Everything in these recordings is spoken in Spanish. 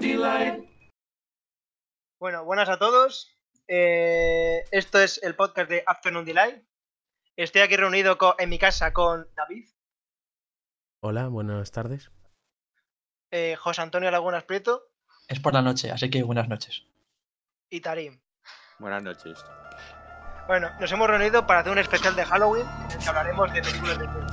Delight. Bueno, buenas a todos. Eh, esto es el podcast de Afternoon Delight. Estoy aquí reunido en mi casa con David, Hola, buenas tardes. eh, José Antonio Lagunas Prieto Es por la noche, así que buenas noches. y Tarim. Buenas noches. Bueno, nos hemos reunido para hacer un especial de Halloween en el que hablaremos de películas de miedo.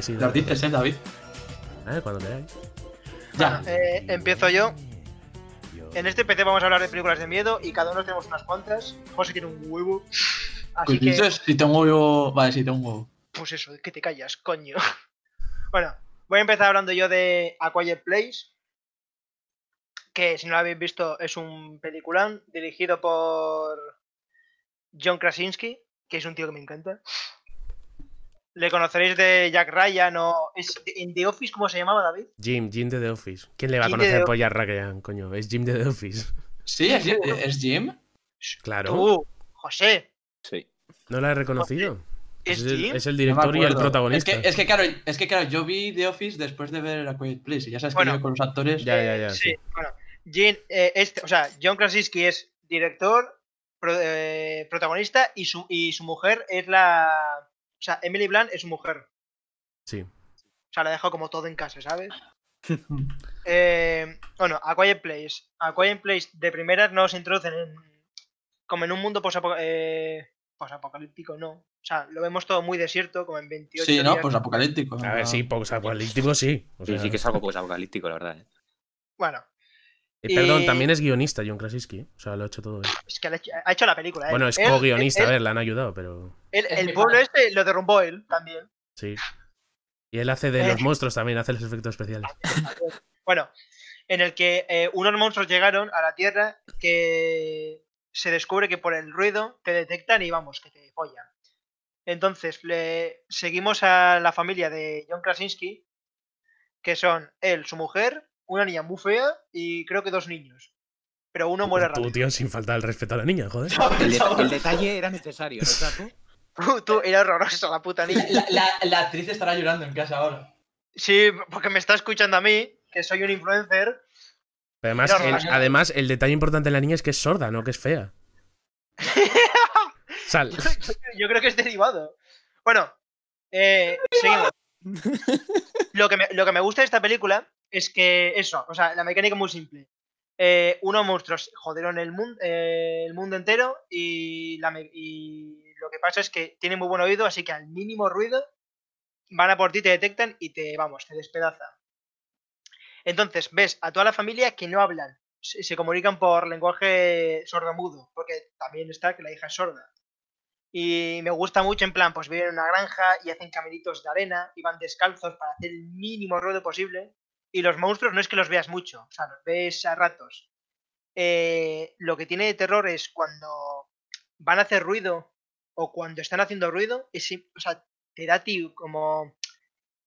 Que sí. Los dale. dices, ¿eh, David? A ver, cuando queráis. Ya. Eh, empiezo yo. En este PC vamos a hablar de películas de miedo y cada uno tenemos unas cuantas. José tiene un huevo. Así ¿Qué que, dices? Si tengo huevo. Vale, si tengo un huevo. pues eso, que te callas, coño. Bueno, voy a empezar hablando yo de A Quiet Place. Que si no lo habéis visto es un peliculón dirigido por John Krasinski, que es un tío que me encanta. Le conoceréis de Jack Ryan o... ¿Es ¿En The Office cómo se llamaba David? Jim, Jim de The Office. ¿Quién le va a Jim conocer The por Jack Ryan, coño? Es Jim de The Office. Sí, es, es Jim. Claro. Tú, José, Sí. ¿No la he reconocido? ¿es el, Jim? es el No me director y el protagonista. Es que, es que claro, es que claro, yo vi The Office después de ver A Quiet Place. Y ya sabes que Bueno. yo con los actores. Ya, ya, ya. Sí, sí. bueno. Jim, eh, este, o sea, John Krasinski es director, pro- eh, protagonista y su, y su mujer es la. O sea, Emily Blunt es su mujer. Sí. O sea, la deja como todo en casa, ¿sabes? Eh, bueno, A Quiet Place. A Quiet Place de primeras nos introducen en, como en un mundo eh, posapocalíptico, no. O sea, lo vemos todo muy desierto, como en 28 Sí, ¿no? días. Pues apocalíptico. A ver, sí, apocalíptico sí. O Sí, sea, sí que es algo pues apocalíptico, la verdad. ¿eh? Bueno, eh, Perdón, y- también es guionista John Krasinski. O sea, lo ha hecho todo él. es que ha hecho, ha hecho la película. ¿eh? Bueno, es Él- co-guionista, él- a ver, le han ayudado, pero él- el pueblo este lo derrumbó él también. sí. Y él hace de Eh. los monstruos también, hace los efectos especiales. Bueno, en el que eh, unos monstruos llegaron a la Tierra que se descubre que por el ruido te detectan y vamos, que te follan. Entonces, le seguimos a la familia de John Krasinski, que son él, su mujer, una niña muy fea y creo que dos niños. Pero uno muere Tú, rápido. tío, sin faltar el respeto a la niña, joder. El, de- el detalle era necesario, ¿no? Tú, tú, era horrorosa la puta niña. La, la- la actriz estará llorando en casa ahora. Sí, porque me está escuchando a mí, que soy un influencer. Pero además, el, además, el detalle importante de la niña es que es sorda, no que es fea. Sal. Yo creo que es derivado. Bueno, eh, seguimos. Lo que, me, lo que me gusta de esta película es que eso, o sea, la mecánica es muy simple. Eh, unos monstruos jodieron el, mundo el mundo entero y lo que pasa es que tienen muy buen oído, así que al mínimo ruido van a por ti, te detectan y te, vamos, te despedazan. Entonces, ves a toda la familia que no hablan, se, se comunican por lenguaje sordomudo, porque también está que la hija es sorda. Y me gusta mucho en plan, pues viven en una granja y hacen caminitos de arena y van descalzos para hacer el mínimo ruido posible. Y los monstruos no es que los veas mucho, o sea, los ves a ratos. Eh, lo que tiene de terror es cuando van a hacer ruido o cuando están haciendo ruido, es, o sea, te da ti como...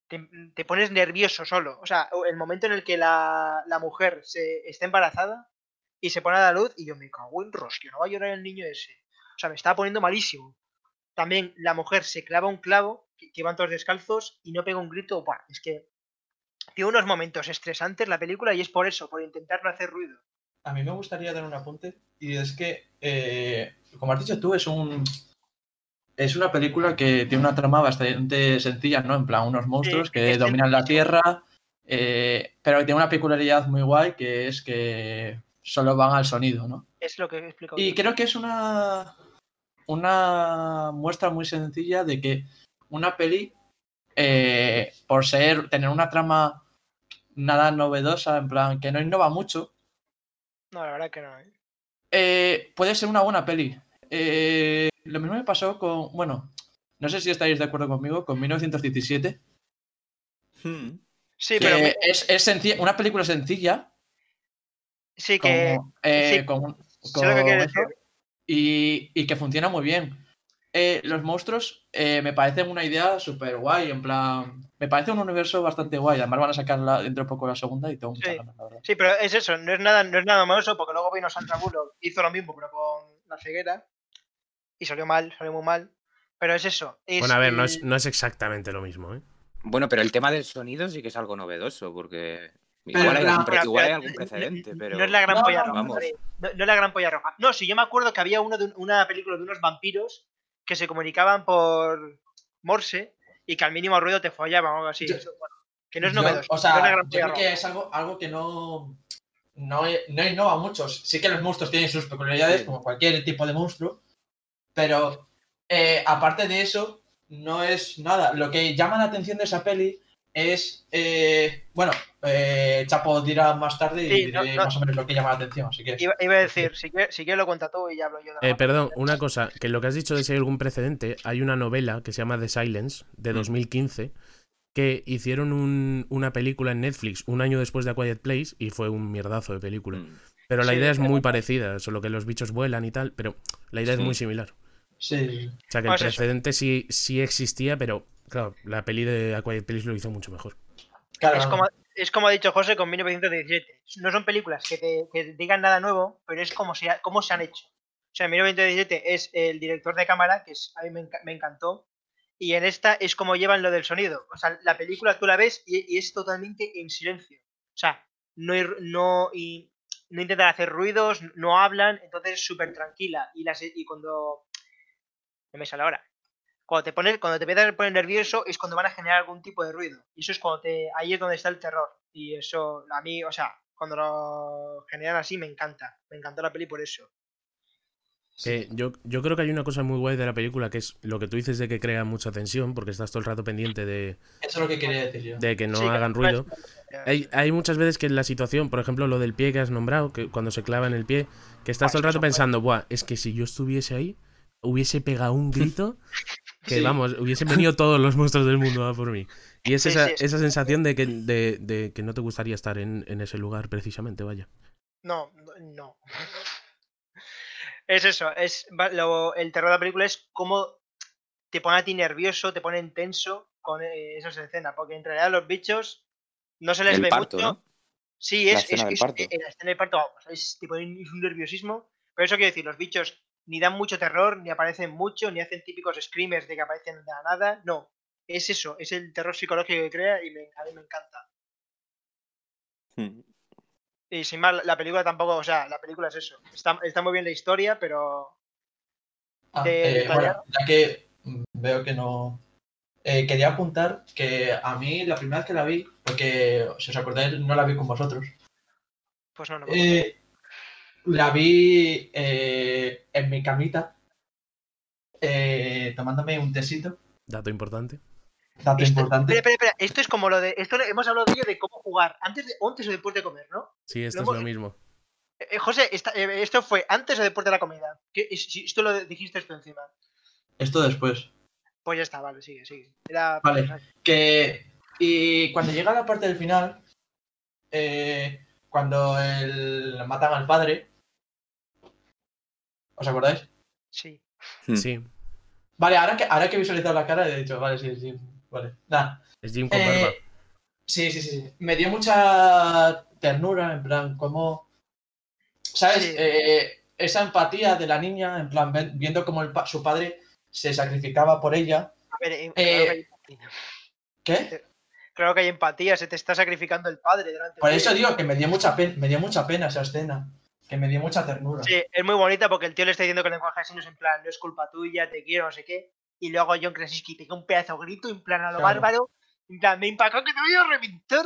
Te, pones nervioso solo. O sea, el momento en el que la, la mujer se está embarazada y se pone a la luz y yo me cago en rosquio, no va a llorar el niño ese. O sea, me estaba poniendo malísimo. También la mujer se clava un clavo, que, que van todos descalzos, y no pega un grito. Buah, es que tiene unos momentos estresantes la película y es por eso, por intentar no hacer ruido. A mí me gustaría dar un apunte. Y es que, eh, como has dicho tú, es un. Es una película que tiene una trama bastante sencilla, ¿no? En plan, unos monstruos que dominan la. Tierra, eh, pero que tiene una peculiaridad muy guay, que es que solo van al sonido, ¿no? Es lo que he explicado. Y creo que es una, una muestra muy sencilla de que una peli, eh, por ser, tener una trama nada novedosa, en plan, que no innova mucho, No, la verdad que no. ¿eh? eh, puede ser una buena peli. Eh, lo mismo me pasó con, bueno, no sé si estáis de acuerdo conmigo, con 1917, Hmm. Sí, que pero es, es senci- una película sencilla, sí que. como, eh, sí, con- sé lo que decir. y, y que funciona muy bien. Eh, los monstruos eh, me parecen una idea súper guay, en plan, me parece un universo bastante guay. Además van a sacar la- dentro de poco la segunda y tengo muchas Sí. ganas, la verdad. Sí, pero es eso, no es nada, no es nada malo porque luego vino Sandra Bullock, hizo lo mismo, pero con la ceguera. Y salió mal, salió muy mal. Pero es eso. es Bueno, a ver, no es, no es exactamente lo mismo, ¿eh? Bueno, pero el tema del sonido sí que es algo novedoso, porque Pero igual, hay, la- algún pre- pero- igual hay pero algún no- precedente, no- pero... No es la gran No, polla no, roja. No, no es la gran polla roja. No, sí, yo me acuerdo que había uno de un- una película de unos vampiros que se comunicaban por Morse y que al mínimo ruido te follaban o algo así. Yo- Eso, bueno, que no es novedoso. o no sea, es yo creo que es algo, algo que no, no, no innova mucho. Sí que los monstruos tienen sus peculiaridades, Sí. como cualquier tipo de monstruo, pero eh, aparte de eso, no es nada. Lo que llama la atención de esa peli es, eh, bueno, eh, Chapo dirá más tarde y Sí, diré no, no. más o menos lo que llama la atención, así que... Iba, iba a decir, si quieres, si quieres lo cuenta tú y ya hablo yo. de Eh, la- perdón, una cosa, que lo que has dicho de si hay algún precedente, hay una novela que se llama The Silence, de Mm. 2015, que hicieron un- una película en Netflix un año después de A Quiet Place y fue un mierdazo de película. Hmm. Pero la Sí, idea es muy parecida, solo que los bichos vuelan y tal, pero la idea Sí. es muy similar. Sí, O sea que Pues el eso. precedente sí, sí existía, pero claro, la peli de A Quiet Place lo hizo mucho mejor. claro. Es como, es como ha dicho José con 1917. No son películas que te, que te digan nada nuevo, pero es como se, ha- cómo se han hecho. O sea, en 1917 es el director de cámara, que es, a mí me, me encantó. Y en esta es como llevan lo del sonido. O sea, la película tú la ves y, y es totalmente en silencio. O sea, no, hay no, y, no intentan hacer ruidos, no hablan, entonces es súper tranquila. Y, las, y cuando... No me sale ahora. Cuando te pones, cuando te empiezas a poner nervioso es cuando van a generar algún tipo de ruido. Y eso es cuando te. Ahí es donde está el terror. Y eso, a mí, o sea, cuando lo generan así me encanta. Me encantó la peli por eso. Yo, yo creo que hay una cosa muy guay de la película que es lo que tú dices de que crea mucha tensión, porque estás todo el rato pendiente de, Eso es lo que quería decir yo. de que no Sí, hagan ruido. Hay, hay muchas veces que en la situación, por ejemplo, lo del pie que has nombrado, que cuando se clava en el pie, que estás Ah, todo el rato pensando, Buah, es que si yo estuviese ahí, hubiese pegado un grito que, Sí. vamos, hubiesen venido todos los monstruos del mundo a por mí. Y es Sí, esa, sí, sí. esa sensación de que, de, de que no te gustaría estar en, en ese lugar, precisamente, vaya. No, no-. Es eso, es lo- el terror de la película es cómo te pone a ti nervioso, te pone tenso con eh, esas escenas, porque en realidad los bichos no se les El ve parto, mucho. ¿no? Sí, La es, escena es, del es- parto. en la escena del parto, vamos, es tipo es un nerviosismo. Pero eso quiero decir, los bichos ni dan mucho terror, ni aparecen mucho, ni hacen típicos screamers de que aparecen de la nada. No, es eso, es el terror psicológico que crea y me- a mí me encanta. Hmm. Y sin más, la película tampoco, o sea, la película es eso. Está, está muy bien la historia, pero Ah, de- eh, bueno, ya que veo que no. eh, quería apuntar que a mí la primera vez que la vi, porque si os acordáis, no la vi con vosotros. pues no, no me acuerdo. Eh, la vi eh, en mi camita, eh, tomándome un tesito, Dato importante. dato Esto- importante. espera, espera, espera, esto es como lo de. Esto hemos hablado de ello de cómo jugar antes, de, o antes o después de comer, ¿no? Sí, esto Lo es lo mismo. Eh, eh, José, esta- eh, esto fue antes o después de la comida. ¿Qué- y si- esto lo dijiste esto encima. Esto después. Pues ya está, vale, sigue, sigue. Era- Vale. Que. Y cuando llega la parte del final, eh, cuando el, matan al padre. ¿Os acordáis? Sí. Hmm. Sí, Vale, ahora que, ahora que he visualizado la cara, he dicho, vale, sí, sí. Vale. Nada. es Jim con Eh, barba. sí, sí, sí. Me dio mucha ternura, en plan, como. ¿Sabes? Sí. Eh, esa empatía de la niña, en plan, viendo cómo pa- su padre se sacrificaba por ella. A ver, eh, Eh, claro, que hay empatía. ¿Qué? Claro que hay empatía, se te está sacrificando el padre delante Por de eso digo que me dio mucha pena, me dio mucha pena esa escena. Que me dio mucha ternura. Sí, es muy bonita porque el tío le está diciendo con lenguaje así, no es en plan, no es culpa tuya, te quiero, no sé qué. Y luego John Krasinski pega un pedazo de grito, en plan a lo Claro. bárbaro. En plan, me impactó que te voy a reventar.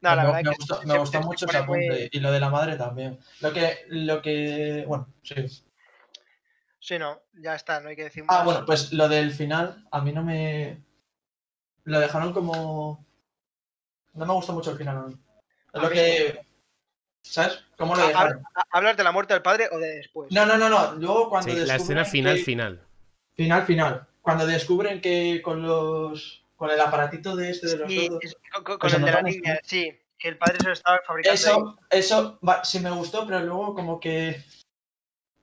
No, la me, verdad me que gustó, me gustó mucho ese muy- apunte. Y lo de la madre también. Lo que, lo que. Bueno, sí. Sí, no, ya está, no hay que decir Ah, más. bueno, pues lo del final, a mí no me. Lo dejaron como. No me gustó mucho el final. a mí. Es lo que. ¿Sabes? ¿Cómo lo dejaron? ¿Hablas de la muerte del padre o de después? No, no, no, no. Luego cuando Sí, la escena final, que- final. Final, final. Cuando descubren que con los. Con el aparatito de este de los Sí, es- con, Pues el de la niña, sí. Que el padre se lo estaba fabricando. ahí. Eso, eso va, sí me gustó, pero luego como que.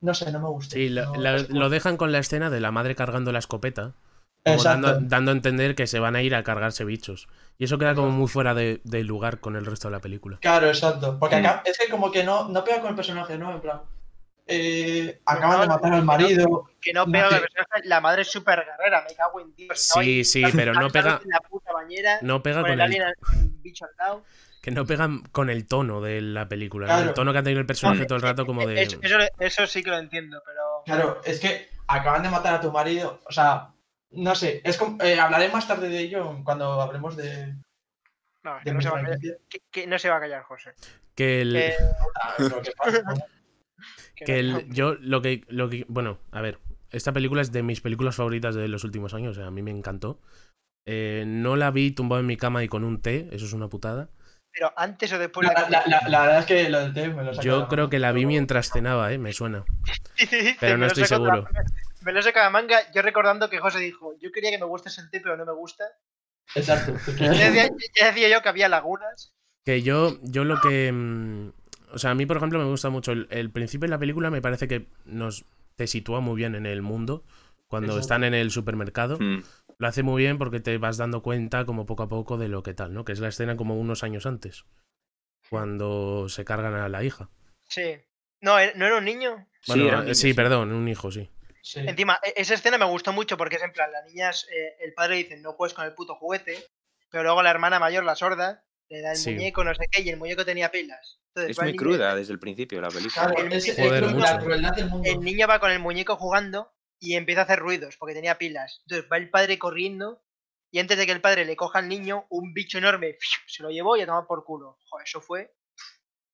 No sé, no me gustó. Sí, lo, No, la- es- lo dejan con la escena de la madre cargando la escopeta. Exacto. dando, dando a entender que se van a ir a cargarse bichos. Y eso queda como muy fuera de, de lugar con el resto de la película. Claro, exacto. Porque Mm. acá es que como que no, no pega con el personaje, ¿no? En plan. eh, acaban No, de matar al marido. Que no No pega te- la personaje. La madre es súper guerrera, me cago en ahí Sí, sí, pero no pega, en la puta bañera, no pega con con el el, alien al- con el bicho al lado. que no pegan con el tono de la película. El tono que ha tenido el personaje No, todo el rato como de... Eso, eso, eso sí que lo entiendo, pero. Claro, es que acaban de matar a tu marido. O sea, no sé. Es como, eh, hablaré más tarde de ello cuando hablemos de, No, de no, se va a callar, que- que no se va a callar, José. Que el, Eh, Ah, que el- yo lo que, lo que... Bueno, a ver. Esta película es de mis películas favoritas de los últimos años. O sea, a mí me encantó. Eh, no la vi tumbado en mi cama y con un té. Eso es una putada. Pero antes o después La, de la- la- la verdad es que lo del té me lo Yo creo que la vi mientras cenaba, ¿eh? Me suena. Pero no estoy seguro. Me lo saca de manga, yo recordando que José dijo, yo quería que me gustase el té, pero no me gusta. Exacto. Ya decía, ya decía yo que había lagunas. Que yo, yo lo que. mm, O sea, a mí, por ejemplo, me gusta mucho. El, el principio de la película me parece que nos te sitúa muy bien en el mundo. Cuando Exacto. están en el supermercado. Mm. Lo hace muy bien porque te vas dando cuenta, como poco a poco, de lo que tal, ¿no? Que es la escena como unos años antes. Cuando se cargan a la hija. Sí. No, ¿eh? ¿no era un niño? Bueno, era un eh, niño, sí, perdón, un hijo, sí. Sí. Encima, e- esa escena me gustó mucho porque es en plan, la niña, es, eh, el padre dice, no puedes con el puto juguete, pero luego la hermana mayor, la sorda, le da el Sí. muñeco, no sé qué, y el muñeco tenía pilas. Entonces, Es el muy niño- cruda desde el principio la película. Claro, es, es Joder, cru- mucho. la crueldad del mundo. El niño va con el muñeco jugando y empieza a hacer ruidos porque tenía pilas. Entonces va el padre corriendo y antes de que el padre le coja al niño, un bicho enorme se lo llevó y a tomar por culo. Joder, eso fue.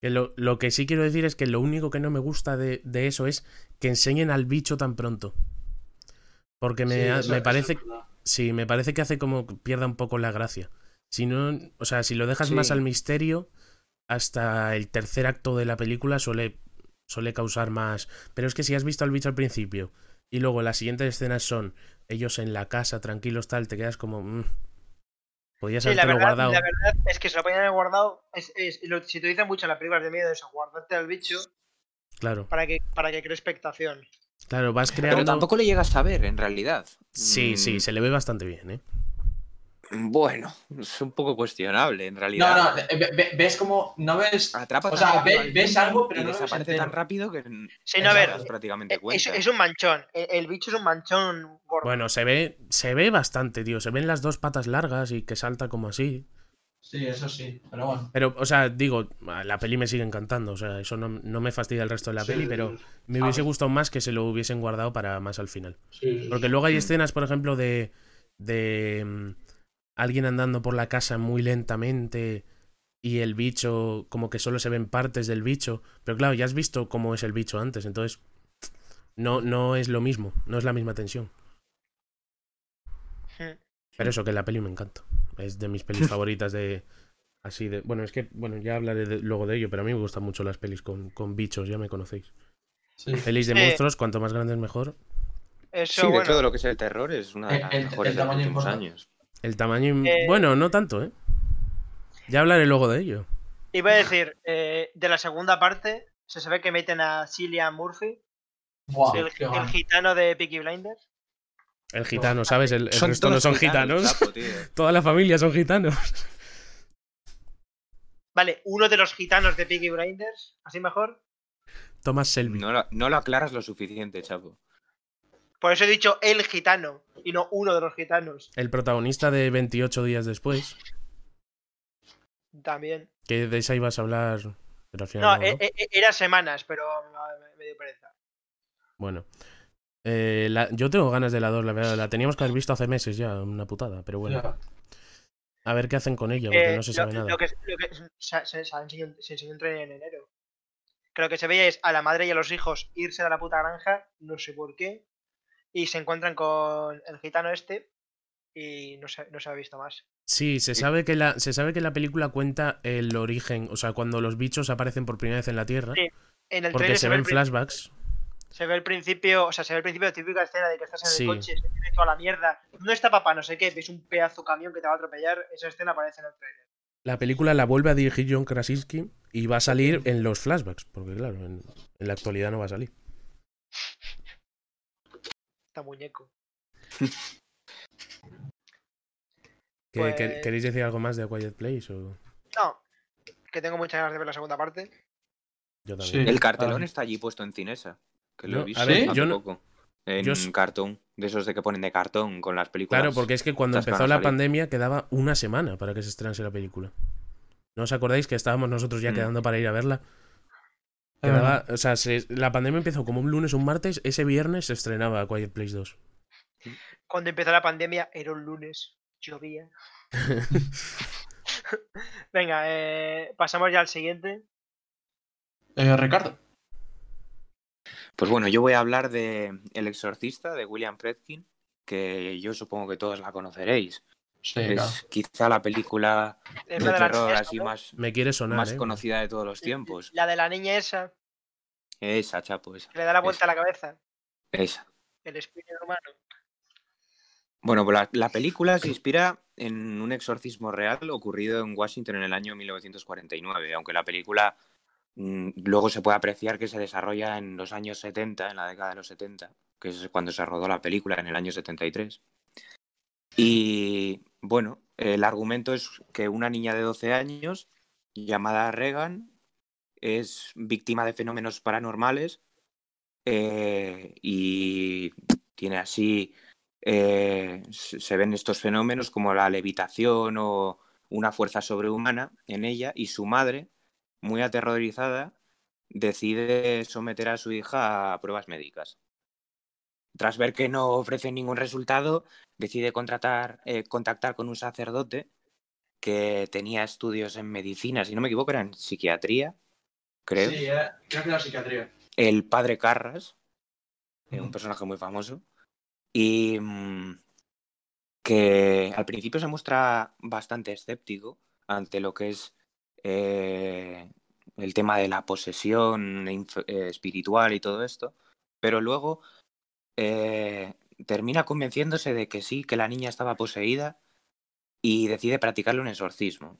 Que lo, lo que sí quiero decir es que lo único que no me gusta de, de eso es que enseñen al bicho tan pronto. Porque me, Sí, ha- eso- me parece es. Sí, me parece que hace como que pierda un poco la gracia. Si no, o sea, si lo dejas más al misterio, hasta el tercer acto de la película suele, suele causar más. Pero es que si has visto al bicho al principio y luego las siguientes escenas son ellos en la casa, tranquilos, tal, te quedas como. mm, podías Sí, la habértelo verdad, guardado. la verdad es que se lo podían haber guardado. Es, es- lo- si te dicen mucho en las películas de miedo eso, guardarte al bicho Claro, para que, para que cree expectación. claro, vas Pero creando. tampoco le llegas a ver, en realidad. Sí, sí, Mm, se le ve bastante bien, ¿eh? Bueno, es un poco cuestionable, en realidad. No, no, ve- ve- ves como. No ves. Atrapa O sea, ves algo, pero y no desaparece tan rápido que Sí, no, a ver, prácticamente Es, cuenta. es un manchón. El, el bicho es un manchón gordo. Bueno, se ve, se ve bastante, tío. Se ven las dos patas largas y que salta como así. Sí, eso sí. Pero bueno. Pero, o sea, digo, la peli me sigue encantando. O sea, eso no, no me fastidia el resto de la Sí, peli, pero me hubiese gustado más que se lo hubiesen guardado para más al final. Sí, Porque sí. luego hay Mm. escenas, por ejemplo, de. de. Alguien andando por la casa muy lentamente y el bicho, como que solo se ven partes del bicho. Pero claro, ya has visto cómo es el bicho antes, entonces. No, no es lo mismo, no es la misma tensión. Hmm. Pero eso, que la peli me encanta. Es de mis pelis favoritas de. Así de. Bueno, es que. Bueno, ya hablaré de- luego de ello, pero a mí me gustan mucho las pelis con, con bichos, ya me conocéis. Sí. Pelis de monstruos, cuanto más grandes mejor. Eso, Sí, de bueno, todo lo que es el terror es una de las el- mejores el de los últimos años. El tamaño. Eh. Bueno, no tanto, ¿eh? Ya hablaré luego de ello. Iba a decir, eh, de la segunda parte, se sabe que meten a Cillian Murphy, Buah, el, gitano de Peaky Blinders. El gitano, ¿sabes? El, el resto no todos son gitanos. Toda la familia son gitanos. Vale, uno de los gitanos de Peaky Blinders, así mejor. Thomas Selby. No lo, no lo aclaras lo suficiente, chapo. Por eso he dicho el gitano y no uno de los gitanos. El protagonista de 28 días después. También. Que de esa ibas a hablar. Pero al final. No, no, e- ¿no? e- era semanas, pero me, dio pereza. Bueno. Eh, la- yo tengo ganas de la 2, la verdad. La teníamos que haber visto hace meses ya, una putada. Pero bueno. A ver qué hacen con ella, porque Eh, no se lo- sabe nada. Lo que, lo que se, se- se enseñó, se enseñó un trailer en enero. Que lo que se veía es a la madre y a los hijos irse de la puta granja, no sé por qué, y se encuentran con el gitano este y no se, no se ha visto más. Sí, se sabe, que la, se sabe que la película cuenta el origen, o sea, cuando los bichos aparecen por primera vez en la Tierra, Sí, En el porque se ven flashbacks. Se ve el principio, o sea, se ve el principio de típica escena de que estás en el Sí. coche, se tiene toda la mierda. ¿Dónde está papá? No sé qué, ves un pedazo camión que te va a atropellar. Esa escena aparece en el trailer. La película la vuelve a dirigir John Krasinski y va a salir en los flashbacks, porque claro, en, en la actualidad no va a salir. Está muñeco. ¿Que- que- Pues- ¿Queréis decir algo más de A Quiet Place? O... No, que tengo muchas ganas de ver la segunda parte. Yo Sí. también. El cartelón Ah. está allí puesto en Cinesa. Que lo No, he visto a ver, hace yo no- poco. En yo cartón. De esos de que ponen de cartón con las películas. Claro, porque es que cuando empezó la salir. pandemia quedaba una semana para que se estrenase la película. ¿No os acordáis que estábamos nosotros ya Mm. quedando para ir a verla? Quedaba, o sea, se- la pandemia empezó como un lunes o un martes, ese viernes se estrenaba A Quiet Place 2. Cuando empezó la pandemia era un lunes, llovía. Venga, eh, pasamos ya al siguiente. Eh, Ricardo. Pues bueno, yo voy a hablar de El Exorcista de William Friedkin, que yo supongo que todos la conoceréis. Sí, es claro. quizá la película Es de terror niña así más, Me quiere sonar, más ¿eh? conocida de todos los tiempos. La de la niña esa, Esa, chapo, esa. que le da la vuelta Esa. a la cabeza. esa. El espíritu humano. Bueno, pues la, la película se inspira en un exorcismo real ocurrido en Washington en el año 1949, aunque la película mm, luego se puede apreciar que se desarrolla en los años 70, en la década de los 70, que es cuando se rodó la película, en el año 73. Y bueno, el argumento es que una niña de 12 años, llamada Regan, es víctima de fenómenos paranormales eh, y tiene así eh, se se ven estos fenómenos como la levitación o una fuerza sobrehumana en ella y su madre, muy aterrorizada, decide someter a su hija a pruebas médicas. Tras ver que no ofrecen ningún resultado, decide contratar, eh, contactar con un sacerdote que tenía estudios en medicina, si no me equivoco, era en psiquiatría, creo Sí, creo que la psiquiatría. el padre Carras, eh, un personaje muy famoso, y mm, que al principio se muestra bastante escéptico ante lo que es eh, el tema de la posesión espiritual y todo esto, pero luego eh, termina convenciéndose de que sí, que la niña estaba poseída y decide practicarle un exorcismo.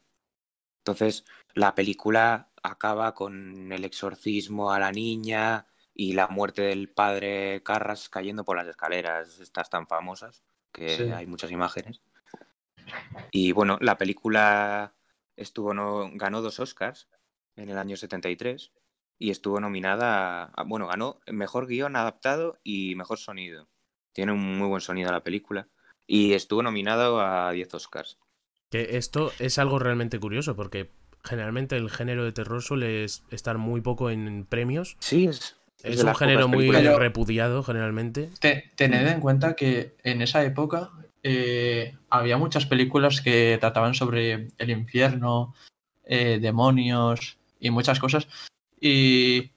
Entonces, la película acaba con el exorcismo a la niña y la muerte del padre Carras cayendo por las escaleras, estas tan famosas, que Sí. hay muchas imágenes. Y bueno, la película estuvo no, ganó dos Oscars en el año 73 y estuvo nominada, a- bueno, ganó mejor guion adaptado y mejor sonido. Tiene un muy buen sonido la película y estuvo nominado a 10 Oscars. Que esto es algo realmente curioso, porque generalmente el género de terror suele es- estar muy poco en premios. Sí, es, Es, un género muy repudiado generalmente. Te- tened en cuenta que en esa época eh, había muchas películas que trataban sobre el infierno, eh, demonios y muchas cosas. Y.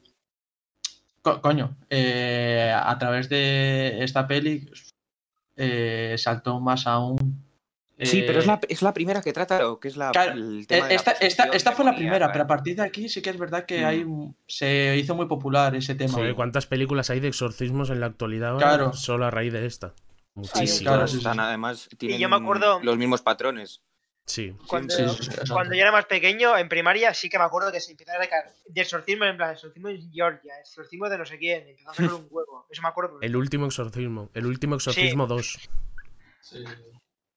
co- coño, eh, a través de esta peli eh, saltó más aún. Sí, pero es eh, la, es la primera que trata o que es la, Claro, el tema de la esta, esta, esta fue la primera, pero a partir de aquí sí que es verdad que Mm. hay, se hizo muy popular ese tema. Joder, ¿Cuántas películas hay de exorcismos en la actualidad ahora Claro. solo a raíz de esta? Sí, Muchísimas. sí, claro, sí, sí, sí. además tienen yo me acuerdo- los mismos patrones. Sí. Cuando, Sí, sí, sí, exacto. cuando yo era más pequeño, en primaria, sí que me acuerdo que se empezaba a caer de exorcismo en plan, exorcismo en Georgia, exorcismo de no sé quién, empezó a hacer un huevo. Eso me acuerdo. El último exorcismo. El último exorcismo 2. Sí.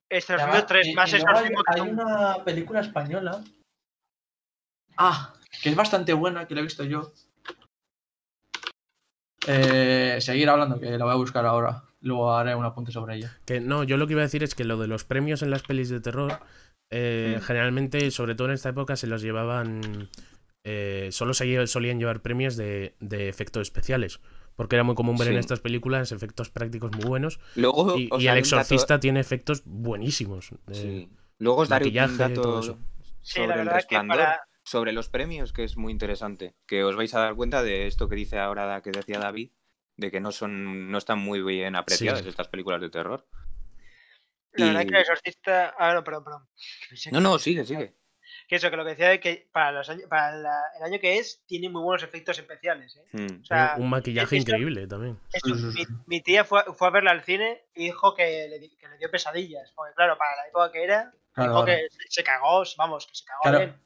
Exorcismo Además, 3, y- más y hay, exorcismo hay un- una película española. Ah, que es bastante buena, que la he visto yo. Eh, seguir hablando, que la voy a buscar ahora. Luego haré un apunte sobre ella. Que no, yo lo que iba a decir es que lo de los premios en las pelis de terror, eh, generalmente, sobre todo en esta época, se los llevaban. eh, solo se solían llevar premios de, de efectos especiales. Porque era muy común ver en estas películas efectos prácticos muy buenos. Luego, Y, y el dato- exorcista tiene efectos buenísimos. eh, Sí. Luego os daré un maquillaje, todo dato eso. Sí, la sobre el resplandor, para... sobre los premios, que es muy interesante. Que os vais a dar cuenta de esto que dice ahora, que decía David, de que no son, no están muy bien apreciadas Sí. estas películas de terror. La verdad es que el exorcista. Ah, no, perdón, perdón. No, no, sigue, sigue. Que eso, que lo que decía es que para, los años, para la- el año que es, tiene muy buenos efectos especiales. ¿eh? Mm. O sea, un maquillaje increíble también. mi, tía fue, fue a verla al cine y dijo que le, que le dio pesadillas. Porque, claro, para la época que era, Claro, dijo que se- se cagó, vamos, que se cagó Claro. bien.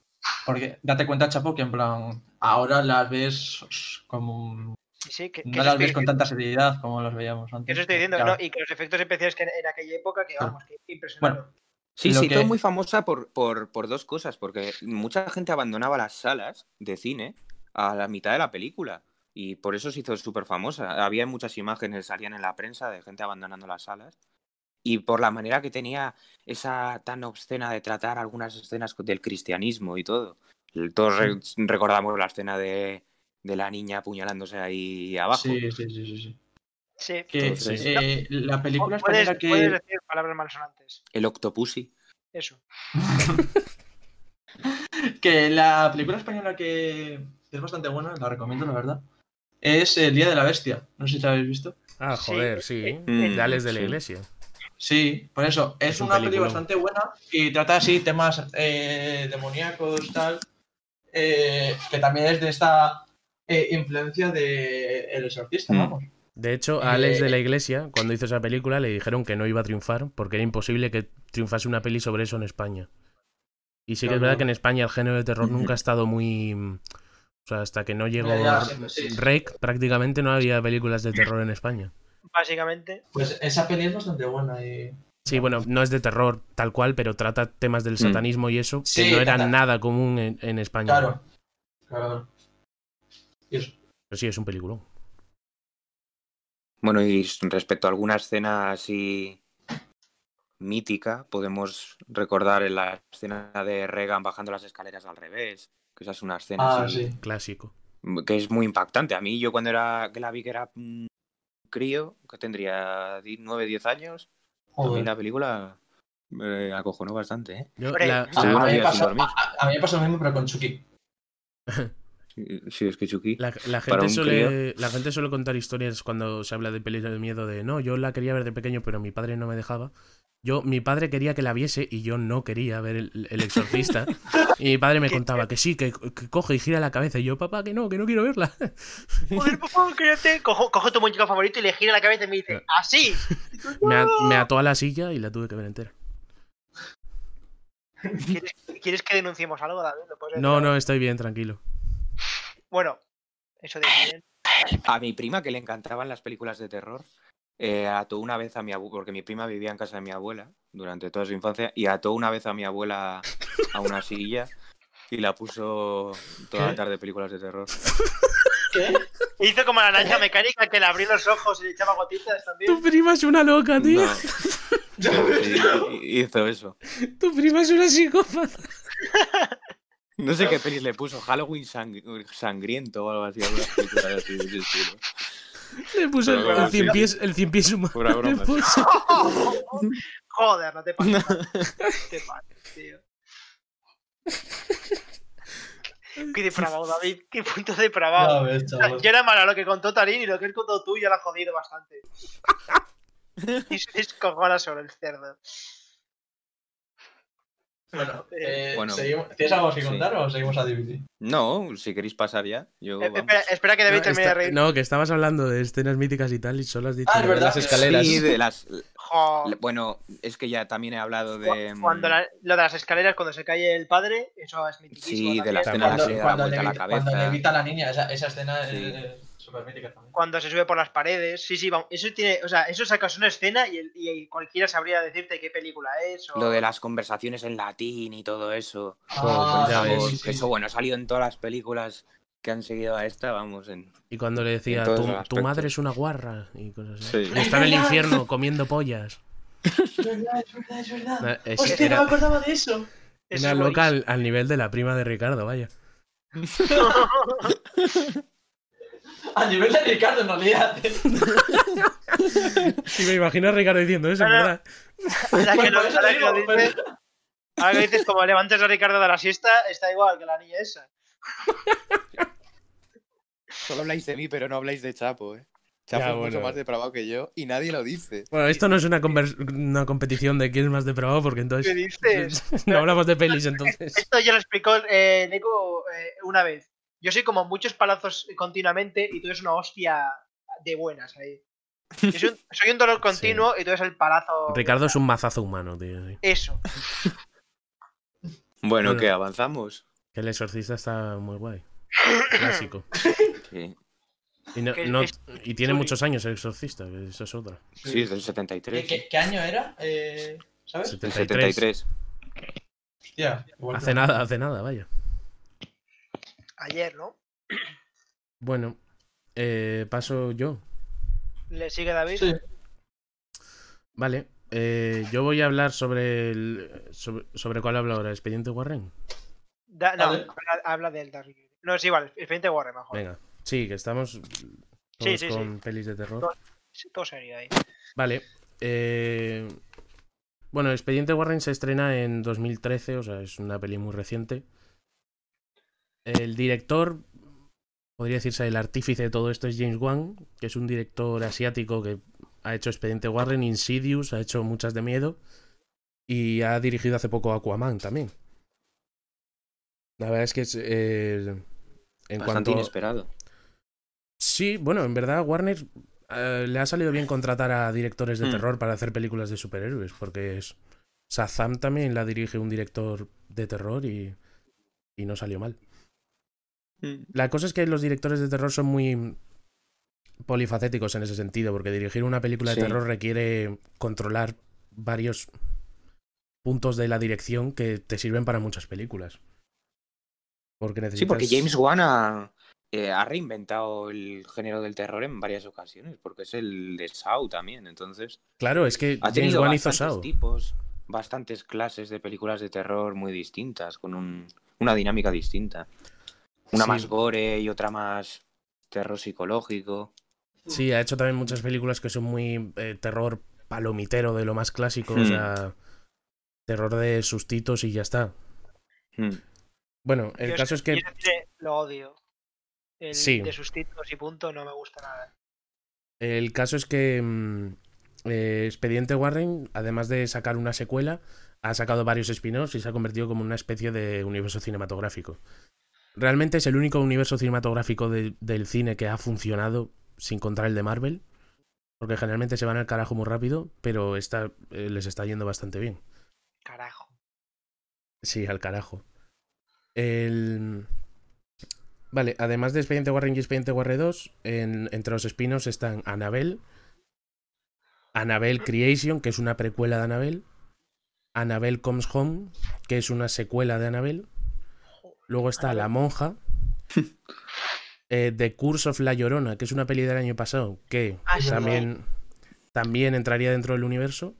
Porque date cuenta, Chapo, que en plan, ahora las ves como. Sí, sí, que, No las ves con tanta seriedad como las veíamos antes. eso estoy diciendo, Claro. ¿no? Y que los efectos especiales que en, en aquella época, que vamos, que impresionaron. Bueno, Sí, hizo que- muy famosa por, por, por dos cosas, porque mucha gente abandonaba las salas de cine a la mitad de la película y por eso se hizo súper famosa. Había muchas imágenes, salían en la prensa de gente abandonando las salas y por la manera que tenía esa tan obscena de tratar algunas escenas del cristianismo y todo. Todos re- recordamos la escena de, de la niña apuñalándose ahí abajo. sí, sí, sí, sí. sí. Sí. Que Entonces- eh, la película Puedes, española que. puedes decir palabras malsonantes. El Octopussy. Eso. que la película española que es bastante buena, la recomiendo, la verdad, es El Día de la Bestia. No sé si la habéis visto. Ah, Sí, joder, sí. eh, eh, De Alex de la sí. Iglesia. Sí, por eso. Es, Es un una peli peliculón. bastante buena y trata así temas eh, demoníacos, tal. eh, que también es de esta eh, influencia de El Exorcista, Mm. vamos. De hecho, a Alex Eh, de la Iglesia, cuando hizo esa película, le dijeron que no iba a triunfar porque era imposible que triunfase una peli sobre eso en España. Y sí que es verdad que en España el género de terror nunca ha estado muy... O sea, hasta que no llegó Ya, ya, siempre, sí. Rec, prácticamente no había películas de terror en España. Básicamente. Pues esa peli es bastante buena y. Sí, bueno, no es de terror tal cual, pero trata temas del Mm. satanismo y eso, que Sí, no era nada común en, en España. Claro. Claro. Eso. Pero sí, es un peliculón. Bueno, y respecto a alguna escena así mítica, podemos recordar en la escena de Reagan bajando las escaleras al revés, que esa es una escena Ah, así, sí. Clásico. que es muy impactante. A mí, yo cuando era que la vi que era un crío, que tendría 9, 10 años, a mí Joder. la película me acojonó bastante, ¿eh? Yo, la- a- mí me pasó, a- a mí me pasó lo mismo, pero con Chucky. Sí, es que Chucky. La, gente suele, la gente suele contar historias cuando se habla de pelis de miedo de no, yo la quería ver de pequeño, pero mi padre no me dejaba. Yo, mi padre quería que la viese y yo no quería ver el, el exorcista. y mi padre me contaba que sí, que, que coge y gira la cabeza. Y yo, papá, que no, que no quiero verla. Joder, papá, cállate. Cojo, cojo tu muñeco favorito y le gira la cabeza y me dice, así. me, a- me ató a la silla y la tuve que ver entera. ¿Quieres, quieres que denunciemos algo, No, no, estoy bien, tranquilo. Bueno, eso de bien. A mi prima, que le encantaban las películas de terror, eh, ató una vez a mi abuela, porque mi prima vivía en casa de mi abuela durante toda su infancia, y ató una vez a mi abuela a una silla y la puso toda la tarde películas de terror. ¿Qué? Hizo como la naranja mecánica que le abrió los ojos y le echaba gotitas también. Tu prima es una loca, tío. No, hizo eso. Tu prima es una psicópata. No sé qué pelis le puso, Halloween sang- sangriento o algo así, así de ese estilo. Le puso el, Pero, el cien pies, el cien pies humano. Pura le broma. puso. Joder, no te pases. Te pases, tío. Qué depravado, David. Qué punto depravado. Ya ves, O sea, chaval. Yo era malo lo que contó Tarín y lo que has contado tú ya lo has jodido bastante. Y se descojona sobre el cerdo. Bueno, eh, Bueno, seguimos- ¿tienes algo que sí. contar o seguimos a DVD? No, si queréis pasar ya, yo... Eh, espera, espera que David No, termine de reír. no, que estabas hablando de escenas míticas y tal, y solo has dicho Ah, las escaleras. Sí, de las... Jo. Bueno, es que ya también he hablado de... Cu- Cuando la- lo de las escaleras, cuando se cae el padre, eso es mitiquísimo. Sí, de la escena la Cuando, le vuelta la cuando a niña, esa, esa escena Sí. eh, súper mítica también. Cuando se sube por las paredes. Sí, sí, vamos. Eso tiene. O sea, eso sacas una escena y, el- y cualquiera sabría decirte qué película es. O... Lo de las conversaciones en latín y todo eso. Ah, sí, Que sí, eso, bueno, ha salido en todas las películas que han seguido a esta, vamos, en... Y cuando le decía, tu, madre es una guarra, y cosas así. Sí. Está en el infierno comiendo pollas. Es verdad, es verdad, es verdad. Es- Hostia, era no me acordaba de eso. Eso una es loca al, al nivel de la prima de Ricardo, vaya. A nivel de Ricardo, en realidad. Sí, me imagino a Ricardo diciendo eso, en Ahora- verdad. Ahora que Pues lo, por eso ahora que lo digo, dices, ahora que dices, como levantes a Ricardo de la siesta, está igual que la niña esa. Solo habláis de mí, pero no habláis de Chapo, ¿eh? Chafo Ya, es mucho bueno. más depravado que yo y nadie lo dice. Bueno, esto no es una, convers- una competición de quién es más depravado, porque ¿Qué entonces. dices? no hablamos de pelis entonces. Esto ya lo explicó eh, Neko eh, una vez. Yo soy como muchos palazos continuamente y tú eres una hostia de buenas ahí. Yo soy un, soy un dolor continuo y tú eres el palazo. Ricardo es un mazazo humano, tío. sí. Eso. Bueno, Bueno. ¿qué? ¿Avanzamos? Que el exorcista está muy guay. Clásico. Sí, Y, no- Que no- es- y tiene muchos años el exorcista, que eso es otra. sí es del ¿Qué, 73. qué- qué año era? Eh, ¿Sabes? Del 73. 73. Hostia, igual Hace nada, hace nada, vaya. Ayer, ¿no? Bueno, eh, paso yo. Le sigue David. Sí. Vale. eh, yo voy a hablar sobre el. Sobre, sobre cuál hablo ahora, Expediente Warren. Da- no, habla, habla del Dark. No, sí, vale. Expediente Warren, mejor. Venga. Sí, que estamos todos Sí, sí, sí. con pelis de terror. Todo- Sí, Todo serio ahí. Vale. eh, bueno, Expediente Warren se estrena en 2013, o sea, es una peli muy reciente. El director, podría decirse el artífice de todo esto, es James Wan, que es un director asiático que ha hecho Expediente Warren, Insidious, ha hecho muchas de miedo y ha dirigido hace poco Aquaman también. La verdad es que es... eh, en Bastante cuanto... inesperado. Sí, bueno, en verdad Warner eh, le ha salido bien contratar a directores de Mm. terror para hacer películas de superhéroes, porque es Shazam también la dirige un director de terror y, y no salió mal. Mm. La cosa es que los directores de terror son muy polifacéticos en ese sentido, porque dirigir una película Sí. de terror requiere controlar varios puntos de la dirección que te sirven para muchas películas. Porque necesitas... Sí, porque James Wan ha, eh, ha reinventado el género del terror en varias ocasiones, porque es el de Saw también, entonces Claro, es que ha James Wan hizo bastantes Saw. tipos, bastantes clases de películas de terror muy distintas, con un- una dinámica distinta. Una Sí. más gore y otra más terror psicológico. Sí, ha hecho también muchas películas que son muy eh, terror palomitero de lo más clásico, o Hmm. sea, terror de sustitos y ya está. Mm. Bueno, el Yo caso es que yo cine lo odio. El Sí. de sustitos y punto no me gusta nada. el caso es que mm, eh, Expediente Warren, además de sacar una secuela, ha sacado varios spin-offs y se ha convertido como una especie de universo cinematográfico. Realmente es el único universo cinematográfico de- del cine que ha funcionado sin contar el de Marvel, porque generalmente se van al carajo muy rápido, pero está, eh, les está yendo bastante bien. Carajo. Sí, al carajo. El... Vale, además de Expediente Warren y Expediente Warren 2, en- entre los espinos están Annabelle, Annabelle Creation, que es una precuela de Annabelle, Annabelle Comes Home, que es una secuela de Annabelle, luego está La Monja, eh, The Curse of La Llorona, que es una peli del año pasado, que Ah, también, también entraría dentro del universo.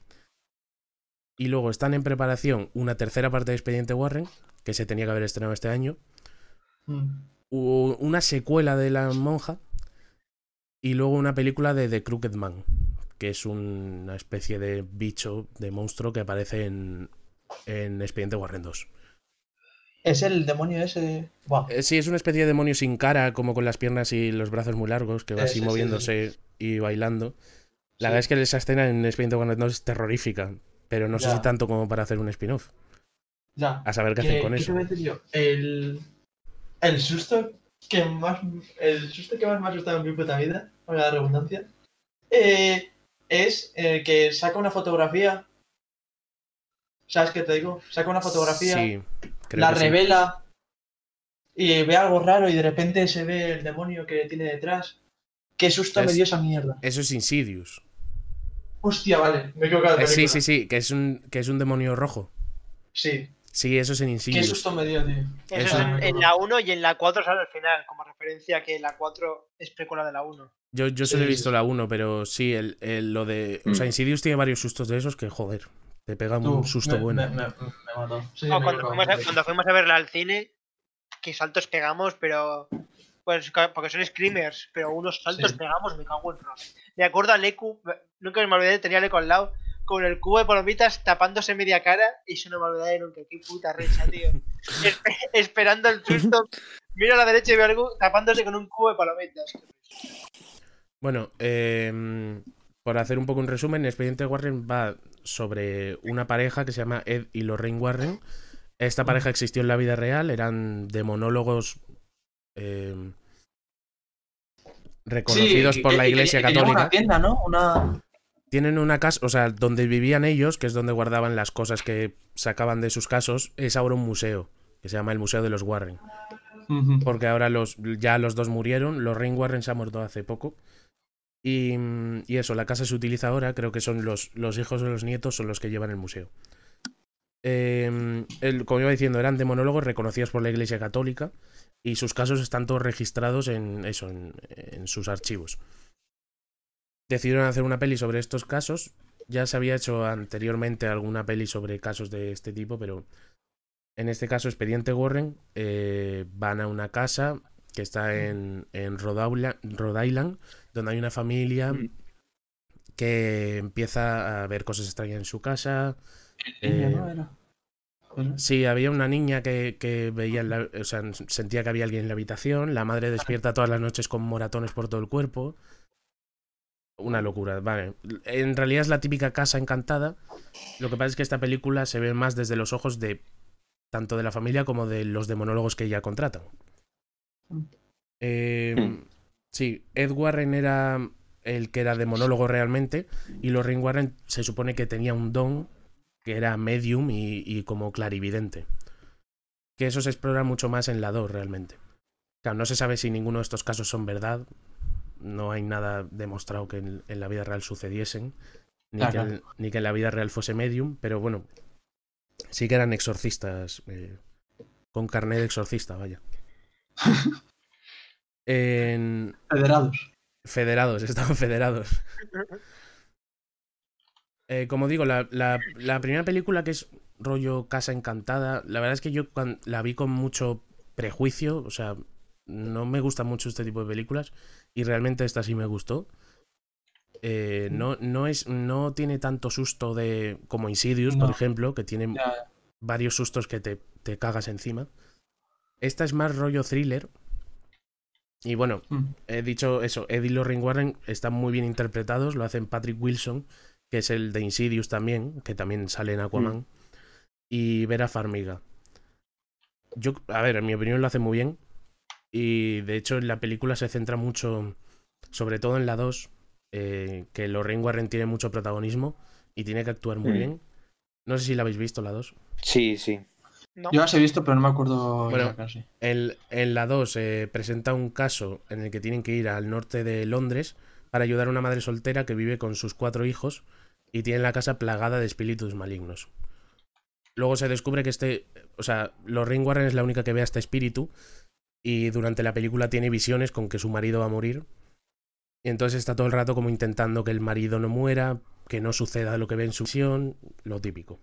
Y luego están en preparación una tercera parte de Expediente Warren, que se tenía que haber estrenado este año, Mm. una secuela de La Monja y luego una película de The Crooked Man, que es una especie de bicho, de monstruo que aparece en, en Expediente Warren 2. Es el demonio ese. Buah. Eh, Sí, es una especie de demonio sin cara, como con las piernas y los brazos muy largos, que va así sí, moviéndose y bailando. La verdad es que esa escena en Expediente 2 es terrorífica, pero no sé si tanto como para hacer un spin-off. Ya. A saber qué ¿Qué, hacen con qué te eso. voy a decir yo? El, el susto que más el susto que más me ha asustado en mi puta vida, valga la redundancia, eh, es eh, que saca una fotografía. ¿Sabes qué te digo? Saca una fotografía, Sí, creo la que sí. revela y ve algo raro y de repente se ve el demonio que tiene detrás. Qué susto me Es- dio esa mierda. Eso es Insidious. Hostia, vale, me he equivocado de Eh, sí, sí, sí, que es un, que es un demonio rojo. Sí, Sí, eso es en qué Insidious. susto me dio, tío. Eso Eso- es en, en la 1 y en la 4 sale al final, como referencia que la 4 es precuela de la 1. Yo, yo Sí, solo he visto sí. la 1, pero sí, el, el- lo de. O sea, Mm. Insidious tiene varios sustos de esos que, joder, te pega Tú, un susto me, bueno. Me, me- me mató. Sí, No, me cuando, fuimos a, de cuando fuimos a verla al cine, qué saltos pegamos, pero. Pues porque son screamers, pero unos saltos Sí. pegamos, me cago en Dios. Me acuerdo a Leku, nunca me olvidé, tenía a Leku al lado, con el cubo de palomitas tapándose media cara, y eso no me olvidaré nunca. Qué puta recha, tío. Espe- esperando el susto, miro a la derecha y veo a Leku tapándose con un cubo de palomitas. Bueno, em, por hacer un poco un resumen, Expediente Warren va sobre una pareja que se llama Ed y Lorraine Warren. Esta pareja existió en la vida real, eran demonólogos em, reconocidos Sí, por la que- Iglesia que tenían Católica. Una tienda, ¿no? Una... Tienen una casa, o sea, donde vivían ellos, que es donde guardaban las cosas que sacaban de sus casos, es ahora un museo, que se llama el Museo de los Warren. Porque ahora los, ya los dos murieron, los Rain Warren se ha muerto hace poco. Y, mm, y eso, la casa se utiliza ahora, creo que son los, los hijos o los nietos son los que llevan el museo. Eh, el- como iba diciendo, eran demonólogos reconocidos por la Iglesia Católica y sus casos están todos registrados en eso, en, sus archivos. Decidieron hacer una peli sobre estos casos. Ya se había hecho anteriormente alguna peli sobre casos de este tipo, pero en este caso, Expediente Warren, eh, van a una casa que está en, en Rhode Island, donde hay una familia Mm. que empieza a ver cosas extrañas en su casa. Niña, Eh, ¿no? Era. Era. Sí, había una niña que, que veía, en la- o sea, sentía que había alguien en la habitación. La madre despierta todas las noches con moratones por todo el cuerpo. Una locura, vale. En realidad es la típica casa encantada. Lo que pasa es que esta película se ve más desde los ojos de tanto de la familia como de los demonólogos que ella contratan. Eh. Sí, Ed Warren era el que era demonólogo realmente y Lorraine Warren se supone que tenía un don que era medium y, y como clarividente. Que eso se explora mucho más en la 2 realmente. Claro, no se sabe si ninguno de estos casos son verdad. No hay nada demostrado que en, en la vida real sucediesen. Ni, Claro, que en, ni que en la vida real fuese medium. Pero bueno, sí que eran exorcistas. eh, con carnet de exorcista, vaya. en, Federados. Federados, estaban federados. Eh, como digo, la, la- la primera película que es rollo Casa Encantada, la verdad es que yo la vi con mucho prejuicio, o sea, no me gusta mucho este tipo de películas y realmente esta sí me gustó. Eh, no, no, es, no tiene tanto susto de como Insidious, por ejemplo, que tiene Ya, varios sustos que te, te cagas encima. Esta es más rollo thriller. Y bueno, mm. he dicho eso, Ed y Lorraine Warren están muy bien interpretados, lo hacen Patrick Wilson, que es el de Insidious también, que también sale en Aquaman, y Vera Farmiga. Yo, a ver, en mi opinión lo hace muy bien, y de hecho en la película se centra mucho, sobre todo en la 2, eh, que Lorraine Warren tiene mucho protagonismo y tiene que actuar muy Mm. bien. No sé si la habéis visto la 2. Sí, sí. ¿No? Yo las he visto, pero no me acuerdo Bueno, casi. El- en la 2 se presenta un caso en el que tienen que ir al norte de Londres para ayudar a una madre soltera que vive con sus cuatro hijos y tiene la casa plagada de espíritus malignos. Luego se descubre que este, o sea, Lorraine Warren es la única que ve a este espíritu y durante la película tiene visiones con que su marido va a morir. Y entonces está todo el rato como intentando que el marido no muera, que no suceda lo que ve en su visión, lo típico.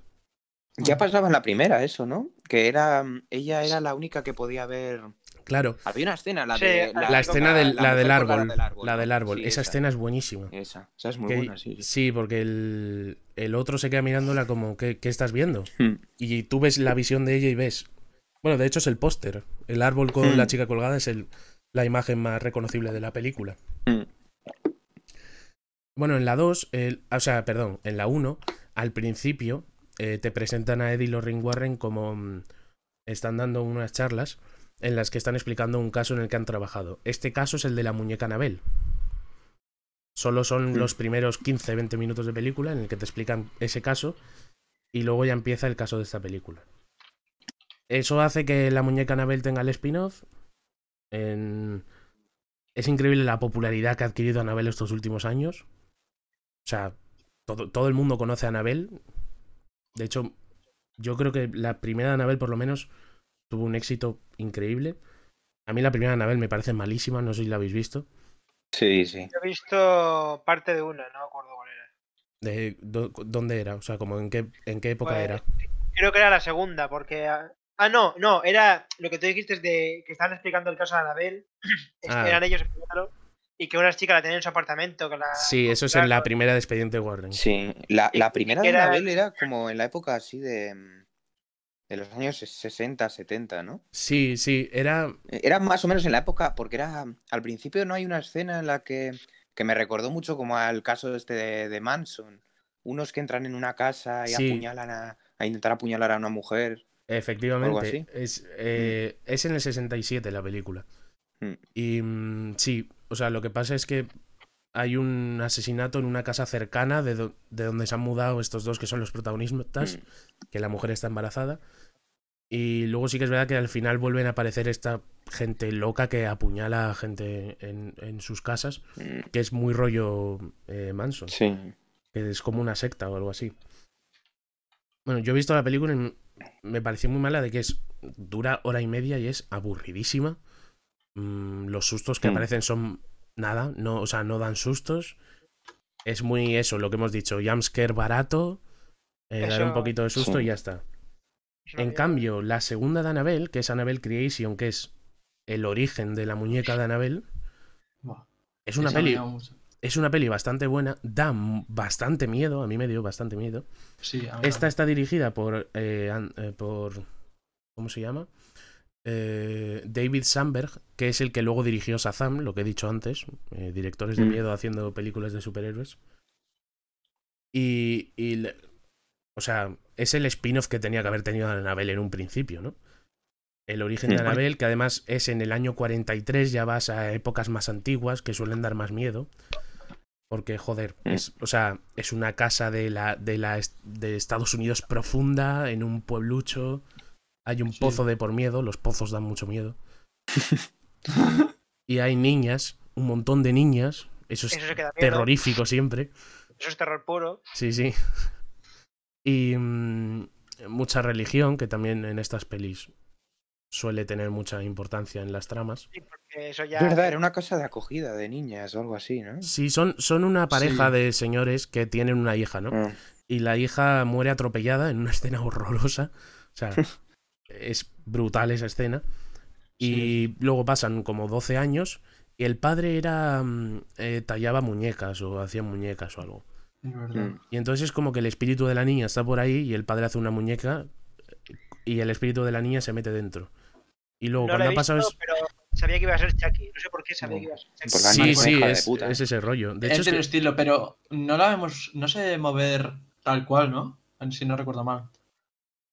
Ya pasaba en la primera eso, ¿no? Que era ella era la única que podía ver. Claro, Había una escena, la Sí, de la, escena del, la del árbol, la del árbol, Sí, esa escena es buenísima. Esa, esa es muy Que- buena, sí. sí. sí, porque el, el otro se queda mirándola como, ¿qué, qué estás viendo? Hmm. Y tú ves la visión de ella y ves. Bueno, de hecho es el póster. El árbol con Hmm. la chica colgada es el, la imagen más reconocible de la película. Hmm. Bueno, en la 2, el- o sea, perdón, en la 1, al principio eh, te presentan a Eddie y Lorraine Warren como mm, están dando unas charlas en las que están explicando un caso en el que han trabajado. Este caso es el de la muñeca Anabel. Solo son los primeros 15-20 minutos de película en el que te explican ese caso y luego ya empieza el caso de esta película. Eso hace que la muñeca Anabel tenga el spin-off. En- Es increíble la popularidad que ha adquirido Anabel estos últimos años. O sea, todo, todo el mundo conoce a Anabel. De hecho, yo creo que la primera de Anabel, por lo menos, tuvo un éxito increíble. A mí la primera de Anabel me parece malísima, no sé si la habéis visto. Sí, sí. Yo he visto parte de una, no me acuerdo cuál era. De, do- ¿Dónde era? O sea, como en qué, en qué época Pues, era. Creo que era la segunda, porque. ah, Ah, no, no, era lo que tú dijiste de que estaban explicando el caso de Anabel. Ah. Eran ellos explicándolo. Y que una chica la tenía en su apartamento. Que la, Sí, eso es en la primera de Expediente Warren. Sí. La, la primera de Era- Anabel era como en la época así de. mm, de los años 60, 70, ¿no? Sí, sí, era. Era más o menos en la época, porque era. Al principio no hay una escena en la que que me recordó mucho como al caso este de, de Manson. Unos que entran en una casa y Sí. apuñalan a, a intentar apuñalar a una mujer. Efectivamente. Es, eh, es en el 67 la película. Mm. Y mm, sí, o sea, lo que pasa es que hay un asesinato en una casa cercana de, do- de donde se han mudado estos dos que son los protagonistas, Mm. que la mujer está embarazada. Y luego sí que es verdad que al final vuelven a aparecer esta gente loca que apuñala a gente en, en sus casas, Mm, que es muy rollo eh, Manson, Sí. que es como una secta o algo así. Bueno, yo he visto la película y me pareció muy mala de que es dura hora y media y es aburridísima. Mm, los sustos que Mm. aparecen son nada, no, o sea, no dan sustos. Es muy eso, lo que hemos dicho, jumpscare barato, eh, dar un poquito de susto Sí. y ya está. En cambio, la segunda de Annabelle, que es Annabelle Creation, que es el origen de la muñeca de Annabelle, Buah, es una peli, es una peli bastante buena, da bastante miedo, a mí me dio bastante miedo. Sí, Esta está dirigida por, eh, eh, por ¿cómo se llama? Eh, David Sandberg, que es el que luego dirigió Shazam, lo que he dicho antes, eh, directores de Mm. miedo haciendo películas de superhéroes. Y, y le- o sea, es el spin-off que tenía que haber tenido Annabelle en un principio, ¿no? El origen de. Annabelle, que además es en el año 43, ya vas a épocas más antiguas que suelen dar más miedo. Porque, joder, Mm. es, o sea, es una casa de la, de la de Estados Unidos profunda, en un pueblucho. Hay un Sí. pozo de por miedo, los pozos dan mucho miedo. y hay niñas, un montón de niñas. Eso es Eso terrorífico siempre. Eso es terror puro. Sí, sí. Y mm, mucha religión, que también en estas pelis suele tener mucha importancia en las tramas. Sí, porque eso ya. Es verdad, era una casa de acogida de niñas o algo así, ¿no? Sí, son, son una pareja Sí. de señores que tienen una hija, ¿no? Ah, Y la hija muere atropellada en una escena horrorosa. O sea, es brutal esa escena. Y luego pasan como 12 años y el padre era mm, eh, tallaba muñecas o hacía muñecas o algo. Es verdad. mm. Y entonces es como que el espíritu de la niña está por ahí y el padre hace una muñeca y el espíritu de la niña se mete dentro. Y luego no lo cuando ha pasado es... pero sabía que iba a ser Chucky. No sé por qué sabía que iba a ser Chucky. Sí, sí, es, puta. es ese rollo. De hecho, es que- estilo, pero no la vemos, no sé mover tal cual, ¿no? Si no recuerdo mal.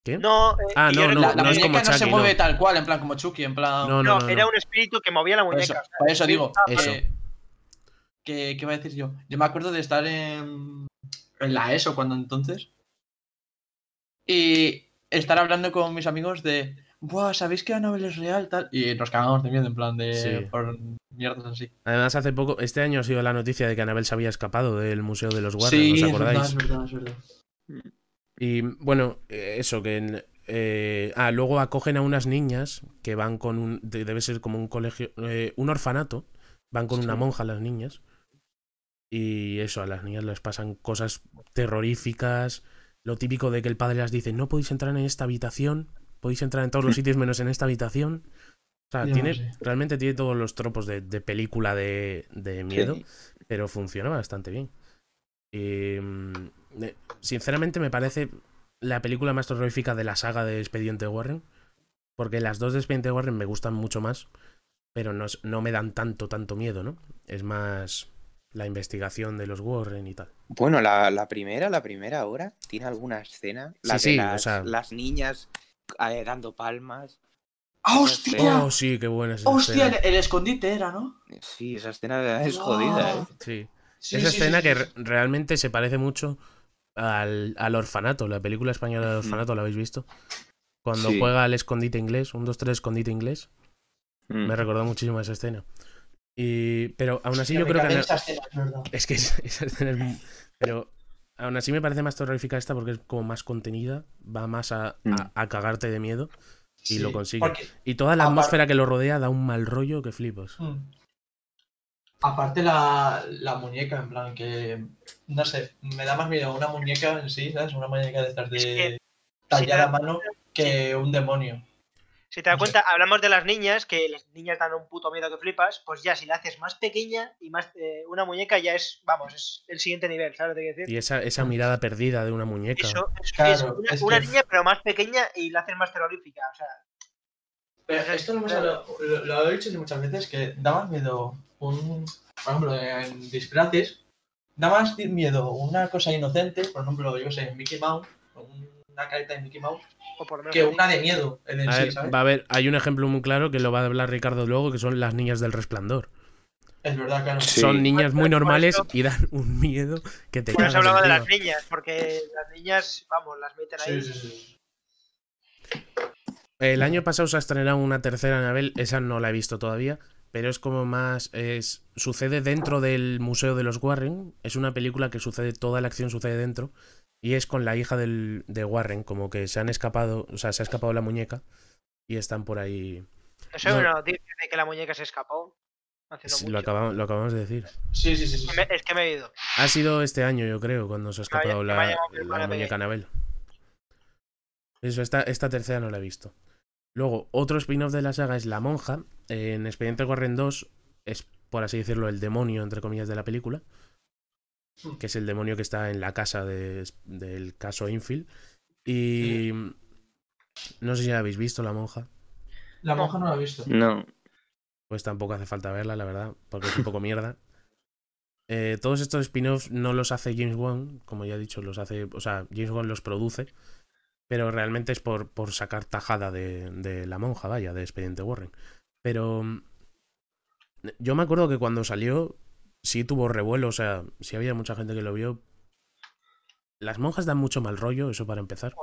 ¿Qué? No, eh, Ah, no, la la no es muñeca como no se mueve no. tal cual, en plan como Chucky, en plan. No, No, no, era no. un espíritu que movía la Por muñeca. eso, o sea, por eso digo, ah, Eso. que- ¿qué iba a decir yo? Yo me acuerdo de estar en, en la ESO cuando entonces y estar hablando con mis amigos de, Buah, ¿sabéis que Annabelle es real? Tal? Y nos cagamos de miedo, en plan de. Sí. por mierdas así. Además, hace poco, este año ha sido la noticia de que Annabelle se había escapado del Museo de los Warren, sí, ¿os es acordáis? verdad, es verdad, es verdad. Y bueno, eh, eso, que... en- eh, ah, luego acogen a unas niñas que van con un... de- Debe ser como un colegio... eh, un orfanato. Van con una monja las niñas. Y eso, a las niñas les pasan cosas terroríficas. Lo típico de que el padre las dice, no podéis entrar en esta habitación. Podéis entrar en todos los sitios menos en esta habitación. O sea, tiene, sé. realmente tiene todos los tropos de, de película de, de miedo Sí. pero funciona bastante bien. Mm, eh, sinceramente me parece la película más terrorífica de la saga de Expediente Warren, porque las dos de Expediente Warren me gustan mucho más, pero no, es- no me dan tanto, tanto miedo, ¿no? Es más la investigación de los Warren y tal. Bueno, la, la primera, la primera hora, tiene alguna escena. La Sí, de sí, o las, sea- las niñas eh, dando palmas. ¡Ah, ¡Hostia! Oh, sí, qué buena es esa ¡Hostia! El, escena. el escondite era, ¿no? Sí, esa escena es Wow. jodida, ¿eh? Sí. Sí, Esa sí, escena sí, que realmente se parece mucho al, al orfanato, la película española del orfanato, ¿la habéis visto? Cuando Sí. juega al escondite inglés, un 2-3 escondite inglés, Mm. me recordó muchísimo esa escena. Y, pero aún así yo creo que... esa escena, es verdad. Es que esa esa escena es Pero aún así me parece más terrorífica esta porque es como más contenida, va más a, Mm. a- a cagarte de miedo. Y lo consigue. porque, Y toda la atmósfera que lo rodea da un mal rollo que flipas. mm, Aparte la, la muñeca, en plan que... No sé, me da más miedo una muñeca en sí, ¿sabes? Una muñeca de estas Es de que- tallada a mano que un demonio. Si te das No sé. cuenta, hablamos de las niñas, que las niñas dan un puto miedo que flipas, pues ya si la haces más pequeña y más eh, una muñeca ya es, vamos, es el siguiente nivel, ¿sabes lo que quiero decir? Y esa, esa mirada perdida de una muñeca. Eso es, Claro, es una, es una que- niña pero más pequeña y la haces más terrorífica, o sea, Pero esto lo hemos hablado- lo, lo he dicho muchas veces que da más miedo un, por ejemplo, en disfraces, da más miedo una cosa inocente, por ejemplo, yo sé, Mickey Mouse, una careta de Mickey Mouse, O por que una de miedo en el A sí, ver, ¿sabes? va a haber, hay un ejemplo muy claro que lo va a hablar Ricardo luego, que son las niñas del resplandor. Es verdad, claro. Sí. Son niñas muy normales y dan un miedo que te Por eso hablaba de las niñas, porque las niñas, vamos, las meten ahí. Sí, sí, sí. El año pasado se ha estrenado una tercera Anabel, esa no la he visto todavía, pero es como más. Es, sucede dentro del Museo de los Warren. Es una película que sucede, toda la acción sucede dentro. Y es con la hija del, de Warren, como que se han escapado, o sea, se ha escapado la muñeca y están por ahí. Eso No. es una noticia de que la muñeca se escapó. Sí. Lo acabamos, lo acabamos de decir. Sí, sí, sí, sí, sí. Me- Es que me he ido. Ha sido este año, yo creo, cuando se ha escapado me la, muñeca. Anabel. Eso, esta, esta tercera no la he visto. Luego, otro spin-off de la saga es La Monja. En Expediente Warren 2 es, por así decirlo, el demonio, entre comillas, de la película. Que es el demonio que está en la casa de- del caso Infield. Y. No sé si la habéis visto, La Monja. La monja no la he visto. No. Pues tampoco hace falta verla, la verdad, porque es un poco mierda. Eh, todos estos spin-offs no los hace James Wan, como ya he dicho, los hace. O sea, James Wan los produce, pero realmente es por, por sacar tajada de, de la monja, vaya, de Expediente Warren. Pero. mm, Yo me acuerdo que cuando salió, sí tuvo revuelo, o sea, sí había mucha gente que lo vio. Las monjas dan mucho mal rollo, eso para empezar.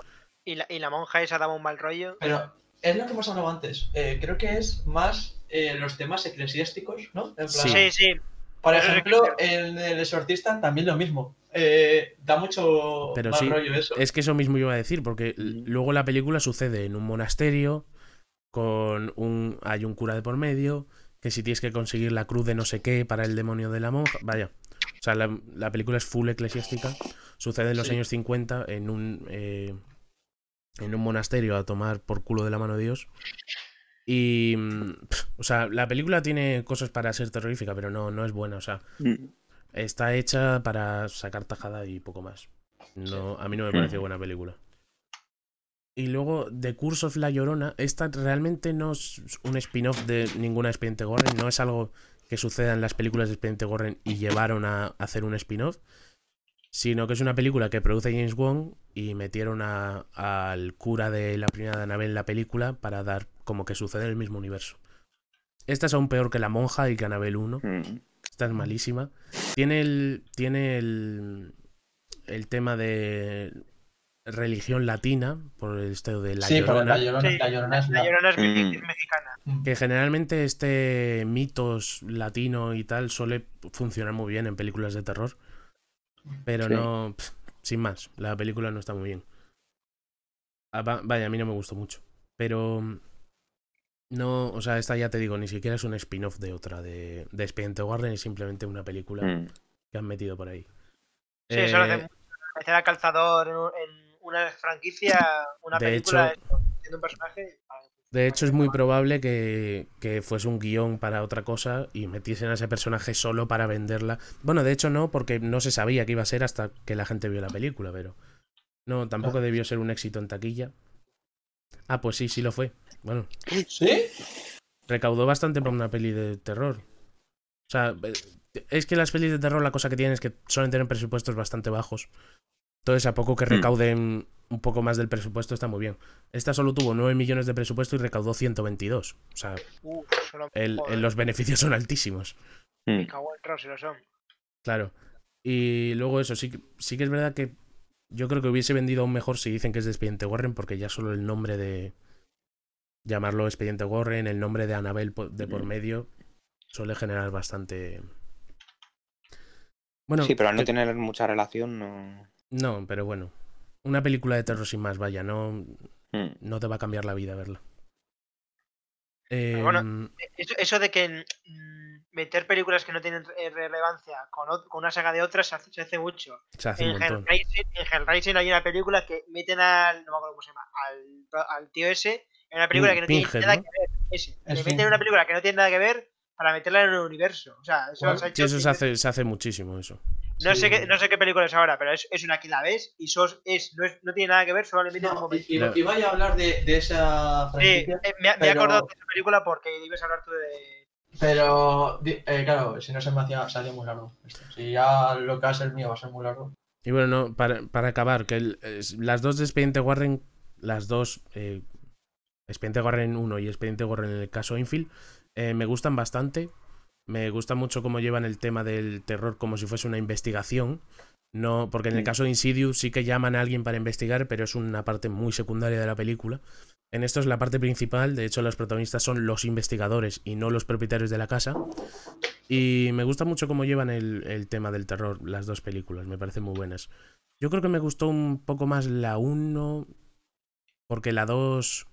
Y la, y la monja esa daba un mal rollo. Pero es lo que hemos hablado antes. Eh, creo que es más eh, los temas eclesiásticos, ¿no? En plan, Sí. Sí, sí. Por ejemplo, en El Exorcista también lo mismo. Eh, da mucho Pero mal sí, rollo eso. Es que eso mismo iba a decir, porque luego la película sucede en un monasterio, con un. hay un cura de por medio, que si tienes que conseguir la cruz de no sé qué para el demonio de la monja. Vaya. O sea, la, la película es full eclesiástica. Sucede en los Sí. años 50 en un. eh, en un monasterio a tomar por culo de la mano de Dios. Y. mm, o sea, la película tiene cosas para ser terrorífica, pero no, no es buena. O sea, Mm. Está hecha para sacar tajada y poco más. No, a mí no me pareció buena película. Y luego, The Curse of La Llorona, esta realmente no es un spin-off de ninguna Expediente Warren, no es algo que suceda en las películas de Expediente Warren y llevaron a hacer un spin-off, sino que es una película que produce James Wan y metieron a- al cura de la primera de Annabelle en la película para dar como que sucede en el mismo universo. Esta es aún peor que La Monja y que Annabelle 1. Mm. Esta es malísima. Tiene el. Tiene el. El tema de religión latina, por el estado de la sí, pero llorona. la llorona, Sí, la llorona es La la- llorona es, me- Mm. mexicana. Mm. Que generalmente este mitos latino y tal suele funcionar muy bien en películas de terror. Pero Sí. no. sin más, la película no está muy bien. Ah, va- vaya, a mí no me gustó mucho. Pero. No, o sea, esta ya te digo, ni siquiera es un spin-off de otra, de, de Expediente Warren, es simplemente una película Mm. que han metido por ahí. Sí, eso lo hace mucho. Meter al calzador en, un- en una franquicia, una De película, hecho- siendo un personaje. De hecho, es muy probable que, que fuese un guion para otra cosa y metiesen a ese personaje solo para venderla. Bueno, de hecho no, porque no se sabía que iba a ser hasta que la gente vio la película, pero... No, tampoco debió ser un éxito en taquilla. Ah, pues sí, sí lo fue. Bueno, ¿Sí? recaudó bastante para una peli de terror. O sea, eh, es que las pelis de terror la cosa que tienen es que suelen tener presupuestos bastante bajos. Entonces, a poco que Hmm. recauden un poco más del presupuesto está muy bien. Esta solo tuvo 9 millones de presupuesto y recaudó 122. O sea, Uh, el- el- los beneficios son altísimos. Mm. me cago en Ross, si lo son. Claro. Y luego eso, sí, sí que es verdad que yo creo que hubiese vendido aún mejor si dicen que es de Expediente Warren, porque ya solo el nombre de llamarlo Expediente Warren, el nombre de Annabelle po- de por medio, suele generar bastante... Bueno, sí, pero al no que- tener mucha relación, no. no, pero bueno. Una película de terror sin más, vaya, no, Mm. no te va a cambiar la vida verla. Pero bueno, Em, Eso, eso de que meter películas que no tienen eh, relevancia con, una saga de otras se hace, se hace mucho. se hace En. Hellraiser, en Hellraiser hay una película que meten al. No me acuerdo cómo se llama. Al, al tío ese. En una película que no tiene nada ¿no? que ver. Ese. Es Le meten una película que no tiene nada que ver para meterla en el universo. O sea, eso Bueno, se ha Sí, hecho. eso se hace, se hace muchísimo, eso. No, Sí. sé qué, no sé qué película es ahora, pero es, es una que la ves y sos, es, no, es, no tiene nada que ver, solo le meten un No, momento. y, y- La- iba yo a hablar de, de esa franquicia. eh, me, me he pero- acordado de esa película porque ibas a hablar tú de. Pero, eh, claro, si no se me hacía, se hacía muy largo. esto. Si ya lo que va a ser mío va a ser muy largo. Y bueno, no, para, para acabar, que el- las dos de Expediente Warren, las dos, eh, Expediente Warren 1 y Expediente Warren en el caso Infield, eh, me gustan bastante. Me gusta mucho cómo llevan el tema del terror como si fuese una investigación. No, porque en el Mm. caso de Insidious sí que llaman a alguien para investigar, pero es una parte muy secundaria de la película. En esto es la parte principal, de hecho los protagonistas son los investigadores y no los propietarios de la casa. Y me gusta mucho cómo llevan el, tema del terror, las dos películas, me parecen muy buenas. Yo creo que me gustó un poco más la 1, porque la 2,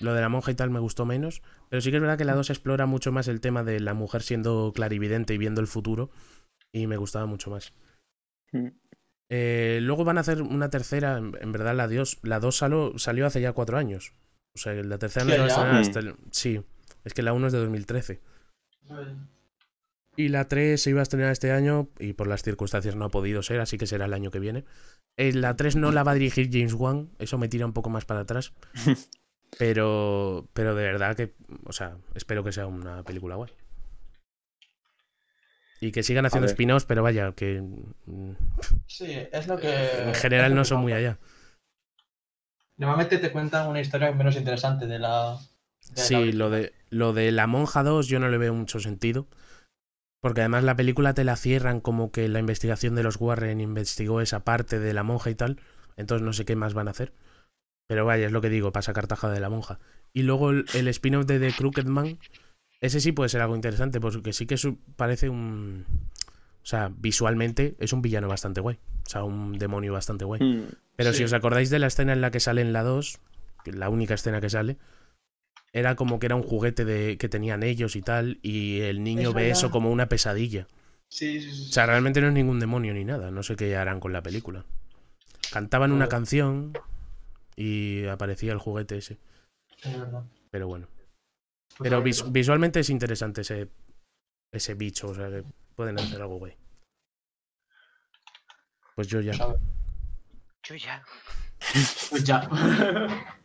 lo de la monja y tal me gustó menos, pero sí que es verdad que la 2 explora mucho más el tema de la mujer siendo clarividente y viendo el futuro, y me gustaba mucho más. Mm. Eh, luego van a hacer una tercera, en, en verdad la, Dios, la 2 salió, salió hace ya cuatro años. O sea, la tercera no ¿Sí, se va a Mm. hasta el- Sí, es que la 1 es de 2013. Y la 3 se iba a estrenar este año y por las circunstancias no ha podido ser, así que será el año que viene. Eh, la 3 no la va a dirigir James Wan, eso me tira un poco más para atrás. Pero, pero de verdad que, o sea, espero que sea una película guay. Y que sigan haciendo spin-offs, pero vaya, que mm, Sí, es lo que. en general no son muy allá. Normalmente te cuentan una historia menos interesante de la. de la Sí, lo de, lo de La Monja 2 yo no le veo mucho sentido. Porque además la película te la cierran como que la investigación de los Warren investigó esa parte de la monja y tal. Entonces no sé qué más van a hacer. Pero vaya, es lo que digo, para sacar tajada de la monja. Y luego el, el spin-off de The Crooked Man, ese sí puede ser algo interesante, porque sí que su- parece un... O sea, visualmente es un villano bastante guay. O sea, un demonio bastante guay. Mm. Pero Sí. si os acordáis de la escena en la que sale en la 2, que la única escena que sale, era como que era un juguete de, que tenían ellos y tal, y el niño ve eso como una pesadilla. Sí, sí, sí. O sea, realmente no es ningún demonio ni nada, no sé qué harán con la película. Cantaban una canción y aparecía el juguete ese, es verdad. pero bueno. Pues Pero vis- visualmente es interesante ese, ese bicho, o sea que pueden hacer algo guay. Pues yo ya. pues. Yo ya. Pues ya.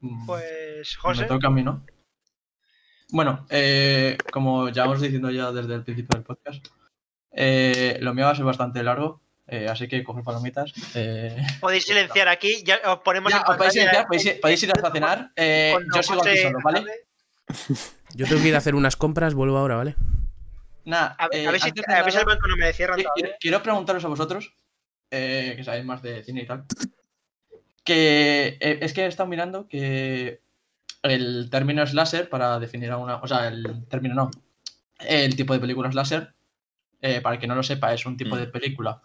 Mm, Pues, Me José. toca a mí, ¿no? Bueno, eh, como ya vamos diciendo ya desde el principio del podcast, eh, lo mío va a ser bastante largo, eh, así que coger palomitas. eh, Podéis silenciar aquí, ya os ponemos ya, en os podéis, silenciar, podéis, ir- podéis ir a cenar. eh, cuando yo sigo aquí solo, ¿vale? Yo tengo que ir a hacer unas compras, vuelvo ahora, ¿vale? Nada, A ver, eh, a ver si, antes de a ver si el nada, banco no me todavía. quiero, quiero preguntaros a vosotros, eh, que sabéis más de cine y tal, que eh, es que he estado mirando que el término slasher para definir a una. O sea, el término no. El tipo de película slasher, eh, para el que no lo sepa, es un tipo Mm. de película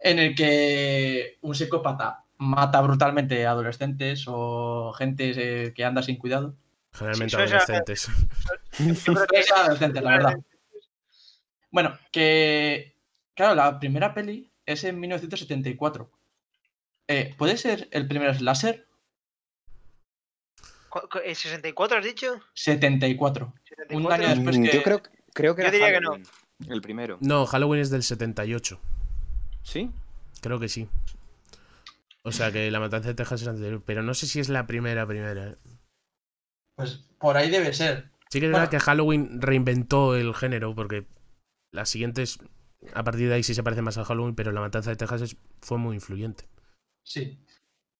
en el que un psicópata mata brutalmente a adolescentes o gente eh, que anda sin cuidado. Generalmente Sí, adolescentes. Es adolescentes, la verdad. Bueno, que. Claro, la primera peli es en 1974. Eh, ¿Puede ser el primer slasher? cu- cu- ¿eh, ¿64 has dicho? 74. 74. año después Mm, que- Yo creo, creo que Yo era diría que no. El primero. No, Halloween es del 78. ¿Sí? Creo que sí. O sea que la matanza de Texas es anterior. Pero no sé si es la primera, primera. ¿eh? Pues por ahí debe ser. Sí que es Bueno. verdad que Halloween reinventó el género, porque las siguientes, a partir de ahí sí se parece más a Halloween, pero la matanza de Texas es- fue muy influyente. Sí.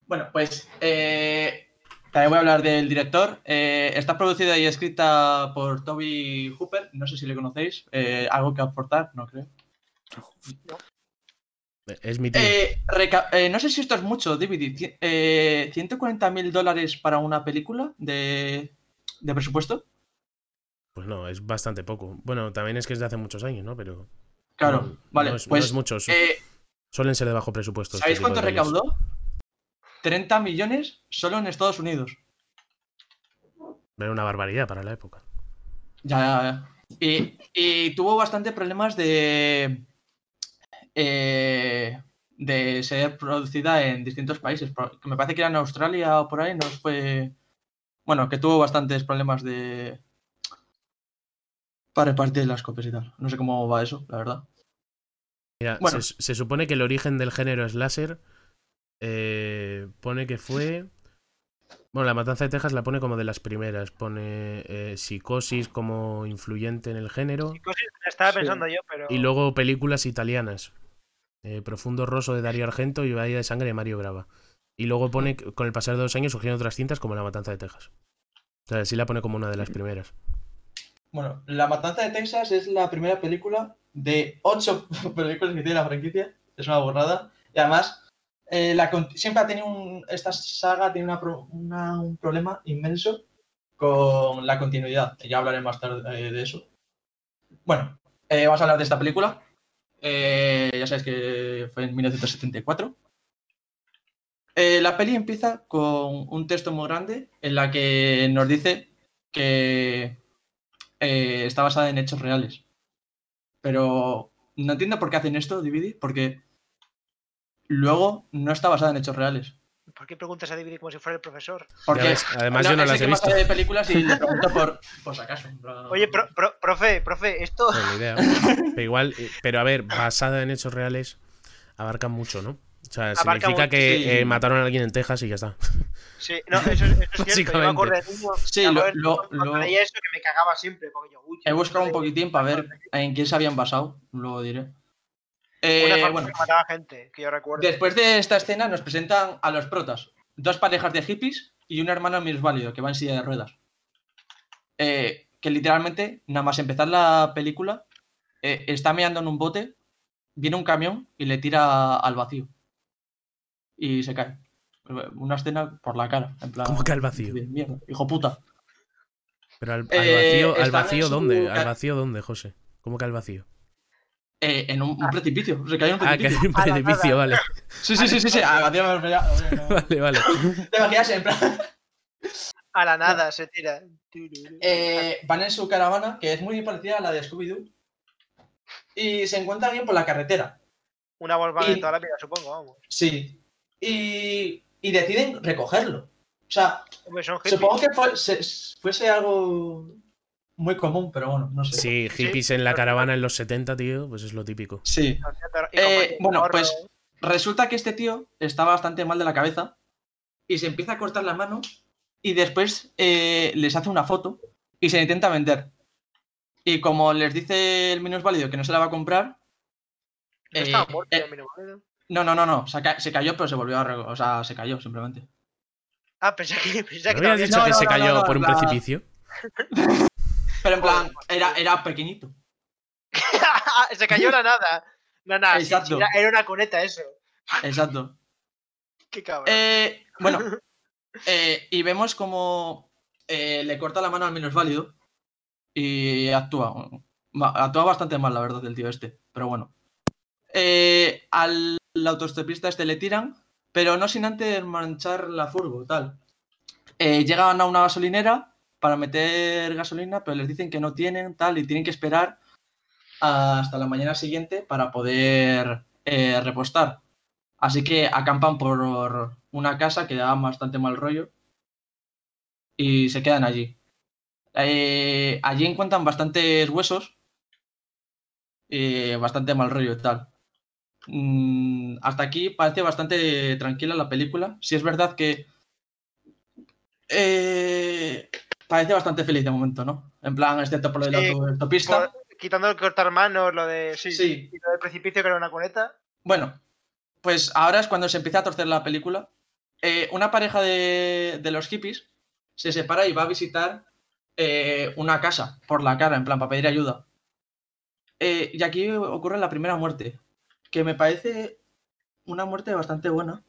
Bueno, pues eh, también voy a hablar del director. Eh, está producida y escrita por Toby Hooper. No sé si le conocéis. Eh, ¿Algo que aportar? No creo. Es mi tío. Eh, eh, no sé si esto es mucho, David. Eh, ¿140 mil dólares para una película de, de presupuesto? Pues no, es bastante poco. Bueno, también es que es de hace muchos años, ¿no? Pero. Claro, no- vale. No es, no pues, es mucho. su- eh, Suelen ser de bajo presupuesto. este ¿sabéis cuánto recaudó? 30 millones solo en Estados Unidos. Era una barbaridad para la época. Ya, ya, ya. Y, y tuvo bastante problemas de. Eh, de ser producida en distintos países. Que Me parece que era en Australia o por ahí, no fue. Bueno, que tuvo bastantes problemas de. Para repartir las copias y tal. No sé cómo va eso, la verdad. Mira, Bueno. se, se supone que el origen del género slasher eh, pone que fue Bueno, la matanza de Texas la pone como de las primeras. Pone eh, psicosis como influyente en el género. Psicosis, estaba Sí. pensando yo, pero. Y luego películas italianas. Eh, Profundo Rosso de Dario Argento y Bahía de Sangre de Mario Brava. Y luego pone con el pasar de los años surgieron otras cintas como La Matanza de Texas. O sea, sí la pone como una de las primeras. Bueno, La Matanza de Texas es la primera película de ocho películas que tiene la franquicia. Es una borrada. Y además, eh, siempre ha tenido esta saga tiene una- un problema inmenso con la continuidad. Ya hablaré más tarde eh, de eso. Bueno, eh, vamos a hablar de esta película. Eh, ya sabéis que fue en 1974. Eh, la peli empieza con un texto muy grande en la que nos dice que eh, está basada en hechos reales. Pero no entiendo por qué hacen esto, DVD, porque luego no está basada en hechos reales. ¿Por qué preguntas a David como si fuera el profesor? Porque ves, además yo no las he que visto. de películas y le pregunto por, por si acaso. Oye, pro- pro- profe, profe, esto. No, ni idea. Pero igual, eh, pero a ver, basada en hechos reales, abarca mucho, ¿no? O sea, Abarca significa que sí. eh, mataron a alguien en Texas y ya está. Sí, no, eso, es- eso es cierto. Yo me acuerdo de niño. Sí, lo- lo- lo- eso que me cagaba siempre. Porque yo, uy, He buscado un poquitín para ver en quién se habían basado, luego diré. Eh, Una familia bueno, que mataba gente, que yo recuerdo. después de esta escena nos presentan a los protas. Dos parejas de hippies y un hermano minusválido que va en silla de ruedas. Eh, que literalmente, nada más empezar la película, eh, está meando en un bote, viene un camión y le tira al vacío. Y se cae. Una escena por la cara. En plan, ¿Cómo que al vacío? Mierda, hijo puta. Pero al, al Eh, vacío, ¿al vacío su dónde? ¿Al vacío dónde, José? ¿Cómo que al vacío? Eh, en un, un precipicio. Se cayó en un Ah, que hay precipicio. un A la precipicio, vale. Sí, sí, sí, sí, sí. me Vale, vale. Te imaginas en plan. A la nada se tira. Eh, van en su caravana, que es muy parecida a la de Scooby-Doo. Y se encuentran bien por la carretera. Una Volkswagen de toda la vida, supongo, vamos. Sí. Y, y deciden recogerlo. O sea, supongo que fue- se- fuese algo muy común, pero bueno, no sé. Sí, hippies en la caravana en los 70, tío, pues es lo típico. Sí. Eh, bueno, pues resulta que este tío está bastante mal de la cabeza y se empieza a cortar la mano y después eh, les hace una foto y se intenta vender. Y como les dice el minusválido que no se la va a comprar, ¿No estaba eh, muerto eh, el minusválido? no, no, no, no, se, ca- se cayó, pero se volvió a... O sea, se cayó simplemente. Ah, pensé que. Pensé ¿No que habías dicho no, que no, se no, cayó no, por un la- precipicio? Pero en plan, era, era pequeñito. se cayó la nada. No, nada, sí, sí, Exacto. era, era una coneta eso. Exacto. Qué cabrón. Eh, bueno, eh, y vemos como eh, le corta la mano al minusválido y actúa. Actúa bastante mal, la verdad, el tío este. Pero bueno. Al autostopista este le tiran, pero no sin antes manchar la furgo, tal. Llegan a una gasolinera para meter gasolina, pero les dicen que no tienen, tal, y tienen que esperar hasta la mañana siguiente para poder eh, repostar. Así que acampan por una casa que da bastante mal rollo y se quedan allí. Eh, allí encuentran bastantes huesos y bastante mal rollo y tal. Mm, hasta aquí parece bastante tranquila la película. Si es verdad que eh, parece bastante feliz de momento, ¿no? En plan, excepto por lo del Sí, auto- autopista. Por- quitando el cortar manos, lo de. Sí, Sí. Y lo del precipicio que era una coneta. Bueno, pues ahora es cuando se empieza a torcer la película. Eh, una pareja de, de los hippies se separa y va a visitar eh, una casa por la cara, en plan, para pedir ayuda. Eh, y aquí ocurre la primera muerte, que me parece una muerte bastante buena,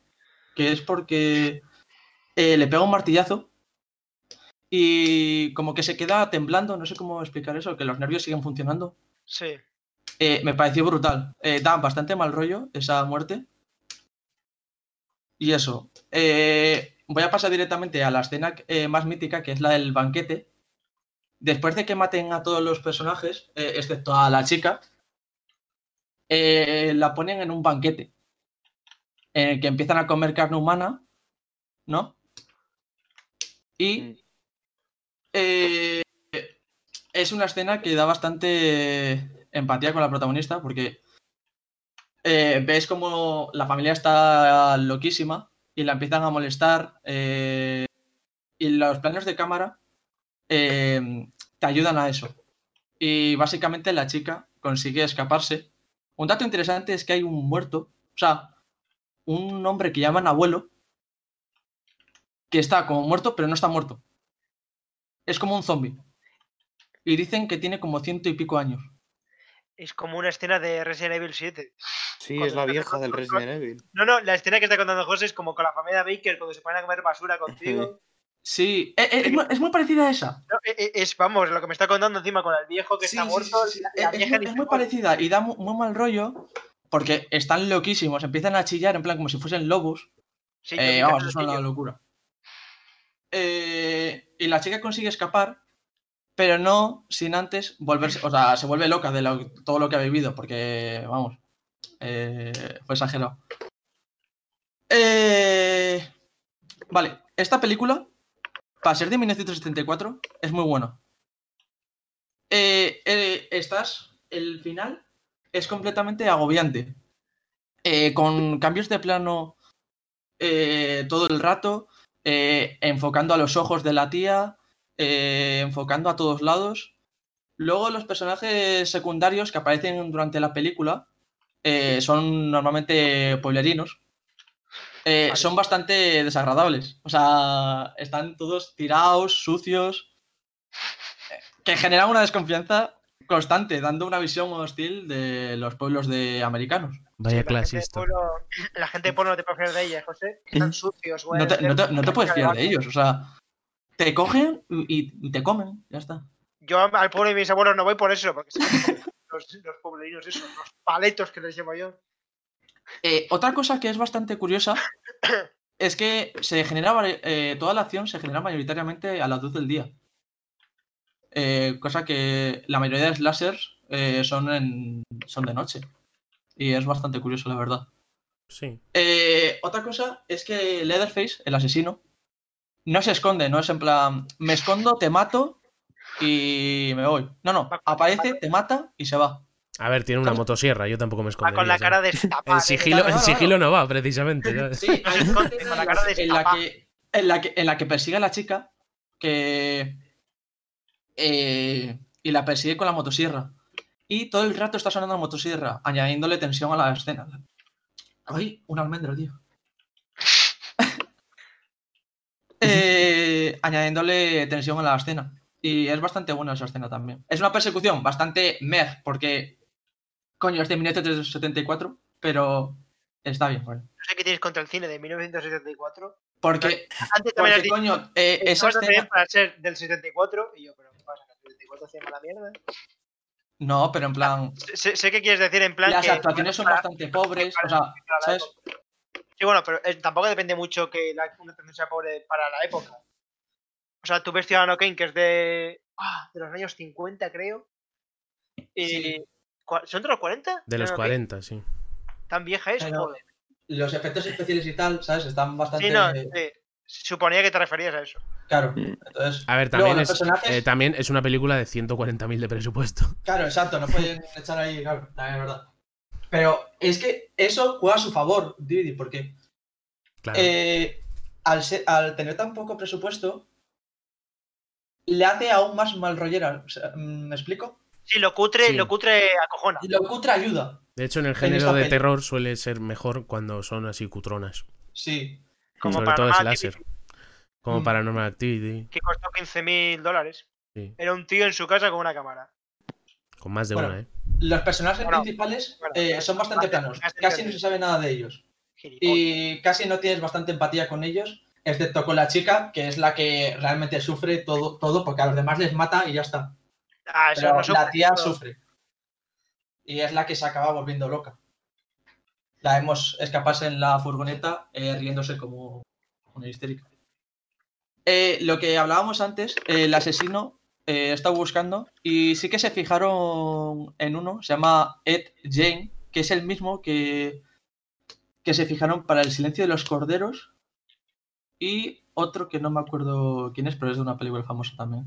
que es porque le pega un martillazo y como que se queda temblando, no sé cómo explicar eso, que los nervios siguen funcionando. Sí. Eh, me pareció brutal. Eh, da bastante mal rollo esa muerte. Y eso. Eh, voy a pasar directamente a la escena más mítica, que es la del banquete. Después de que maten a todos los personajes, excepto a la chica, la ponen en un banquete. En el que empiezan a comer carne humana, ¿no? Y eh, es una escena que da bastante empatía con la protagonista porque eh, ves como la familia está loquísima y la empiezan a molestar. eh, Y los planos de cámara te ayudan a eso. Y básicamente la chica consigue escaparse. Un dato interesante es que hay un muerto, o sea, un hombre que llaman abuelo, que está como muerto, pero no está muerto. Es como un zombie. Y dicen que tiene como ciento y pico años. Es como una escena de Resident Evil 7. Sí, Cuando es la vieja del con- Resident Evil. No, no, la escena que está contando José es como con la familia Baker cuando se ponen a comer basura contigo. Sí, eh, eh, es, mu- es muy parecida a esa. No, e- e- es, vamos, lo que me está contando encima con el viejo que Sí, está sí, muerto. sí, sí. la- Es- la es, vieja muy, es muere. parecida y da mu- muy, mal rollo porque están loquísimos, empiezan a chillar en plan como si fuesen lobos. Eh, vamos, que es una locura. Eh, y la chica consigue escapar, pero no sin antes volverse, o sea, se vuelve loca de todo lo que ha vivido, porque, vamos, eh, fue exagerado. Eh, vale, esta película, para ser de 1974, es muy buena. Eh, eh, estás, el final es completamente agobiante, eh, con cambios de plano eh, todo el rato, eh, enfocando a los ojos de la tía, eh, enfocando a todos lados. Luego los personajes secundarios que aparecen durante la película eh, son normalmente pueblerinos. Vale. Son bastante desagradables. O sea, están todos tirados, sucios, que generan una desconfianza constante, dando una visión hostil de los pueblos de americanos. Vaya La gente, de clasista. pueblo, la gente de pueblo no te puede fiar de ella, José. Están sucios, güey. No te, no te- no te puedes fiar de ellos, o sea, te cogen y, y te comen, ya está. Yo al pueblo de mis abuelos no voy por eso, porque los, los pueblerinos, esos, los paletos que les llamo yo. Eh, otra cosa que es bastante curiosa es que se genera vari- eh, toda la acción se genera mayoritariamente a las luz del día. Eh, cosa que la mayoría de slashers eh, son, en, son de noche. Y es bastante curioso, la verdad. Sí. Eh, otra cosa es que Leatherface, el asesino, no se esconde, no es en plan, me escondo, te mato y me voy. No, no, aparece, te mata y se va. A ver, tiene una motosierra, yo tampoco me Va escondería. con la cara destapada. En sigilo, en sigilo no va, precisamente. Sí, Con- la en cara la- en la destapada. que en la que en la que persigue a la chica que eh, y la persigue con la motosierra y todo el rato está sonando la motosierra añadiéndole tensión a la escena. Ay, un almendro, tío. Eh, añadiéndole tensión a la escena. Y es bastante buena esa escena también. Es una persecución bastante meh, porque coño, es de 1974, pero está bien, bueno. No sé qué tienes contra el cine de 1974. Porque, Antes también porque dicho coño, eh, esa escena... para ser del 74. Y yo, pero ¿qué pasa? ¿Que el 74 hacía mala mierda? No, pero en plan, Sé, sé qué quieres decir en plan. las que- actuaciones son para- bastante pobres, o sea. Sí, bueno, pero eh, tampoco depende mucho que la, una actuación sea pobre para la época. O sea, tú ves Ciudadano Kane, que es de. ah, de los años 50, creo. Y. Sí. ¿Son de los 40? De los Ciudadano Kane? 40, sí. Tan vieja es, Pero- joder. Los efectos especiales y tal, ¿sabes? Están bastante... Sí, no, sí. Suponía que te referías a eso. Claro, Mm. entonces... A ver, también es, personajes- eh, también es una película de 140.000 de presupuesto. Claro, exacto, no pueden echar ahí, claro, también es verdad. Pero es que eso juega a su favor, Didi, porque Claro. eh, al, tener tan poco presupuesto, le hace aún más mal rollera. O sea, mm, ¿Me explico? Sí, lo cutre, Sí. lo cutre acojona. Lo cutre ayuda. de hecho, en el género de peli. terror suele ser mejor cuando son así cutronas. Sí. Como Sobre todo slasher. Activity, Como Mm. Paranormal Activity. Que costó 15.000 dólares. Sí. Era un tío en su casa con una cámara. Con más de Bueno, una, ¿eh? Los personajes Bueno, principales bueno, eh, son bastante planos. Casi no se sabe nada de ellos. Gilipollas. Y casi no tienes bastante empatía con ellos, excepto con la chica, que es la que realmente sufre todo, todo porque a los demás les mata y ya está. Ah, eso Pero no la tía sufre. Y es la que se acaba volviendo loca. La vemos escaparse en la furgoneta eh, riéndose como una histérica. Eh, lo que hablábamos antes, eh, el asesino eh, está buscando y sí que se fijaron en uno, se llama Ed Jane, que es el mismo que, que se fijaron para El silencio de los corderos y otro que no me acuerdo quién es, pero es de una película famosa también.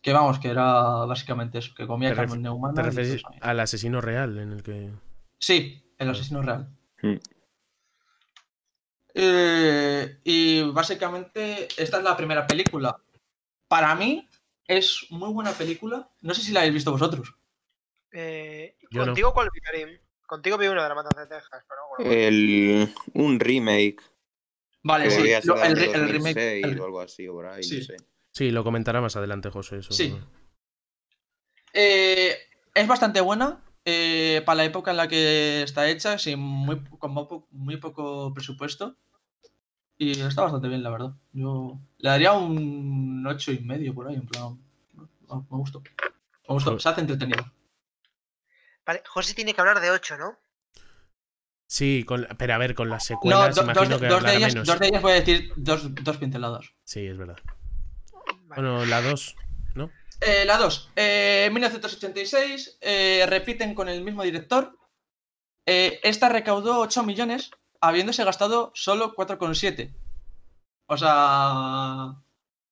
Que vamos, que era básicamente eso, que comía carne humana. Te refieres al asesino real en el que. Sí, el asesino real. Mm. Eh, y básicamente esta es la primera película. Para mí es muy buena película. No sé si la habéis visto vosotros. Eh, Yo no. ¿Contigo cuál vi, Karim? Contigo vi uno de la Matanza de Texas, pero no, bueno. El, un remake. Vale, sí. lo- el, el remake. 2006 el- o algo así, o por ahí, Sí. no sé. Sí, lo comentará más adelante, José. Eso, Sí. Eh, es bastante buena eh, para la época en la que está hecha, sin muy, con muy poco presupuesto. Y está bastante bien, la verdad. Yo le daría un ocho y medio por ahí, en plan. Me gustó. Me gustó, se hace entretenido. Vale, José tiene que hablar de 8, ¿no? Sí, con, pero a ver, con las No, secuelas do- imagino dos, que de- dos de ellas, menos. dos de ellas voy a decir dos, dos pinceladas. Sí, es verdad. Vale. Bueno, la 2. Eh, la 2. Eh, 1986. eh, repiten con el mismo director. Eh, esta recaudó 8 millones, habiéndose gastado solo 4,7. O sea.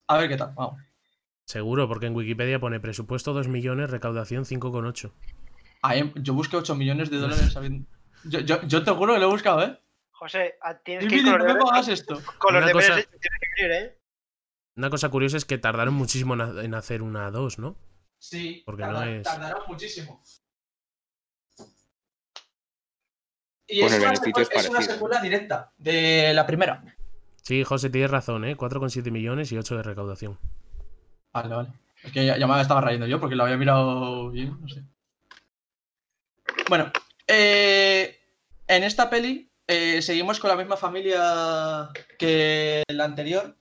A ver qué tal. Vamos. Seguro, porque en Wikipedia pone presupuesto 2 millones, recaudación 5,8. Ahí, yo busqué 8 millones de dólares. sabiendo- Yo, yo, yo te juro que lo he buscado, ¿eh? José, ah, tienes que ir con no los me deberes, hagas esto. con los Una deberes cosa- hechos, tienes que ir, ¿eh? Una cosa curiosa es que tardaron muchísimo en ha- en hacer una 2, ¿no? Sí, Porque no tarda- es- tardará muchísimo. Y Bueno, es, el una beneficio es secuela, es una parecido. secuela directa de la primera. Sí, José, tienes razón, ¿eh? 4,7 millones y 8 de recaudación. Vale, vale. Es que ya, ya me estaba rayando yo porque lo había mirado bien, no sé. Bueno, eh, en esta peli eh, seguimos con la misma familia que la anterior,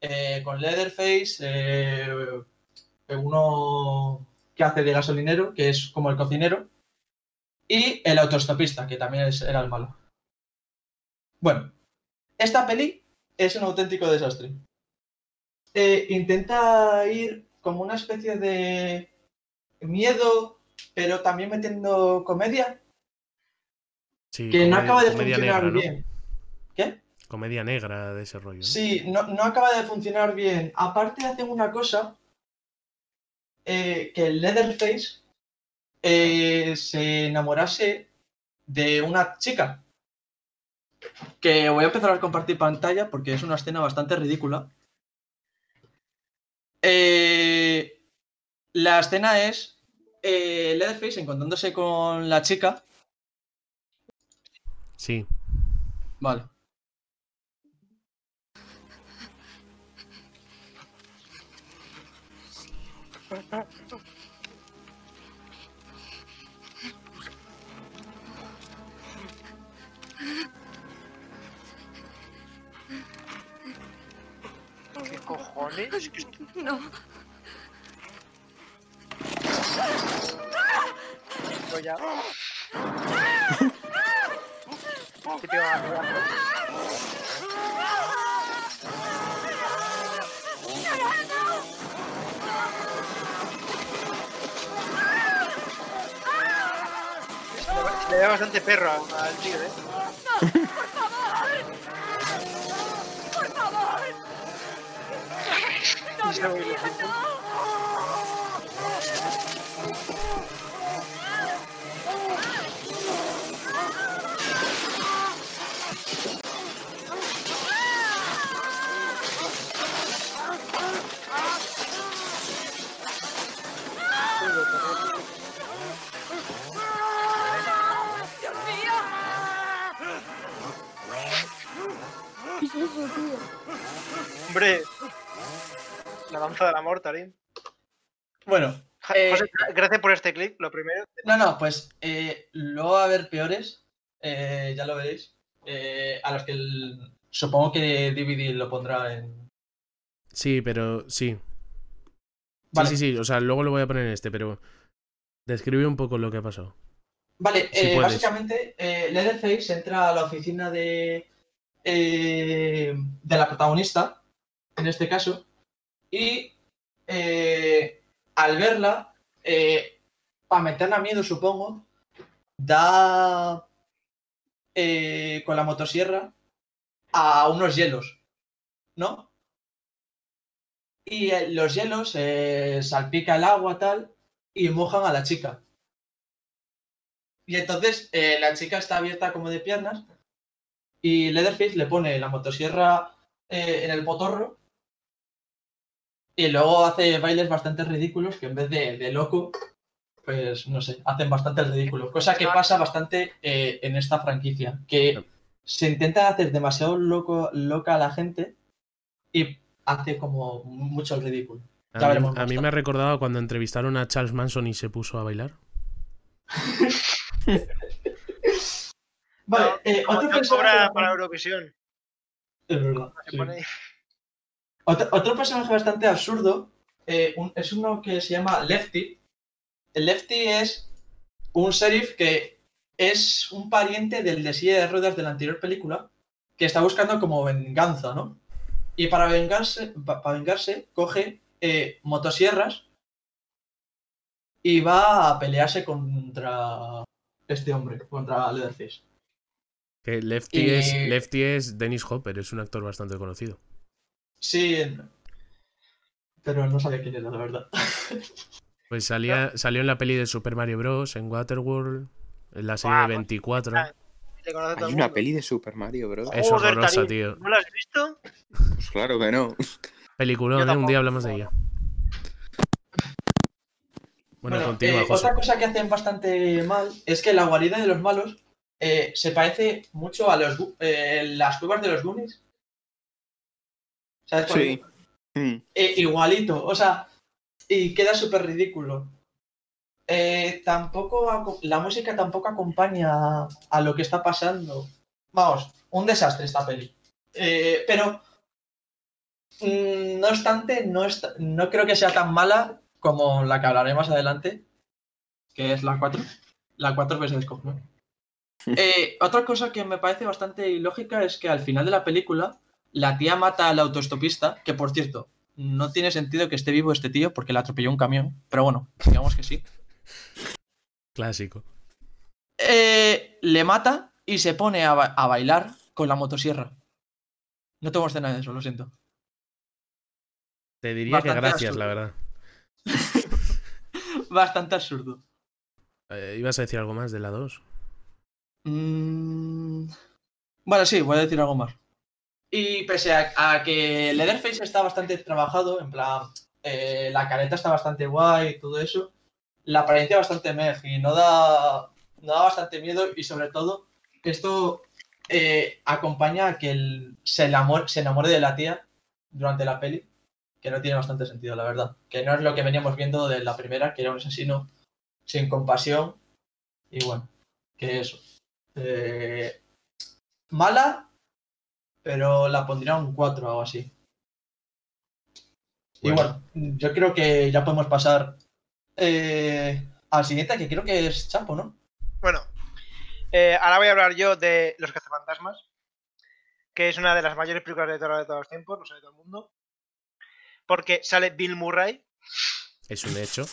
eh, con Leatherface, eh, uno que hace de gasolinero, que es como el cocinero, y el autostopista, que también era el malo. Bueno, esta peli es un auténtico desastre eh, intenta ir como una especie de miedo, pero también metiendo comedia, Sí, que no acaba de funcionar negra, ¿no? bien. ¿Qué? Comedia negra de ese rollo. ¿no? Sí, no, no acaba de funcionar bien. Aparte hacen una cosa eh, que el Leatherface eh, se enamorase de una chica. Que voy a empezar a compartir pantalla porque es una escena bastante ridícula. Eh, la escena es eh, Leatherface encontrándose con la chica. Sí. Vale. Cojones? No, ya. ¿Qué te va a le da bastante perro al tío, ¿eh? por favor. Por favor. No, Se oye. Hombre. La danza del amor, Tarín. Bueno, Eh, José, gracias por este clip, lo primero. No, no, pues eh, luego va a haber peores, eh, ya lo veréis, eh, a los que el- supongo que DVD lo pondrá en... Sí, pero sí. Vale, Sí, sí, sí. O sea, luego lo voy a poner en este, pero. Describe un poco lo que ha pasado. Vale, Si eh, básicamente eh, Leatherface entra a la oficina de, eh, de la protagonista, en este caso, y eh, al verla, para meterla miedo supongo, da eh, con la motosierra a unos hielos, ¿no? Y eh, los hielos eh, salpica el agua tal y mojan a la chica. Y entonces eh, la chica está abierta como de piernas y Leatherface le pone la motosierra eh, en el potorro y luego hace bailes bastante ridículos que en vez de, de loco, pues no sé, hacen bastante ridículos. Cosa que pasa bastante eh, en esta franquicia, que se intenta hacer demasiado loco, loca a la gente y hace como mucho el ridículo. A Ya mí, veremos a mí me ha recordado cuando entrevistaron a Charles Manson y se puso a bailar. Vale, No, eh, no personaje cobra para Eurovisión. Es verdad, sí. Otro, otro personaje bastante absurdo eh, un- es uno que se llama Lefty. El Lefty es un sheriff que es un pariente del de silla de ruedas de la anterior película que está buscando como venganza, ¿no? Y para vengarse, pa- para vengarse coge eh, motosierras y va a pelearse contra este hombre, contra Leatherface. Que Lefty, Y- es, Lefty es Dennis Hopper, es un actor bastante conocido. Sí, pero no sabía quién era, la verdad. Pues salía, salió en la peli de Super Mario Bros. en Waterworld, en la serie de pues, 24. ah, Le conoce todo Hay una peli de Super Mario, bro. Es horrorosa, tío. ¿No la has visto? Pues claro que no. Peliculón, ¿eh? Un día hablamos de ella. Bueno, continúa, eh, José. otra cosa que hacen bastante mal es que la guarida de los malos eh, se parece mucho a los eh, las cuevas de los Goonies. ¿Sabes? Sí. Mm. Eh, igualito, o sea, y queda súper ridículo. Eh, tampoco la música tampoco acompaña a lo que está pasando. Vamos, un desastre esta peli. Eh, pero mm, no obstante, no, está- no creo que sea tan mala como la que hablaré más adelante, que es la 4. La 4 veces descojonó. Eh, otra cosa que me parece bastante ilógica es que al final de la película la tía mata al autostopista, que por cierto, no tiene sentido que esté vivo este tío porque le atropelló un camión, pero bueno, digamos que sí. Clásico. Eh, le mata y se pone a, ba- a bailar con la motosierra. No tengo escena de eso, lo siento. Te diría que gracias, absurdo. la verdad. Bastante absurdo. Eh, ¿Ibas a decir algo más de la 2? Mm, Bueno, sí, voy a decir algo más. Y pese a, a que Leatherface está bastante trabajado, en plan, eh, la careta está bastante guay y todo eso, la apariencia bastante mej y no da, no da bastante miedo y sobre todo esto eh, acompaña a que el- se, enamore, se enamore de la tía durante la peli, que no tiene bastante sentido, la verdad. Que no es lo que veníamos viendo de la primera, que era un asesino sin compasión y bueno, que eso. Eh, mala, pero la pondría un 4 o algo así. Y Bueno. yo creo que ya podemos pasar eh, al siguiente, que creo que es Chapo, ¿no? Bueno, eh, ahora voy a hablar yo de Los Cazafantasmas, que es una de las mayores películas de terror de todos los tiempos, lo sabe todo el mundo. Porque sale Bill Murray, Es un hecho.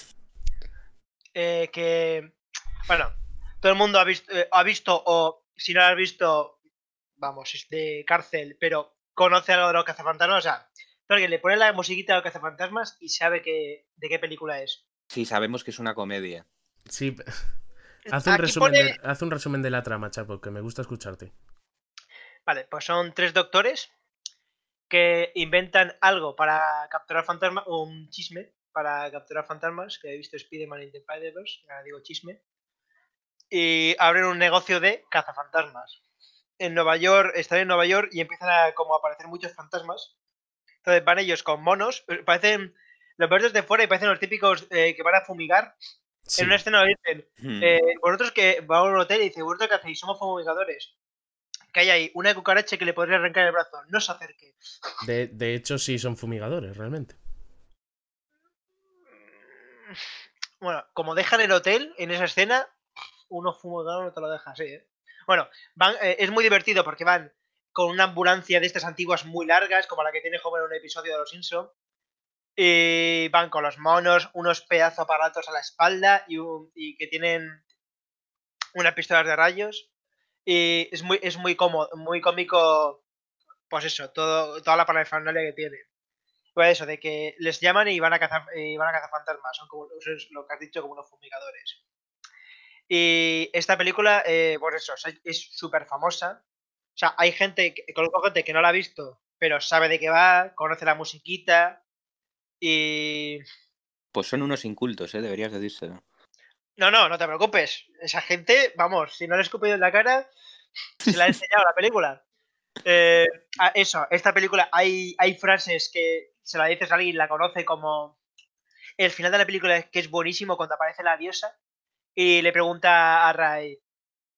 eh, que, bueno, todo el mundo ha visto, eh, ha visto o si no lo has visto, vamos, es de cárcel, pero conoce algo de los cazafantasmas, o sea, porque le pone la musiquita a los cazafantasmas y sabe que, de qué película es. Sí, sabemos que es una comedia. Sí. Haz un, resumen pone- de, haz un resumen de la trama, Chapo, que me gusta escucharte. Vale, pues son tres doctores que inventan algo para capturar fantasmas, un chisme para capturar fantasmas, que he visto Spider-Man in the Spider-Verse, ahora digo chisme, y abren un negocio de cazafantasmas. En Nueva York, están en Nueva York y empiezan a como aparecer muchos fantasmas. Entonces van ellos con monos, eh, parecen, los ves desde fuera y parecen los típicos eh, que van a fumigar. Sí. En una escena dicen, Mm. eh, vosotros que va a un hotel y dice, ¿vosotros qué hacéis? Somos fumigadores. Que hay ahí una cucaracha que le podría arrancar el brazo. No se acerque. De, de hecho, sí son fumigadores, realmente. Bueno, como dejan el hotel en esa escena, uno fumigador no te lo deja así, ¿eh? Bueno, van, eh, es muy divertido porque van con una ambulancia de estas antiguas muy largas, como la que tiene Homer en un episodio de Los Simpson. Y van con los monos, unos pedazos aparatos a la espalda y, un- y que tienen unas pistolas de rayos. Y es muy, es muy cómodo, muy cómico, pues eso, todo, toda la parafernalia que tiene. Pues eso, de que les llaman y van a cazar, y van a cazar fantasmas, son como lo que has dicho, como unos fumigadores. Y esta película, eh, pues eso, es- súper famosa. O sea, hay gente, que, conozco gente que no la ha visto, pero sabe de qué va, conoce la musiquita y... Pues son unos incultos, ¿eh? Deberías decírselo. No, no, no te preocupes. Esa gente, vamos, si no le he escupido en la cara, se la he enseñado la película. Eh, eso, esta película hay, hay frases que se la dices a alguien y la conoce como... El final de la película es que es buenísimo cuando aparece la diosa y le pregunta a Ray,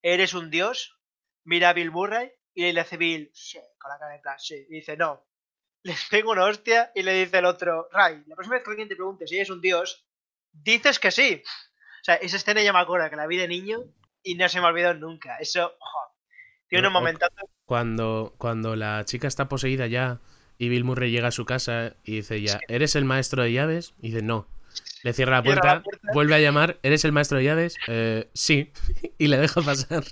¿eres un dios? Mira a Bill Murray y le dice Bill, sí, con la cara de plan, sí. Y dice, no. Les pego una hostia y le dice el otro, Ray, la próxima vez que alguien te pregunte si eres un dios, dices que sí. O sea, esa escena ya me acuerdo que la vi de niño y no se me ha olvidado nunca. Eso, ojo, tiene No, unos o- momentazos. Cuando, cuando la chica está poseída ya y Bill Murray llega a su casa y dice ya, ¿eres el maestro de llaves? Y dice, no. Le cierra la Cierra puerta, la puerta. vuelve a llamar, ¿eres el maestro de llaves? "Eh, sí. y le deja pasar.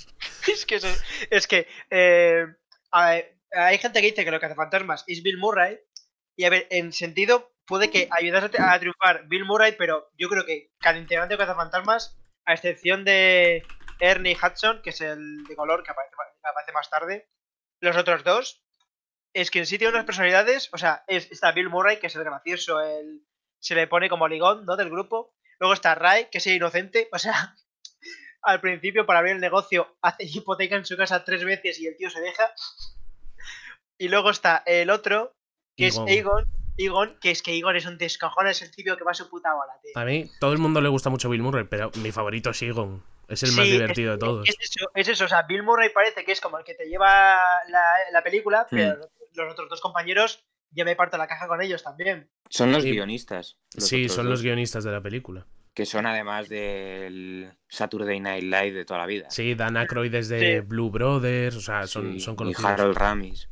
Es que, eso- es que eh, ver, hay gente que dice que lo que hace fantasmas es Bill Murray. Y a ver, en sentido, puede que ayudase a, triunfar Bill Murray, pero yo creo que cada integrante de fantasmas, a excepción de Ernie Hudson, que es el de color que aparece, que aparece más tarde, los otros dos, es que en sí tiene unas personalidades. O sea, es, está Bill Murray, que es el gracioso, el, se le pone como ligón ¿no? del grupo. Luego está Ray, que es inocente. O sea, al principio para abrir el negocio hace hipoteca en su casa tres veces y el tío se deja. Y luego está el otro, que Egon. es Egon. Egon, que es que Egon es un descojones, es el tío que va a su puta bola, tío. A mí, todo el mundo le gusta mucho Bill Murray, pero mi favorito es Egon. Es el más divertido es, de todos. Es eso, es eso, o sea, Bill Murray parece que es como el que te lleva la, la película, pero los otros dos compañeros ya me parto la caja con ellos también. Son los Sí. guionistas. los Sí, son dos, los guionistas de la película. Que son además del Saturday Night Live de toda la vida. Sí, Dan Aykroyd desde Sí. Blue Brothers, o sea, son, Sí, son y conocidos. Harold Ramis.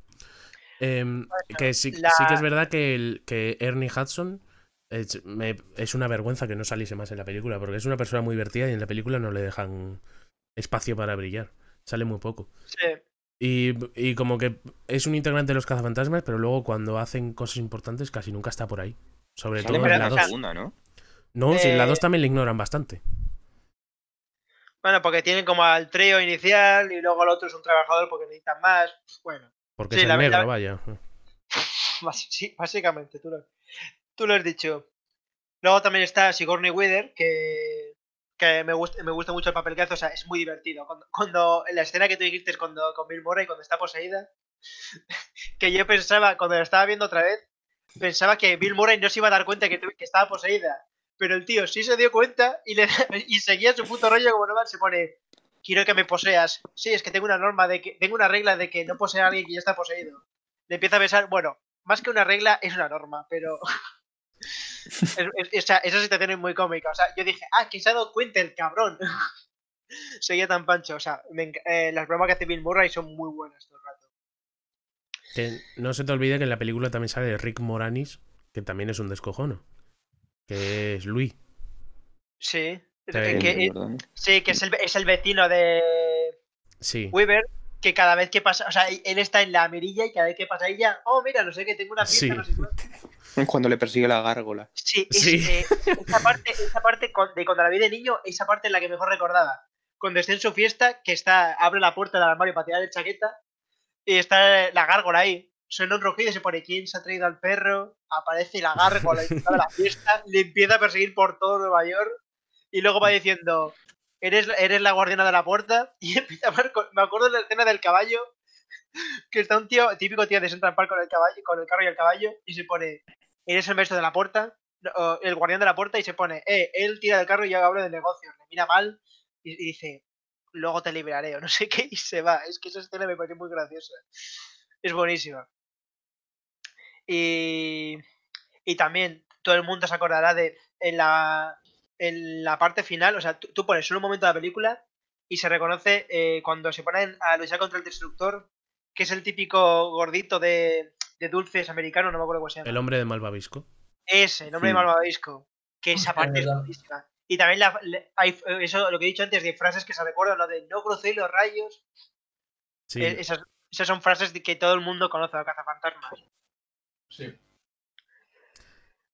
Em, que sí, la- sí que es verdad que, el, que Ernie Hudson es, me- es una vergüenza que no saliese más en la película, porque es una persona muy divertida y en la película no le dejan espacio para brillar. Sale muy poco. Sí. Y, y como que es un integrante de los cazafantasmas, pero luego cuando hacen cosas importantes casi nunca está por ahí. Sobre todo en en la la 2. segunda, ¿no? No, sí, en la Eh, 2 también le ignoran bastante. Bueno, porque tienen como al trío inicial y luego el otro es un trabajador porque necesitan más. Bueno, Porque sí, es el la- la- negro, vaya. sí, básicamente, tú lo, tú lo has dicho. Luego también está Sigourney Weaver, que, que me, gusta, me gusta mucho el papel que hace, o sea, es muy divertido. Cuando, cuando en la escena que tú dijiste es cuando, con Bill Murray, cuando está poseída, que yo pensaba, cuando la estaba viendo otra vez, pensaba que Bill Murray no se iba a dar cuenta que, que estaba poseída. Pero el tío sí se dio cuenta y, le, y seguía su puto rollo como normal. Se pone, quiero que me poseas. Sí, es que tengo una norma de que, tengo una regla de que no posee a alguien que ya está poseído. Le empieza a besar, bueno, más que una regla es una norma, pero es- es- esa, esa situación es muy cómica. O sea, yo dije, ah, que se ha dado cuenta el cabrón. Seguía tan pancho. O sea, me eh, las bromas que hace Bill Murray son muy buenas todo el rato. Que no se te olvide que en la película también sale Rick Moranis, que también es un descojono. Que es Luis. Sí. Sí, que- sí, que es el, es el vecino de Sí. Weaver, que cada vez que pasa, o sea, él está en la mirilla y cada vez que pasa ella, oh, mira, no sé qué, tengo una fiesta, Sí. no sé cuál". Cuando le persigue la gárgola. Sí, es, Sí. eh, esa parte, esa parte con- de cuando la vi de niño, esa parte es la que mejor recordaba. Cuando está en su fiesta, que está, abre la puerta del armario para tirar el chaqueta, y está la gárgola ahí. Suena un rugido y se pone quién se ha traído al perro, aparece la gárgola y la fiesta, le empieza a perseguir por todo Nueva York, y luego va diciendo, eres, eres la guardiana de la puerta, y empieza a con- me acuerdo de la escena del caballo, que está un tío, típico tío de Central Park con el caballo, con el carro y el caballo, y se pone, eres el maestro de la puerta, el guardián de la puerta, y se pone, eh, él tira del carro y yo hablo de negocios, le mira mal, y, dice, luego te liberaré, o no sé qué, y se va. Es que esa escena me pareció muy graciosa. Es buenísima. Y, y también todo el mundo se acordará de en la, en la parte final, o sea, tú, tú pones solo un momento de la película y se reconoce eh, cuando se ponen a luchar contra el destructor, que es el típico gordito de, de dulces americano, no me acuerdo cómo se llama. El hombre de Malvavisco. Ese, nombre de Hmm. malvavisco. Que esa parte es buenísima. Y también la, hay, eso, lo que he dicho antes de frases que se recuerdan, lo de no crucéis los rayos. Sí. eh, esas, esas son frases de que todo el mundo conoce a Cazafantasmas. Sí.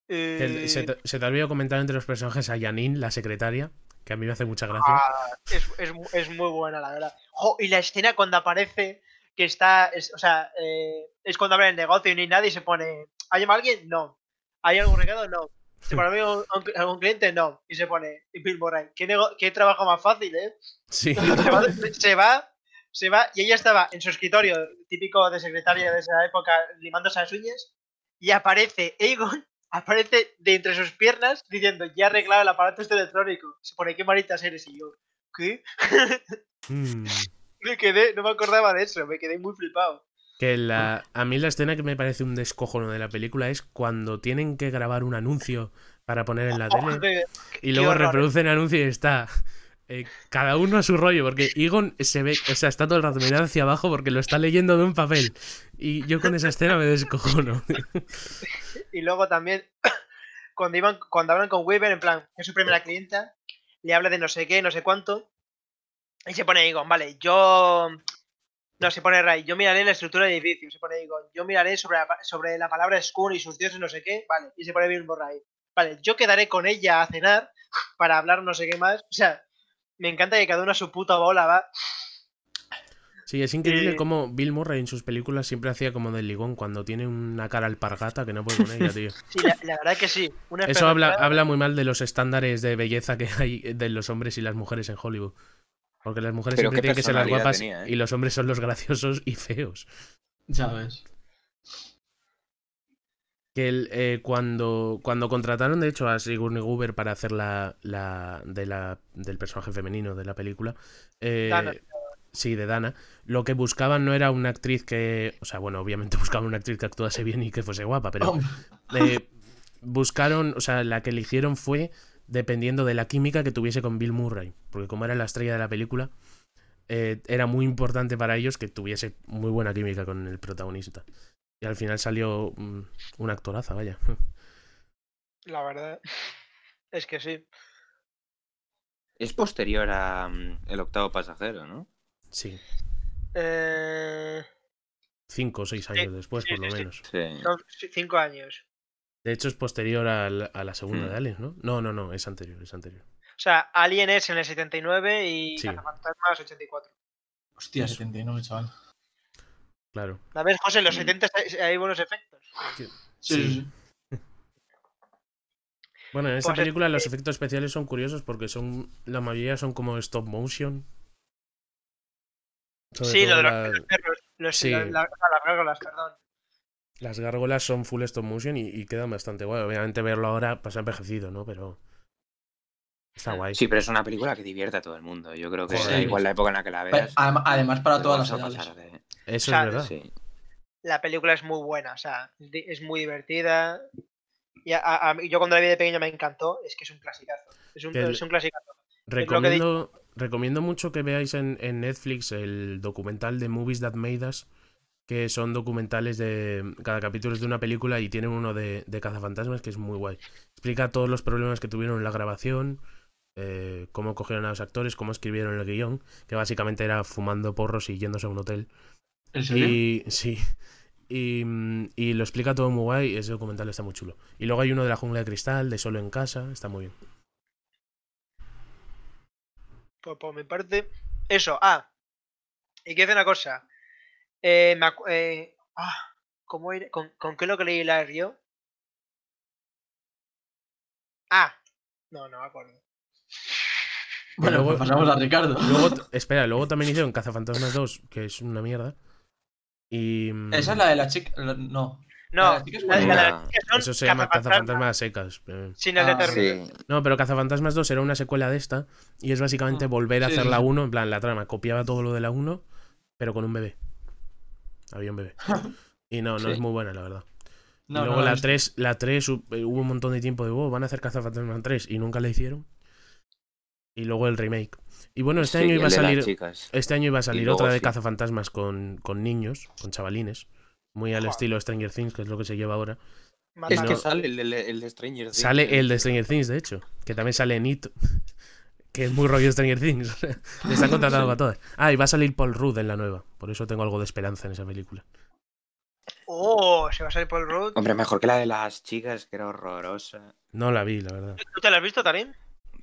Que Eh, Se, te, se te olvidó comentar entre los personajes a Janine, la secretaria, que a mí me hace mucha gracia. ah, es, es es muy buena, la verdad. Jo, y la escena cuando aparece, que está, es- o sea, eh, es cuando abre el negocio y no hay nadie y se pone, ¿ha llamado alguien? No. ¿Hay algún recado? No. ¿Se pone algún, algún cliente? No. Y se pone, y Bill Murray, ¿qué, qué trabajo más fácil, eh? Sí. Se va, se va, se va, y ella estaba en su escritorio, típico de secretaria de esa época, limándose las uñas, y aparece Aegon, aparece de entre sus piernas diciendo, ya he arreglado el aparato este electrónico. Se pone, qué maritas eres, y yo, ¿qué? Mm. Me quedé, no me acordaba de eso, me quedé muy flipado. Que la, a mí la escena que me parece un descojono de la película es cuando tienen que grabar un anuncio para poner en la tele y luego reproducen el anuncio y está eh, cada uno a su rollo, porque Egon se ve, o sea, está todo el rato mirando hacia abajo porque lo está leyendo de un papel. Y yo con esa escena me descojono. Y luego también, cuando iban, cuando hablan con Weaver, en plan, es su primera clienta, le habla de no sé qué, no sé cuánto, y se pone Egon, vale, yo. No, se pone Ray, yo miraré la estructura del edificio, se pone Egon, yo miraré sobre la, sobre la palabra Skun y sus dioses, no sé qué, vale, y se pone Bill Murray. Vale, yo quedaré con ella a cenar para hablar no sé qué más. O sea, me encanta que cada uno a su puta bola va. Sí, es increíble Eh, cómo Bill Murray en sus películas siempre hacía como del ligón cuando tiene una cara alpargata que no puede con ella, tío. Sí, la, la verdad que sí. Una Eso habla, habla muy mal de los estándares de belleza que hay de los hombres y las mujeres en Hollywood. Porque las mujeres Pero siempre tienen que ser las guapas tenía, ¿eh? y los hombres son los graciosos y feos. Ya ves. Que el, eh, cuando, cuando contrataron, de hecho, a Sigourney Weaver para hacer la, la, de la del personaje femenino de la película, eh, Dana. sí, de Dana, lo que buscaban no era una actriz que, o sea, bueno, obviamente buscaban una actriz que actuase bien y que fuese guapa, pero eh, buscaron, o sea, la que eligieron fue dependiendo de la química que tuviese con Bill Murray, porque como era la estrella de la película, eh, era muy importante para ellos que tuviese muy buena química con el protagonista. Y al final salió mm, una actoraza, vaya. La verdad. Es que sí. Es posterior a mm, El octavo pasajero, ¿no? Sí, Eh, cinco o seis años después, sí, por lo sí, menos. Sí. cinco años. De hecho, es posterior al- a la segunda Hmm. de Aliens, ¿no? No, no, no, es anterior, es anterior. O sea, Alien es en el 79 y Sí. Cazafantasmas 84. hostia, 79, chaval. Claro. A ver, José, en los Mm. 70 hay- hay buenos efectos. Sí, Sí. sí, sí. Bueno, en esta Pues es película los efectos especiales son curiosos porque son la mayoría son como stop motion. Sobre Sí, lo de los, la- los perros. Los, Sí. la- las gárgolas, perdón. las gárgolas son full stop motion y, y quedan bastante guay. Obviamente verlo ahora pasa envejecido, ¿no? Pero está Mm. guay. Sí, pero es una película que divierte a todo el mundo. Yo creo que Joder. da igual la época en la que la veas. adem- Además, para todas las edades. de- Eso o sea, es verdad. Sí. La película es muy buena, o sea, es muy divertida. Y a- yo cuando la vi de pequeño me encantó, es que es un clasicazo. Es un, el- es un clasicazo. Recomiendo, recomiendo mucho que veáis en, en Netflix el documental de Movies That Made Us, que son documentales de. Cada capítulo es de una película y tienen uno de, de cazafantasmas que es muy guay. Explica todos los problemas que tuvieron en la grabación, eh, cómo cogieron a los actores, cómo escribieron el guion, que básicamente era fumando porros y yéndose a un hotel. ¿En serio? Y sí. Y, y lo explica todo muy guay. Ese documental está muy chulo. Y luego hay uno de la jungla de cristal, de solo en casa. Está muy bien. Por, por mi parte, eso. Ah, y quiero decir una cosa. Eh, me acu- eh, ah, ¿cómo era? ¿Con, ¿Con qué lo que leí la río? Ah, no, no me acuerdo. bueno, luego- pues pasamos a Ricardo. Luego, espera, luego también hicieron Cazafantasmas 2, que es una mierda. Y. mm, Esa es la de la chica. la- No. No, las chicas la, buenas. la- No. son Eso se llama cazafantasmas secas. eh. Sin el de Ah. Sí. No, pero Cazafantasmas 2 era una secuela de esta. Y es básicamente Mm. volver a Sí, hacer la sí. 1. En plan, la trama copiaba todo lo de la 1, pero con un bebé. Había un bebé. Y no, no Sí. es muy buena, la verdad. No, y no luego la visto. 3, la 3 hu- eh, hubo un montón de tiempo de, oh, van a hacer Cazafantasmas 3 y nunca la hicieron. Y luego el remake. Y bueno, este Sí, año iba a salir este año iba a salir luego otra de sí. Cazafantasmas con, con niños, con chavalines, muy al Joder. estilo Stranger Things, que es lo que se lleva ahora. Es que sale el de, el de Stranger Things. Sale el de Stranger Things, de hecho, que también sale en It, que es muy rollo Stranger Things. Le están contratando Sí. para todas. Ah, y va a salir Paul Rudd en la nueva, por eso tengo algo de esperanza en esa película. Oh, se va a salir el road. Hombre, mejor que la de las chicas, que era horrorosa. No la vi, la verdad. ¿Tú te la has visto, Tarín?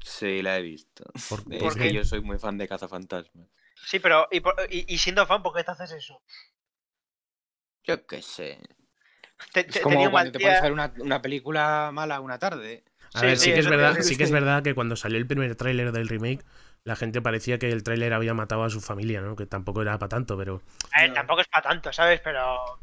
Sí, la he visto. Por- Es ¿por que yo soy muy fan de Cazafantasmas. Sí, pero y, por- y- y siendo fan, ¿por qué te haces eso? Yo qué sé. Te, Es como cuando mal te día. a ver una, una película mala una tarde. A Sí, ver, sí, sí, que es eso te verdad, sí que es verdad que cuando salió el primer tráiler del remake, la gente parecía que el tráiler había matado a su familia, ¿no? Que tampoco era para tanto, pero A ver, No. tampoco es para tanto, ¿sabes? Pero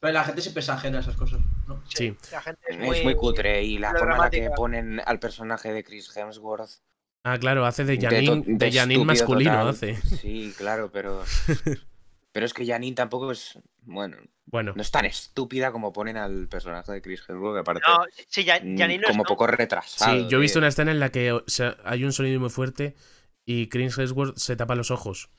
Pero la gente siempre exagera esas cosas, ¿no? sí. la gente es Es muy, cutre y la forma en la que ponen al personaje de Chris Hemsworth. Ah, claro, hace de Janine, de de Janine masculino, total. hace. Sí, claro, pero. Pero es que Janine tampoco es. Bueno, Bueno, no es tan estúpida como ponen al personaje de Chris Hemsworth, que parece No, sí, ya, mm, Janine no es como tonta. poco retrasado. sí, yo he visto tío. una escena en la que o sea, hay un sonido muy fuerte y Chris Hemsworth se tapa los ojos.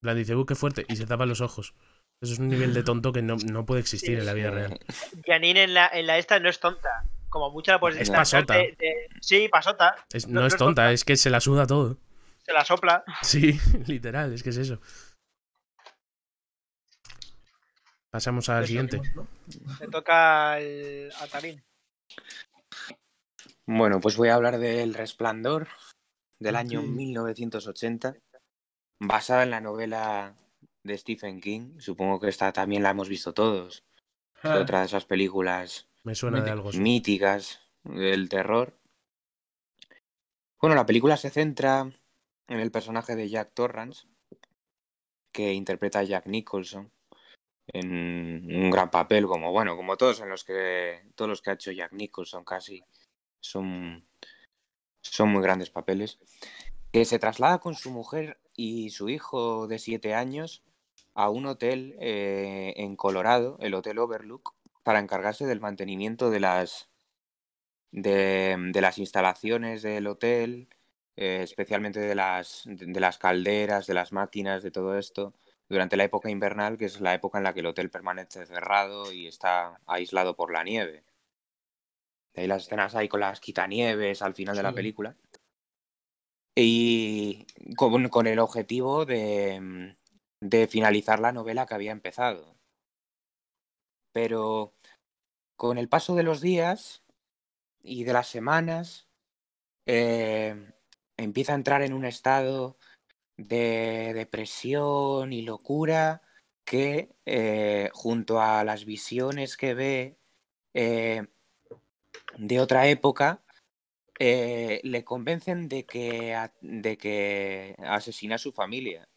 Plan, dice, uh, qué fuerte, y se tapa los ojos. Eso es un nivel de tonto que no, no puede existir en la vida Sí. real. Janine en la, en la esta no es tonta. Como mucha la puedes Es pasota. de- de- Sí, pasota. Es- No- no es tonta, es que se la suda todo. Se la sopla. Sí, literal, es que es eso. Pasamos al siguiente. Le toca al, a Tarín. Bueno, pues voy a hablar del Resplandor del año Sí. 1980, basada en la novela de Stephen King. Supongo que esta también la hemos visto todos. Es Ah, otra de esas películas Me suena de Mítico. algo. sí. míticas del terror. Bueno, la película se centra en el personaje de Jack Torrance, que interpreta a Jack Nicholson en un gran papel, como bueno, como todos en los que todos los que ha hecho Jack Nicholson casi son son muy grandes papeles. Que se traslada con su mujer y su hijo de siete años a un hotel eh, en Colorado, el Hotel Overlook, para encargarse del mantenimiento de las de, de las instalaciones del hotel, eh, especialmente de las, de las calderas, de las máquinas, de todo esto, durante la época invernal, que es la época en la que el hotel permanece cerrado y está aislado por la nieve. De ahí las escenas ahí con las quitanieves al final de la película. Y con, con el objetivo de, de finalizar la novela que había empezado. Pero con el paso de los días y de las semanas, eh, empieza a entrar en un estado de depresión y locura que, eh, junto a las visiones que ve eh, de otra época, le convencen de que, de que asesina a su familia.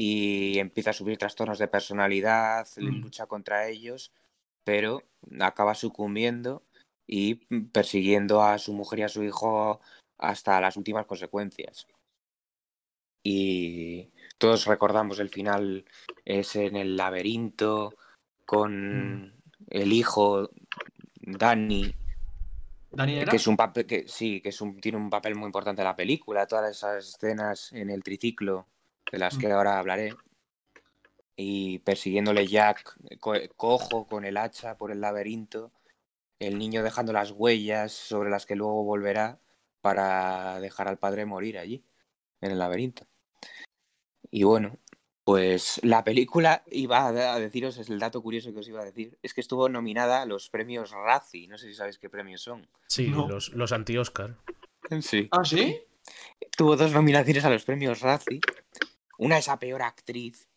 Y empieza a sufrir trastornos de personalidad, Mm. lucha contra ellos, pero acaba sucumbiendo y persiguiendo a su mujer y a su hijo hasta las últimas consecuencias. Y todos recordamos el final es en el laberinto con el hijo Danny, ¿Dani que es un papel que sí, que es un, tiene un papel muy importante en la película, todas esas escenas en el triciclo de las que ahora hablaré. Y persiguiéndole Jack co- cojo con el hacha por el laberinto, el niño dejando las huellas sobre las que luego volverá para dejar al padre morir allí, en el laberinto. Y bueno, pues la película, iba a deciros, es el dato curioso que os iba a decir, es que estuvo nominada a los premios Razzie, no sé si sabéis qué premios son. Sí, No. los, los anti-Oscar. Sí. ¿Ah, sí? Tuvo dos nominaciones a los premios Razzie. Una es a peor actriz,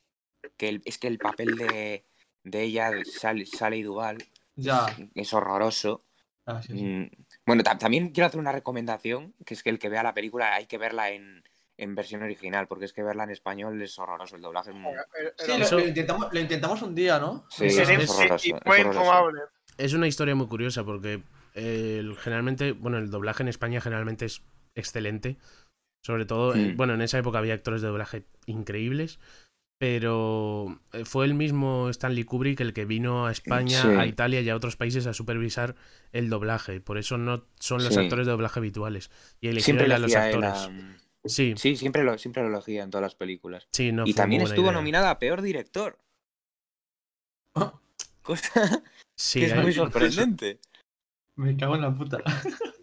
que el- es que el papel de, de ella, Sally, Sally Duval, Ya. es horroroso. Ah, sí, sí. Mm, Bueno, ta- también quiero hacer una recomendación, que es que el que vea la película hay que verla en, en versión original, porque es que verla en español es horroroso, el doblaje es muy... Sí, lo, intentamos, lo intentamos un día, ¿no? Sí, Sí, es, es horroroso. es horroroso. una historia muy curiosa porque eh, el- generalmente, bueno, el doblaje en España generalmente es excelente. Sobre todo, eh, Mm. bueno, en esa época había actores de doblaje increíbles. Pero eh, fue el mismo Stanley Kubrick el que vino a España, Sí. a Italia y a otros países a supervisar el doblaje. Por eso no son los Sí. actores de doblaje habituales. Y Siempre a los actores. Sí, Sí, siempre lo, siempre lo elegía en todas las películas. sí, no y también estuvo idea. nominada a Peor Director. Cosa Sí, que es muy sorprendente. Me cago en la puta.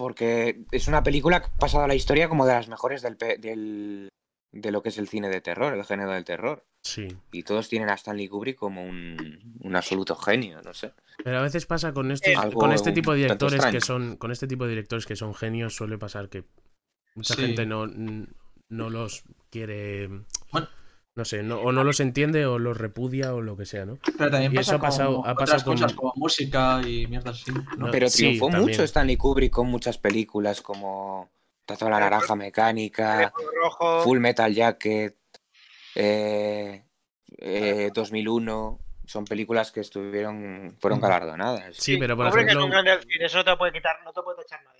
Porque es una película que ha pasado a la historia como de las mejores del, pe- del- de lo que es el cine de terror, el género del terror. sí. Y todos tienen a Stanley Kubrick como un, un absoluto genio, no sé. Pero a veces pasa con estos, Algo con este tipo de directores que son, con este tipo de directores que son genios, suele pasar que mucha Sí. gente no, no los quiere. Bueno. No sé, no- o no los entiende o los repudia o lo que sea, ¿no? Pero también Y pasa eso ha pasado- con ha otras pasado con- cosas como música y mierdas así. ¿no? No, Pero sí, triunfó también. mucho Stanley Kubrick con muchas películas como Tazo de la Naranja Mecánica, rojo. Full Metal Jacket, eh, eh, 2001. Son películas que estuvieron, fueron galardonadas. Sí, pero por ejemplo, cine, eso no te puede quitar, no te puede echar nadie.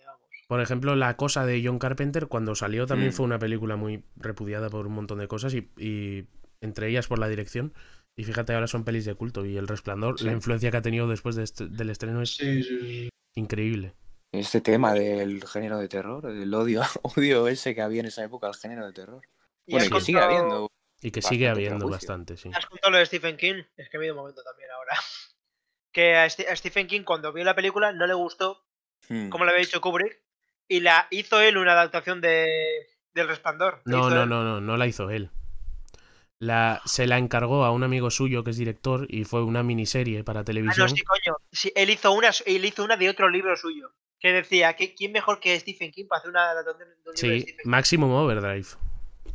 Por ejemplo, La Cosa de John Carpenter, cuando salió, también Mm. fue una película muy repudiada por un montón de cosas y, y entre ellas por la dirección. Y fíjate, ahora son pelis de culto. Y El Resplandor, Sí. la influencia que ha tenido después de este- del estreno es Sí, sí, sí. increíble. Este tema del género de terror, el odio, odio ese que había en esa época al género de terror. Y Bueno, has y que sigue habiendo. Y que sigue habiendo prejuicio. bastante, sí. Has contado lo de Stephen King, es que me he un momento también ahora. Que a Stephen King cuando vio la película no le gustó, Hmm. como le había dicho Kubrick, y la hizo él una adaptación de del Resplandor. La No, no, no, no, no la hizo él. La, se la encargó a un amigo suyo que es director y fue una miniserie para Ah, televisión. no, sí, coño. Sí, él hizo una, él hizo una de otro libro suyo. Que decía, que ¿quién mejor que Stephen King para hacer una adaptación de un libro de Sí, King? Maximum Overdrive.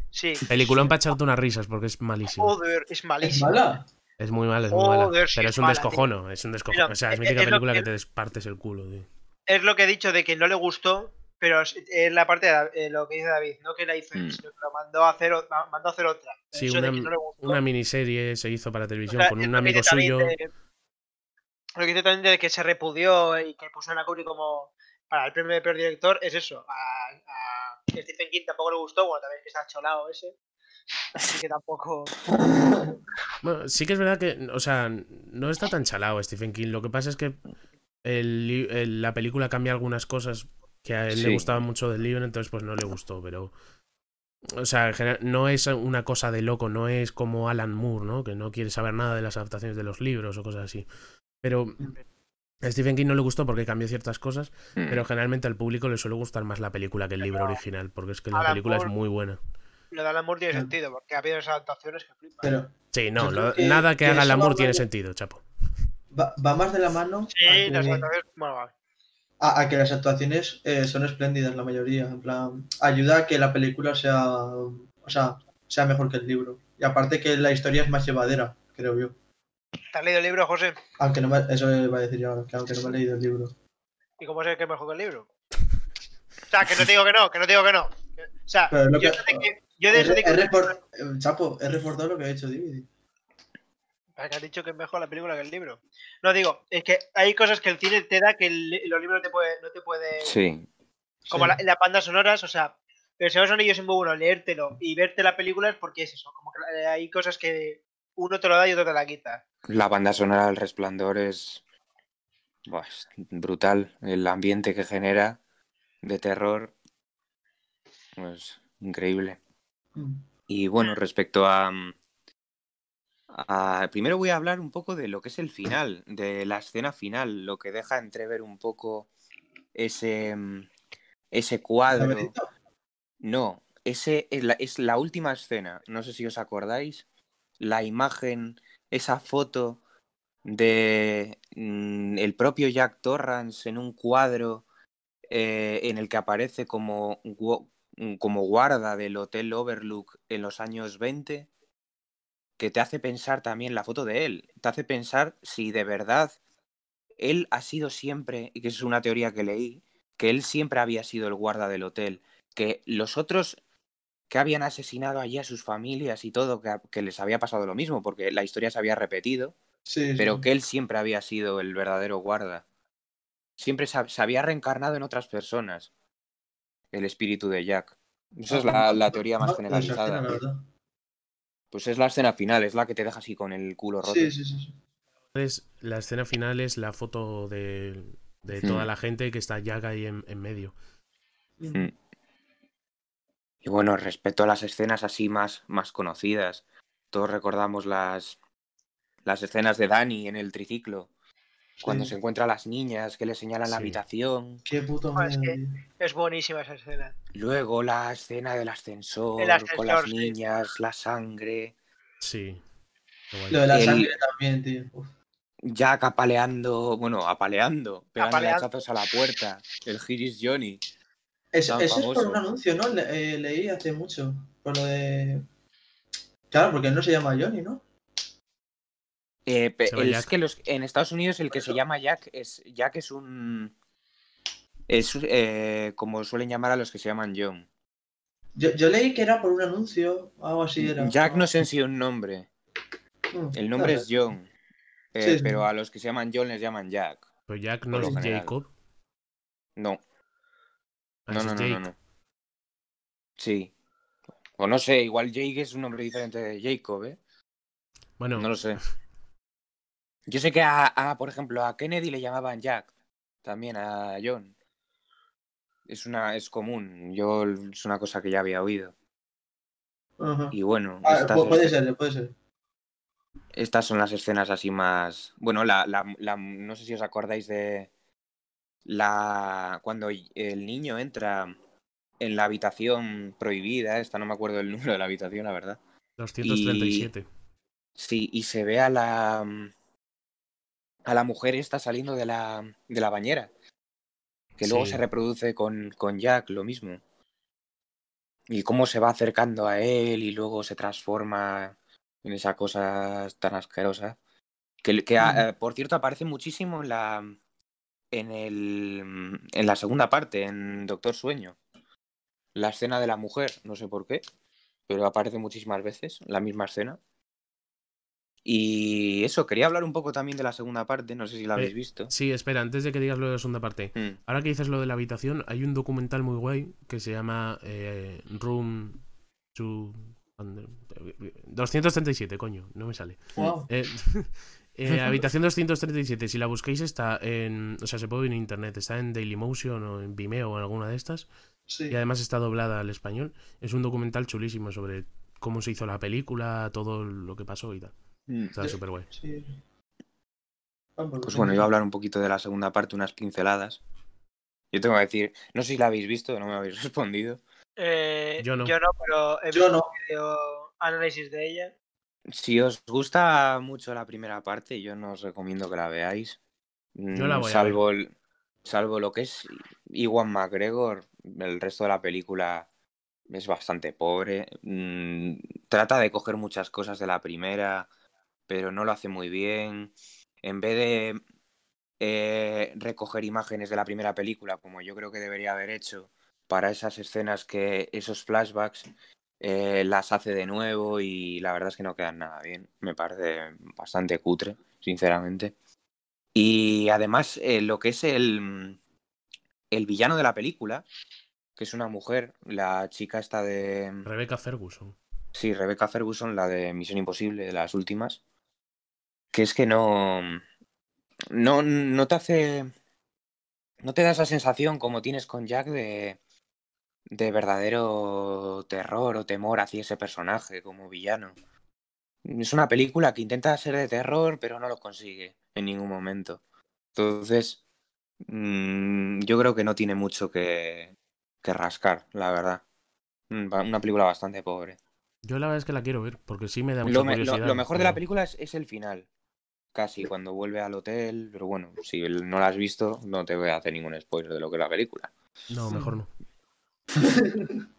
Sí. Peliculón para echarte unas risas porque es malísimo. Joder, es ¿Es malísimo. mala? Es muy mal, es muy mala. Joder, sí Pero es es un mala, descojono, es un descojono. O sea, es es- mítica es película que- que te despartes el culo, tío. Es lo que he dicho de que no le gustó, pero es, la parte de eh, lo que dice David, no que la hizo Mm. sino que lo mandó a hacer, mandó a hacer otra. Sí, una, no miniserie se hizo para televisión O sea, con un amigo suyo. de- lo que dice también de que se repudió y que puso a Kubrick como para el premio de peor director es eso. A, a Stephen King tampoco le gustó, bueno, también que está cholado ese. Así que tampoco. Bueno, sí que es verdad que, o sea, no está tan chalado Stephen King. Lo que pasa es que el li- el- la película cambia algunas cosas que a él le Sí. gustaban mucho del libro, entonces pues no le gustó, pero... O sea, en general, no es una cosa de loco, no es como Alan Moore, ¿no? Que no quiere saber nada de las adaptaciones de los libros o cosas así. Pero a Stephen King no le gustó porque cambió ciertas cosas, Hmm. pero generalmente al público le suele gustar más la película que el libro original, porque es que la película es muy buena. Lo de Alan Moore tiene sentido, porque ha habido esas adaptaciones que flipan. Pero Sí, no, lo- que- nada que que haga Alan Moore tiene sentido, chapo. va, va más de la mano Sí, las adaptaciones. Bueno, vale. A- a que las actuaciones eh, son espléndidas la mayoría. En plan, ayuda a que la película sea, o sea, sea mejor que el libro. Y aparte que la historia es más llevadera, creo yo. ¿Te has leído el libro, José? Aunque no me, eso iba a decir yo ahora, que aunque no me he leído el libro. ¿Y cómo sé que es mejor que el libro? O sea, que no te digo que no, que no te digo que no. O sea, yo, que- de que, yo de eso de que, he eh, Chapo, he reforzado lo que ha dicho DVD. Ah, que has dicho que es mejor la película que el libro. No digo, es que hay cosas que el cine te da que el- los libros no te puede, no te puede. Sí. Como Sí. la- las bandas sonoras, o sea, pero si son ellos es muy bueno leértelo y verte la película es porque es eso. Como que eh, hay cosas que uno te lo da y otro te la quita. La banda sonora del Resplandor es, buah, es brutal. El ambiente que genera de terror pues increíble. Mm. Y bueno, respecto a, mm, a- Primero voy a hablar un poco de lo que es el final, de la escena final, lo que deja entrever un poco ese, mm, ese cuadro. No, ese es la, es la última escena. No sé si os acordáis. La imagen, esa foto de mm, el propio Jack Torrance en un cuadro eh, en el que aparece como, mm, como guarda del Hotel Overlook en los años 20, que te hace pensar también la foto de él. Te hace pensar si de verdad él ha sido siempre, y que es una teoría que leí, que él siempre había sido el guarda del hotel que los otros que habían asesinado allí a sus familias y todo, que, que les había pasado lo mismo, porque la historia se había repetido, Sí, pero sí. que él siempre había sido el verdadero guarda. Siempre se, se había reencarnado en otras personas, el espíritu de Jack. Esa es la, la teoría más Ah, generalizada. Pues es la escena final, es la que te deja así con el culo roto. Sí, sí, sí. Es- la escena final es la foto de, de toda Hmm. la gente que está Jack ahí en, en medio. Mm. Y bueno, respecto a las escenas así más, más conocidas, todos recordamos las, las escenas de Dani en el triciclo, cuando Sí. se encuentra a las niñas que le señalan la habitación, Qué puto Ah, es que-. Es buenísima esa escena. luego la escena del ascensor, El ascensor, con las sí. niñas, la sangre, Sí. Lo de la El- sangre también, tío. Uf. Jack apaleando, bueno, apaleando, pegando hachazos a la puerta, el Giris Johnny. Eso, Tan eso es por un anuncio, ¿no? Le- eh, leí hace mucho. Por lo de. Claro, porque él no se llama Johnny, ¿no? Eh, es que los, en Estados Unidos el que se llama Jack es Jack es un es eh, como suelen llamar a los que se llaman John. Yo, yo leí que era por un anuncio, algo así era. Jack no sé en sí un nombre. Mm, El nombre claro. es John. Eh, Sí, sí. pero a los que se llaman John les llaman Jack. Pues Jack no es general. Jacob. No, Ah, no, no, no, no, no. Sí. O no sé, igual Jake es un nombre diferente de Jacob, ¿eh? Bueno, No lo sé. Yo sé que a, a, por ejemplo, a Kennedy le llamaban Jack. También a John. Es una, es común. Yo es una cosa que ya había oído. Ajá. Y bueno, Ah, estas, puede ser, puede ser. estas son las escenas así más. Bueno, la, la, la- no sé si os acordáis de la cuando el niño entra en la habitación prohibida. Esta no me acuerdo del número de la habitación, la verdad. 237. Sí, y se ve a la a la mujer esta saliendo de la, de la bañera. Que luego Sí. se reproduce con, con Jack, lo mismo. Y cómo se va acercando a él y luego se transforma en esa cosa tan asquerosa. Que, que a- Ujú. eh, por cierto, aparece muchísimo en la en el en la segunda parte, en Doctor Sueño. La escena de la mujer, no sé por qué, pero aparece muchísimas veces, la misma escena. Y eso, quería hablar un poco también de la segunda parte, no sé si la habéis Eh, visto. Sí, espera, antes de que digas lo de la segunda parte. Mm. Ahora que dices lo de la habitación, hay un documental muy guay que se llama eh, Room to... 237, coño, no me sale. Wow. Eh, eh, habitación 237, si la busquéis está en... O sea, se puede ver en internet, está en Dailymotion o en Vimeo o en alguna de estas. Sí. Y además está doblada al español. Es un documental chulísimo sobre cómo se hizo la película, todo lo que pasó y tal. Mm. Está súper guay. sí. Pues bueno, iba a hablar un poquito de la segunda parte, unas pinceladas. Yo tengo que decir, no sé si la habéis visto, no me habéis respondido. Eh, Yo no. pero he Yo visto no. un video análisis de ella. Si os gusta mucho la primera parte, yo no os recomiendo que la veáis. Yo la Mm, voy a salvo, el- salvo lo que es Iwan McGregor, el resto de la película es bastante pobre. Mm, trata de coger muchas cosas de la primera, pero no lo hace muy bien. En vez de eh, recoger imágenes de la primera película, como yo creo que debería haber hecho, para esas escenas que esos flashbacks eh, las hace de nuevo y la verdad es que no quedan nada bien. Me parece bastante cutre, sinceramente. Y además, eh, lo que es el, el villano de la película, que es una mujer, la chica esta de... Rebecca Ferguson. Sí, Rebecca Ferguson, la de Misión Imposible, de las últimas. Que es que no. No, no te hace. No te da esa sensación como tienes con Jack de. de verdadero terror o temor hacia ese personaje como villano. Es una película que intenta ser de terror, pero no lo consigue en ningún momento. Entonces. mm, yo creo que no tiene mucho que, que rascar, la verdad. Mm, Una película bastante pobre. Yo la verdad es que la quiero ver, porque sí me da mucha Lo, lo- mejor de la película es, es el final. Casi, cuando vuelve al hotel. Pero bueno, si no la has visto, no te voy a hacer ningún spoiler de lo que es la película. No, mejor no.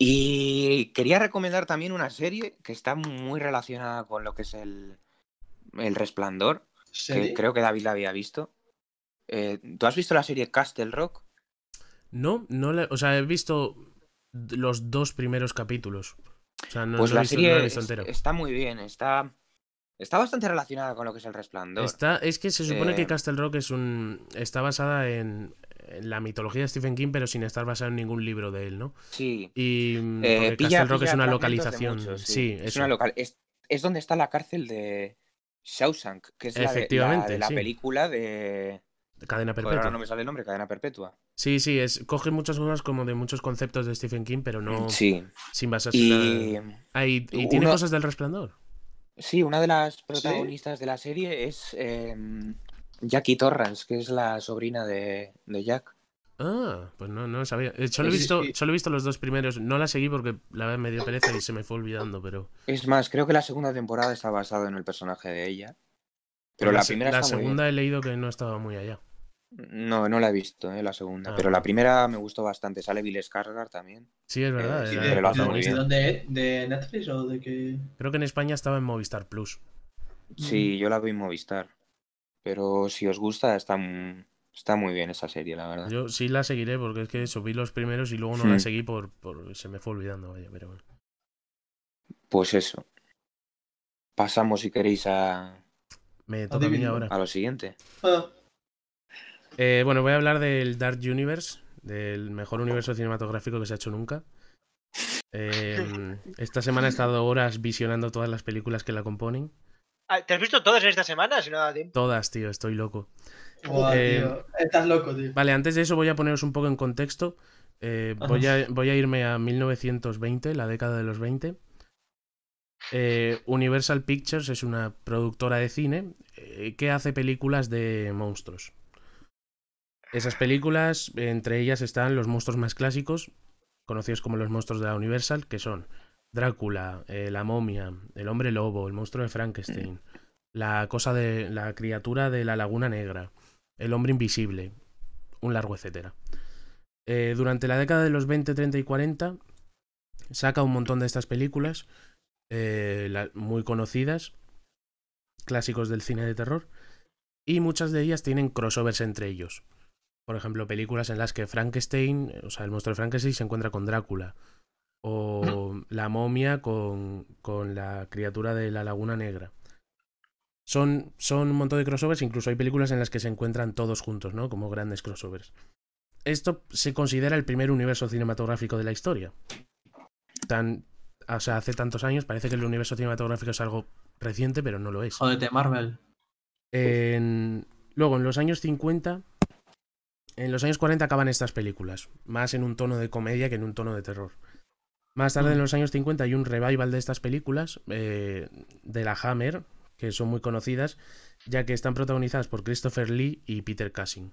Y quería recomendar también una serie que está muy relacionada con lo que es el, el resplandor. Creo que David la había visto. Eh, ¿Tú has visto la serie Castle Rock? No, no le, o sea, he visto los dos primeros capítulos. O sea, no, Pues no he la visto, no serie la he visto es- entero. está muy bien. Está, está bastante relacionada con lo que es el resplandor. Está, es que se supone que Eh, Castle Rock es un, está basada en, en la mitología de Stephen King, pero sin estar basada en ningún libro de él, ¿no? Sí. Y Eh, pilla- Castle Rock es una localización. muchos, sí, es una local. Es, es donde está la cárcel de Shawshank, que es la de- la de la, Efectivamente, sí. película de. Cadena Joder, perpetua. ahora no me sale el nombre, Cadena Perpetua. Sí, sí, es, coge muchas cosas como de muchos conceptos de Stephen King, pero no Sí. sin basarse en Y. Ah, y, y tiene cosas del resplandor. Sí, una de las protagonistas de la serie es em, Jackie Torrance, que es la sobrina de, de Jack. Ah, pues no, no lo sabía. Eh, Solo he, visto, sí. solo he visto los dos primeros. No la seguí porque la verdad me dio pereza y se me fue olvidando, pero. Es más, creo que la segunda temporada está basada en el personaje de ella. Pero la, se- primera la está muy bien. segunda he leído que no estaba muy allá. No, no la he visto, eh, la segunda. Ah. Pero la primera me gustó bastante. Sale Bill Skarsgård también. Sí, es verdad. Eh, ¿De Netflix o de qué? Creo que en España estaba en Movistar Plus. Sí, yo la vi en Movistar. Pero si os gusta, está, está muy bien esa serie, la verdad. Yo sí la seguiré porque es que subí los primeros y luego no la Hmm. seguí por, por se me fue olvidando, vaya, pero bueno. Pues eso. Pasamos, si queréis, a, Me toca a mí ahora. a lo siguiente. Ah, Eh, bueno, voy a hablar del Dark Universe, del mejor universo cinematográfico que se ha hecho nunca. Eh, esta semana he estado horas visionando todas las películas que la componen. Ah, ¿Te has visto todas en esta semana? Si no da tiempo. Todas, tío, estoy loco. Eh, tío. Estás loco, tío. Vale, antes de eso voy a poneros un poco en contexto. Eh, voy, a, voy a irme a 1920, la década de los 20. Eh, Universal Pictures es una productora de cine que hace películas de monstruos. Esas películas, entre ellas están los monstruos más clásicos, conocidos como los monstruos de la Universal, que son Drácula, eh, la momia, el hombre lobo, el monstruo de Frankenstein, la cosa de la criatura de la laguna negra, el hombre invisible, un largo etcétera. Eh, durante la década de los 20, 30 y 40 saca un montón de estas películas eh, la- muy conocidas, clásicos del cine de terror, y muchas de ellas tienen crossovers entre ellos. Por ejemplo, películas en las que Frankenstein, o sea, el monstruo de Frankenstein se encuentra con Drácula, o la momia con, con la criatura de la laguna negra. Son, son un montón de crossovers, incluso hay películas en las que se encuentran todos juntos, ¿no? Como grandes crossovers. Esto se considera el primer universo cinematográfico de la historia. Tan, o sea, hace tantos años parece que el universo cinematográfico es algo reciente, pero no lo es. Jódete, Marvel. En- Luego, en los años 50, en los años 40 acaban estas películas, más en un tono de comedia que en un tono de terror. Más tarde, en los años 50, hay un revival de estas películas, eh, de la Hammer, que son muy conocidas, ya que están protagonizadas por Christopher Lee y Peter Cushing.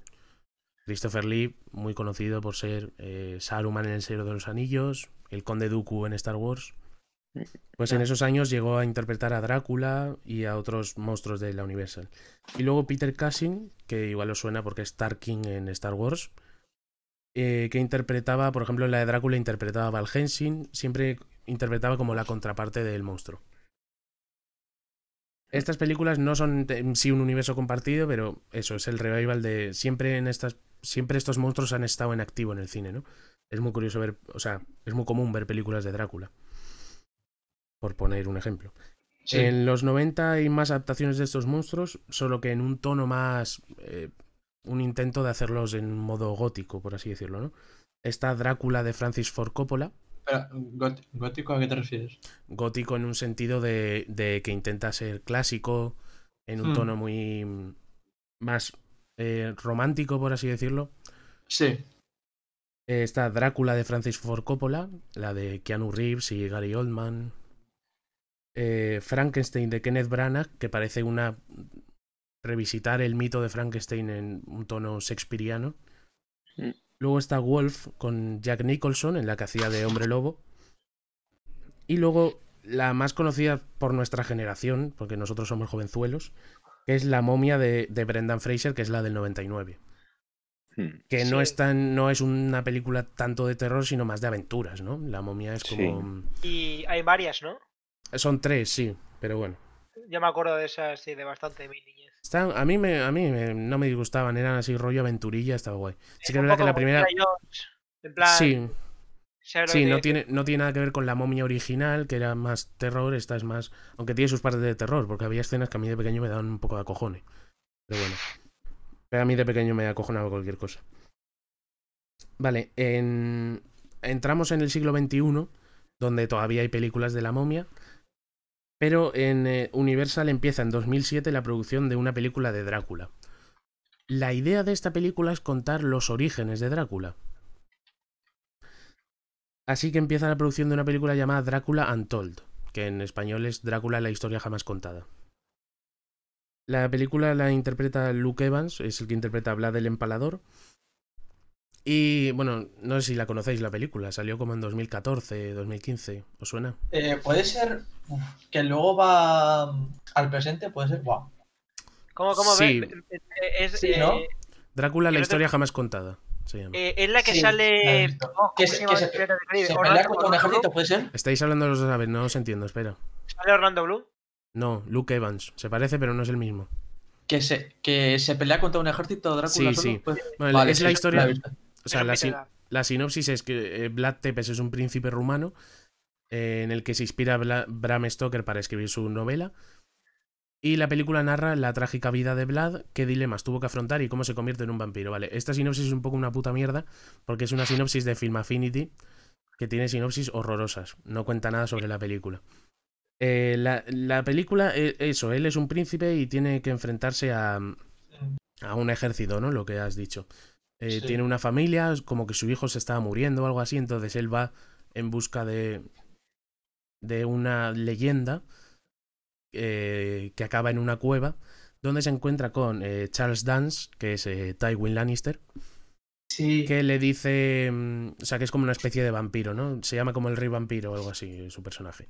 Christopher Lee, muy conocido por ser eh, Saruman en El Señor de los Anillos, el Conde Dooku en Star Wars. Pues en esos años llegó a interpretar a Drácula y a otros monstruos de la Universal. Y luego Peter Cushing, que igual os suena porque es Tarkin en Star Wars, eh, que interpretaba, por ejemplo, en la de Drácula interpretaba a Val siempre interpretaba como la contraparte del monstruo. Estas películas no son en sí un universo compartido, pero eso es el revival de siempre en estas siempre estos monstruos han estado en activo en el cine, ¿no? Es muy curioso ver, o sea, es muy común ver películas de Drácula. Por poner un ejemplo. Sí. En los 90 hay más adaptaciones de estos monstruos, solo que en un tono más. eh, un intento de hacerlos en modo gótico, por así decirlo, ¿no? Está Drácula de Francis Ford Coppola, Pero, ¿gótico a qué te refieres? gótico en un sentido de, de que intenta ser clásico, en un Hmm. tono muy. más eh, romántico, por así decirlo. Sí. Está Drácula de Francis Ford Coppola, la de Keanu Reeves y Gary Oldman. Eh, Frankenstein de Kenneth Branagh, que parece una revisitar el mito de Frankenstein en un tono shakespeariano. Mm. Luego está Wolf con Jack Nicholson, en la que hacía de hombre lobo. Y luego la más conocida por nuestra generación, porque nosotros somos jovenzuelos, que es La momia de, de Brendan Fraser, que es la del 99 Hmm. que no Sí. es tan no es una película tanto de terror sino más de aventuras no la momia es como Y hay varias, ¿no? Son tres sí pero bueno. Yo me acuerdo de esas, sí, de bastante de mi niñez. Están- a mí me a mí me- no me disgustaban eran así rollo aventurilla estaba guay. Sí que es verdad que la primera Indiana Jones, En plan, sí. ¿sabes lo sí no tiene no tiene nada que ver con la momia original que era más terror esta es más aunque tiene sus partes de terror porque había escenas que a mí de pequeño me daban un poco de acojones pero bueno. Pero a mí de pequeño me acojonaba cualquier cosa. Vale, en... entramos en el siglo XXI, donde todavía hay películas de la momia, pero en eh, Universal empieza en 2007 la producción de una película de Drácula. La idea de esta película es contar los orígenes de Drácula. Así que empieza la producción de una película llamada Drácula Untold, que en español es Drácula la historia jamás contada. La película la interpreta Luke Evans, es el que interpreta a Vlad el Empalador, y bueno, no sé si la conocéis la película, salió como en 2014, 2015, ¿os suena? Eh, puede ser que luego va mm, al presente, puede ser. Wow. ¿Cómo, cómo? Sí. Es, Sí, ¿no? eh, Drácula, la historia jamás contada. Se llama. Eh, es la que Sí, sale. oh, Que ¿cómo se- que se- pelea contra un ejército, puede ser? Estáis hablando de los dos a ver, no os entiendo, espera. ¿Sale Orlando Bloom? No, Luke Evans. Se parece, pero no es el mismo. Que se, que se pelea contra un ejército Drácula Sí, solo, sí. pues- Vale, es sí, la historia. la. O sea, la, sin- la sinopsis es que eh, Vlad Tepes es un príncipe rumano eh, en el que se inspira Bla- Bram Stoker para escribir su novela. Y la película narra la trágica vida de Vlad, qué dilemas tuvo que afrontar y cómo se convierte en un vampiro. Vale, esta sinopsis es un poco una puta mierda porque es una sinopsis de Film Affinity que tiene sinopsis horrorosas. No cuenta nada sobre la película. Eh, la, la película, eh, eso, él es un príncipe y tiene que enfrentarse a, a un ejército, ¿no? Lo que has dicho. Eh, Sí. Tiene una familia, como que su hijo se estaba muriendo o algo así, entonces él va en busca de, de una leyenda eh, que acaba en una cueva, donde se encuentra con eh, Charles Dance, que es eh, Tywin Lannister, Sí. que le dice, mm, o sea, que es como una especie de vampiro, ¿no? Se llama como el rey vampiro o algo así, su personaje.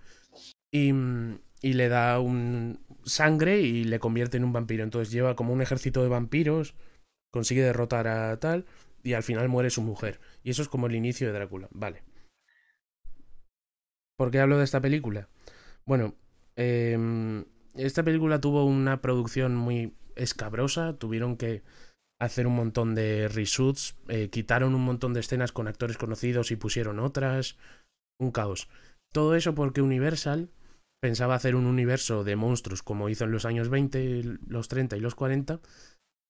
Y, mm, y le da un sangre y le convierte en un vampiro. Entonces lleva como un ejército de vampiros, consigue derrotar a tal y al final muere su mujer. Y eso es como el inicio de Drácula. Vale. ¿Por qué hablo de esta película? Bueno, em, esta película tuvo una producción muy escabrosa. Tuvieron que hacer un montón de reshoots, eh, quitaron un montón de escenas con actores conocidos y pusieron otras. Un caos. Todo eso porque Universal pensaba hacer un universo de monstruos como hizo en los años 20, los 30 y los 40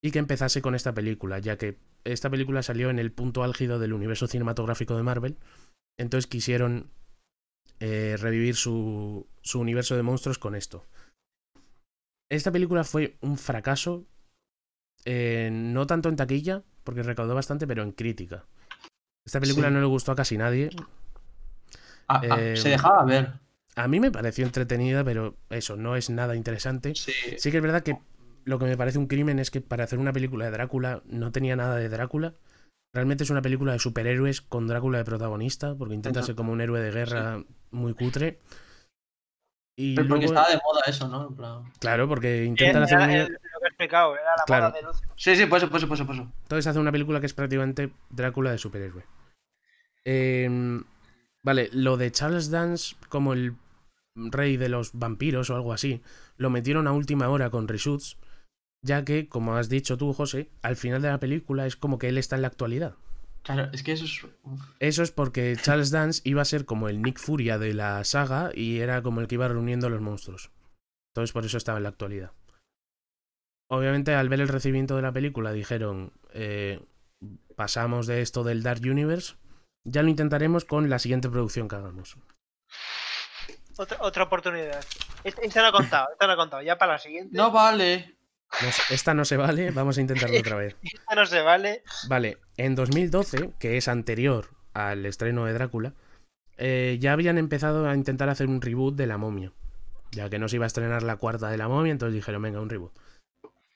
y que empezase con esta película, ya que esta película salió en el punto álgido del universo cinematográfico de Marvel, entonces quisieron eh, revivir su, su universo de monstruos con esto. Esta película fue un fracaso, eh, no tanto en taquilla, porque recaudó bastante, pero en crítica. Esta película Sí. no le gustó a casi nadie. Ah, ah, eh, se dejaba ver. A mí me pareció entretenida, pero eso, no es nada interesante. Sí. Sí que es verdad que lo que me parece un crimen es que para hacer una película de Drácula no tenía nada de Drácula. Realmente es una película de superhéroes con Drácula de protagonista, porque intenta Exacto. ser como un héroe de guerra muy cutre. Y Pero porque luego- estaba de moda eso, ¿no? En plan- Claro, porque intentan hacer un... era el- lo que he explicado, era la Claro. moda de luz. Sí, sí, pues eso, pues eso, pues eso, pues eso. Entonces hace una película que es prácticamente Drácula de superhéroe. Em, vale, lo de Charles Dance como el rey de los vampiros o algo así, lo metieron a última hora con reshoots, ya que, como has dicho tú, José, al final de la película es como que él está en la actualidad. Claro, es que eso es. Eso es porque Charles Dance iba a ser como el Nick Furia de la saga y era como el que iba reuniendo a los monstruos. Entonces por eso estaba en la actualidad. Obviamente al ver el recibimiento de la película dijeron, eh, pasamos de esto del Dark Universe, ya lo intentaremos con la siguiente producción que hagamos. Otra, otra oportunidad. Esta, esta no he contado, esta no he contado. Ya para la siguiente. No vale. Esta no se vale, vamos a intentarlo otra vez. Esta no se vale. Vale, en 2012, que es anterior al estreno de Drácula, eh, ya habían empezado a intentar hacer un reboot de La momia. Ya que no se iba a estrenar la cuarta de La momia, entonces dijeron, venga, un reboot.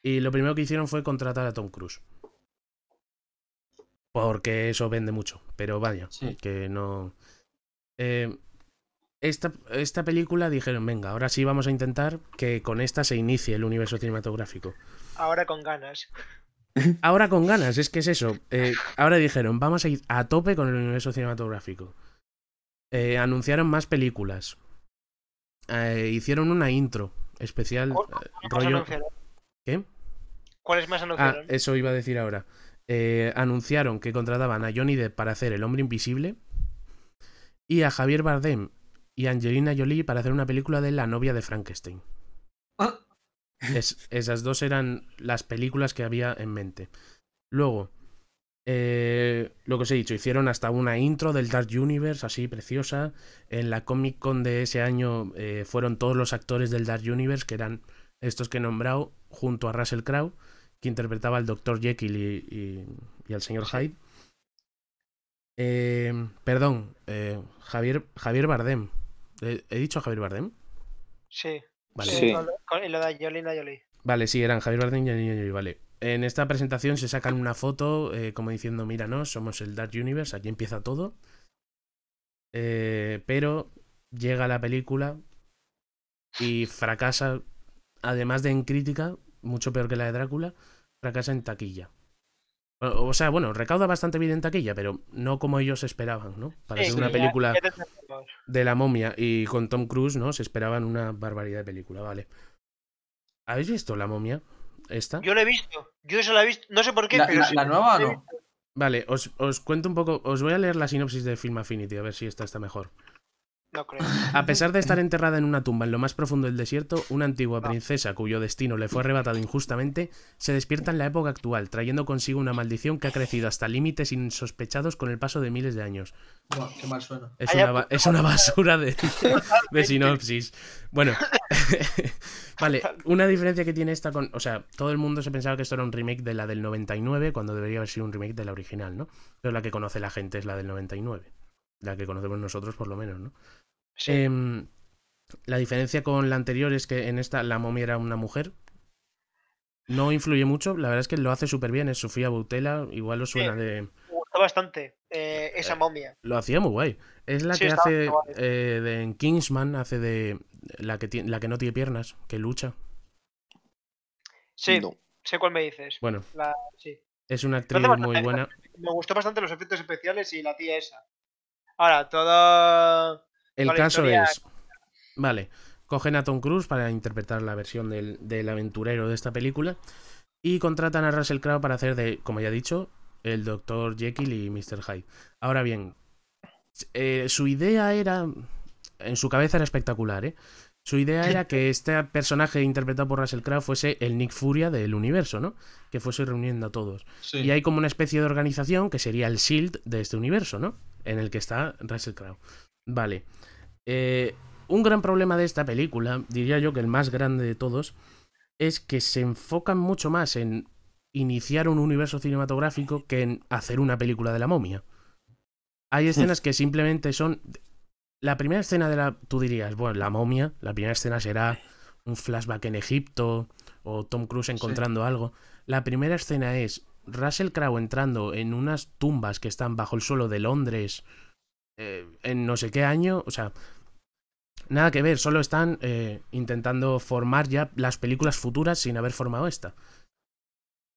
Y lo primero que hicieron fue contratar a Tom Cruise. Porque eso vende mucho, pero vaya, Sí. que no... Eh, esta, esta película dijeron, venga, ahora sí vamos a intentar que con esta se inicie el universo cinematográfico. Ahora con ganas. Ahora con ganas, es que es eso. Eh, ahora dijeron, vamos a ir a tope con el universo cinematográfico. Eh, anunciaron más películas. Eh, hicieron una intro especial. ¿Cuál- ¿Cuáles más rollo... anunciaron? ¿Qué? ¿Cuáles más Ah, anunciaron? eso iba a decir ahora. Anunciaron que contrataban a Johnny Depp para hacer El Hombre Invisible y a Javier Bardem y Angelina Jolie para hacer una película de La novia de Frankenstein. Ah. Es- esas dos eran las películas que había en mente. Luego, eh, lo que os he dicho, hicieron hasta una intro del Dark Universe, así preciosa. En la Comic Con de ese año eh, fueron todos los actores del Dark Universe, que eran estos que he nombrado, junto a Russell Crowe, que interpretaba al Dr. Jekyll y, y- y al señor Hyde. Eh, perdón, Javier, Javier Bardem. ¿He, dicho Javier Bardem? Sí. Vale. Sí. Con- lo de Yolina Jolie. Vale, sí, eran Javier Bardem y Angelina Jolie, vale. En esta presentación se sacan una foto eh, como diciendo, míranos, somos el Dark Universe, aquí empieza todo. Eh, pero llega la película y fracasa, además de en crítica, mucho peor que la de Drácula, fracasa en taquilla. O, sea, bueno, recauda bastante bien en taquilla, pero no como ellos esperaban, ¿no? Para Sí, ser una película ya de la momia y con Tom Cruise, ¿no? Se esperaban una barbaridad de película, vale. ¿Habéis visto la momia? ¿Esta? Yo lo he visto. Yo eso lo he visto. No sé por qué, La, pero la- sí. la nueva no. Vale, os, os cuento un poco. Os voy a leer la sinopsis de Film Affinity, a ver si esta está mejor. No creo. A pesar de estar enterrada en una tumba en lo más profundo del desierto, una antigua princesa cuyo destino le fue arrebatado injustamente se despierta en la época actual, trayendo consigo una maldición que ha crecido hasta límites insospechados con el paso de miles de años. Buah, qué mal suena. Una, es una basura de, de sinopsis. Bueno, vale, una diferencia que tiene esta con... O sea, todo el mundo se pensaba que esto era un remake de la del 99, cuando debería haber sido un remake de la original, ¿no? Pero la que conoce la gente es la del 99. La que conocemos nosotros, por lo menos, ¿no? Sí. Em, la diferencia con la anterior es que en esta la momia era una mujer. No influye mucho, la verdad es que lo hace súper bien, es Sofía Boutella, igual os suena Sí. de... Me gustó bastante eh, esa momia. Lo hacía muy guay. Es la Sí, que hace eh, de en Kingsman, hace de la que, tiene, la que no tiene piernas, que lucha. Sí, No. sé cuál me dices. Bueno, La, sí. es una actriz muy buena. Me gustó bastante los efectos especiales y la tía esa. Ahora, todo. El caso historia- es... Vale, cogen a Tom Cruise para interpretar la versión del, del aventurero de esta película y contratan a Russell Crowe para hacer de, como ya he dicho, el Dr. Jekyll y Mr. Hyde. Ahora bien, eh, su idea era... En su cabeza era espectacular, ¿eh? Su idea era que este personaje interpretado por Russell Crowe fuese el Nick Furia del universo, ¿no? Que fuese reuniendo a todos. Sí. Y hay como una especie de organización que sería el SHIELD de este universo, ¿no? En el que está Russell Crowe. Vale. Eh, un gran problema de esta película, diría yo que el más grande de todos, es que se enfocan mucho más en iniciar un universo cinematográfico que en hacer una película de la momia. Hay escenas que simplemente son... La primera escena de la... Tú dirías, bueno, la momia, la primera escena será un flashback en Egipto o Tom Cruise encontrando algo. La primera escena es Russell Crowe entrando en unas tumbas que están bajo el suelo de Londres eh, en no sé qué año. O sea, nada que ver, solo están eh, intentando formar ya las películas futuras sin haber formado esta.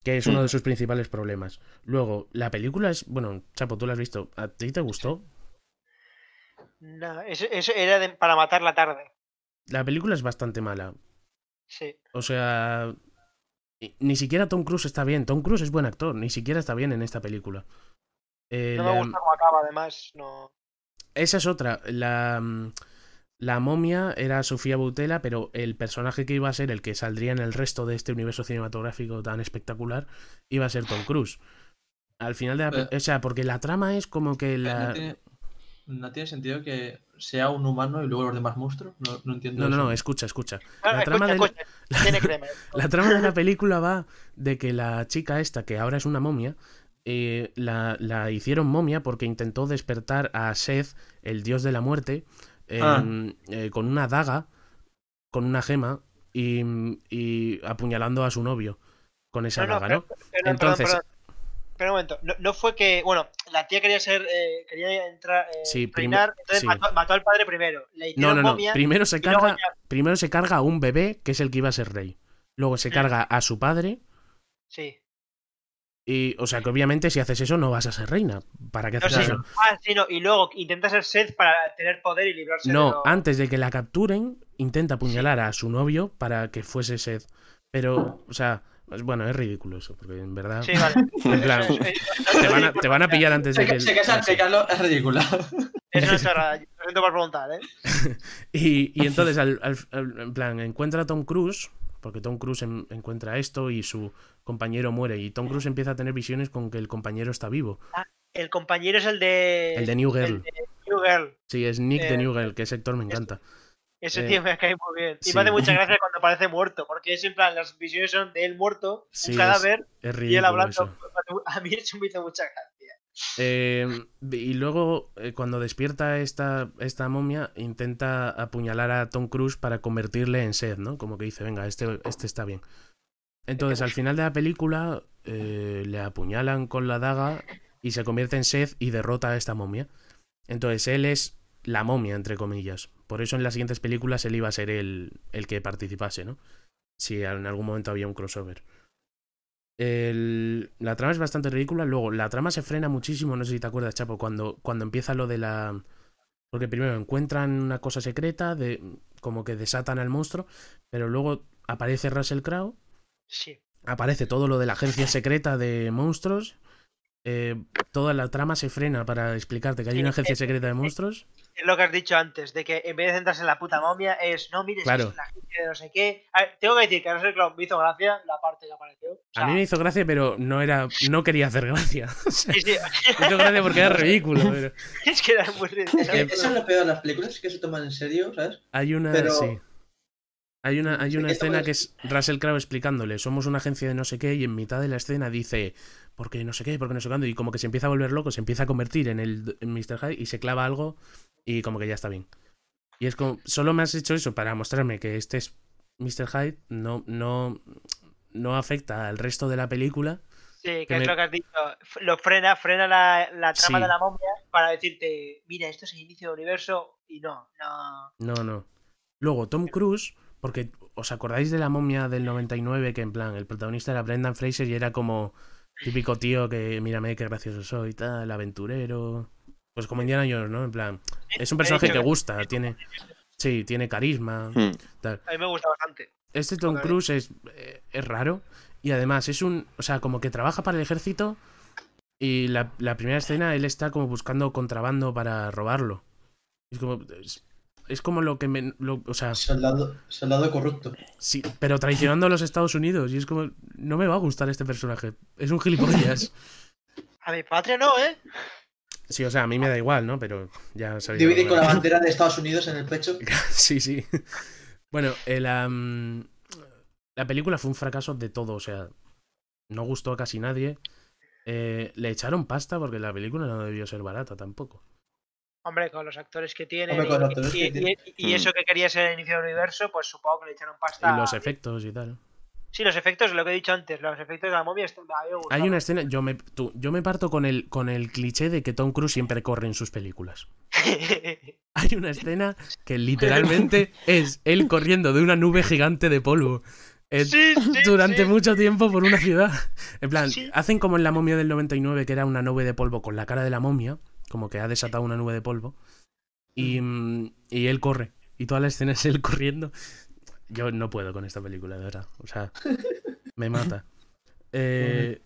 Que es uno de sus principales problemas. Luego, la película es. Bueno, Chapo, tú la has visto. ¿A ti te gustó? No, eso, eso era de- para matar la tarde. La película es bastante mala. Sí. O sea. Ni siquiera Tom Cruise está bien. Tom Cruise es buen actor. Ni siquiera está bien en esta película. Eh, No la- me gusta cómo acaba, además. No. Esa es otra. La, mm, la momia era Sofía Boutella, pero el personaje que iba a ser el que saldría en el resto de este universo cinematográfico tan espectacular iba a ser Tom Cruise. Al final de la... pe- Eh. O sea, porque la trama es como que Eh, la... ¿No, tiene, no tiene sentido que sea un humano y luego los demás monstruos? No, no entiendo. No, no, eso. no, escucha, escucha. Ah, La trama, escucha, de escucha, tiene crema. la trama de la película va de que la chica esta, que ahora es una momia, eh, la, la hicieron momia porque intentó despertar a Seth, el dios de la muerte, Ah. em, eh, con una daga, con una gema y, y apuñalando a su novio con esa No, no, daga, pero- ¿no? Perdón, perdón, Entonces- perdón. Espera un momento. No, no fue que. Bueno, la tía quería ser. eh, quería entrar. eh, Sí, reinar, entonces sí. mató, mató al padre primero. Le No, no, no. Primero se carga, ya- primero se carga a un bebé, que es el que iba a ser rey. Luego se Mm. carga a su padre. Sí. Y, o sea, que obviamente si haces eso no vas a ser reina. ¿Para qué No, haces sí. eso? Ah, sí, no. Y luego intenta ser Seth para tener poder y librarse de No, lo- antes de que la capturen, intenta apuñalar a su novio para que fuese Seth. Pero, o sea, es- bueno, es ridículo eso, porque en verdad Sí, vale. En plan, Eso es- eso te, es van a, te van a pillar antes de que... que esa sí. que Carlos es ridícula. Es una chorrada. Lo siento por preguntar, ¿eh? Y, y entonces, al- al- al- en plan, encuentra a Tom Cruise, porque Tom Cruise en- encuentra esto y su compañero muere. Y Tom Cruise empieza a tener visiones con que el compañero está vivo. El compañero es el de. El de New Girl. el de New Girl. Sí, es Nick de Eh, New Girl, que ese actor me encanta. Ese Eh, tío me cae muy bien. Y sí. me hace mucha gracia cuando parece muerto. Porque es en plan, las visiones son de él muerto, Sí, un cadáver, Es y él hablando. eso. A mí eso me hizo mucha gracia. Eh, y luego, eh, cuando despierta esta, esta momia, intenta apuñalar a Tom Cruise para convertirle en Seth, ¿no? Como que dice, venga, este, este está bien. Entonces, al final de la película, eh, le apuñalan con la daga y se convierte en Seth y derrota a esta momia. Entonces, él es la momia, entre comillas. Por eso en las siguientes películas él iba a ser el, el que participase, ¿no? Si en algún momento había un crossover. El- la trama es bastante ridícula. Luego, la trama se frena muchísimo. No sé si te acuerdas, Chapo, cuando, cuando empieza lo de la. Porque primero encuentran una cosa secreta, de como que desatan al monstruo, pero luego aparece Russell Crowe, Sí. aparece todo lo de la agencia secreta de monstruos. Eh, toda la trama se frena para explicarte que hay una agencia secreta de monstruos. Es lo que has dicho antes, de que en vez de centrarse en la puta momia, es, no, mires, Claro. es la gente de no sé qué. A ver, tengo que decir que a Russell Crowe me hizo gracia la parte que apareció. O A mí me hizo gracia, pero no era. no quería hacer gracia. O sea, sí, sí. me hizo gracia porque era ridículo. pero es que era muy ridículo. Es que eso es lo peor de las películas, que se toman en serio, ¿sabes? Hay una. Pero- Sí. Hay una, hay una escena es- que es Russell Crowe explicándole, somos una agencia de no sé qué, y en mitad de la escena dice, porque no sé qué, porque no sé cuándo, y como que se empieza a volver loco, se empieza a convertir en el en Mr. Hyde y se clava algo y como que ya está bien. Y es como, solo me has hecho eso para mostrarme que este es Mr. Hyde, no, no, no afecta al resto de la película. Sí, que, que es me- lo que has dicho. Lo frena, frena la, la trama Sí. de la momia para decirte, mira, esto es el inicio del universo y no, no. No, no. Luego, Tom Cruise, porque os acordáis de la momia del 99, que en plan, el protagonista era Brendan Fraser y era como típico tío que, mírame qué gracioso soy, tal, aventurero. Pues como Indiana Jones, ¿no? En plan, es un personaje que gusta, tiene. Sí, tiene carisma. Hmm. tal. A mí me gusta bastante. Este Tom. Cruise es, eh, es raro y además es un. O sea, como que trabaja para el ejército y la, la primera escena él está como buscando contrabando para robarlo. Es como. Es, es como lo que me. lo- o sea, Soldado, soldado corrupto. sí, pero traicionando a los Estados Unidos. Y es como. No me va a gustar este personaje. Es un gilipollas. A mi patria no, ¿eh? Sí, o sea, a mí me da igual, ¿no? Pero ya sabéis. Divide con la bandera de Estados Unidos en el pecho. Sí, sí. Bueno, el, la película fue un fracaso de todo, o sea, no gustó a casi nadie. Eh, le echaron pasta porque la película no debió ser barata tampoco. Hombre, con los actores que tiene Hombre, actores y, que y- tiene. y- y Mm. eso que quería ser el inicio del universo, pues supongo que le echaron pasta. Y los efectos y tal. Sí, los efectos, lo que he dicho antes, los efectos de la momia están Hay una escena, yo me, tú- yo me parto con el, con el cliché de que Tom Cruise siempre corre en sus películas. Hay una escena que literalmente es él corriendo de una nube gigante de polvo. eh, Sí, sí, durante sí. mucho tiempo por una ciudad. En plan, Sí. hacen como en la momia del 99, que era una nube de polvo con la cara de la momia, como que ha desatado una nube de polvo, y, mm, y él corre. Y toda la escena es él corriendo. Yo no puedo con esta película, de verdad. O sea, me mata. Eh,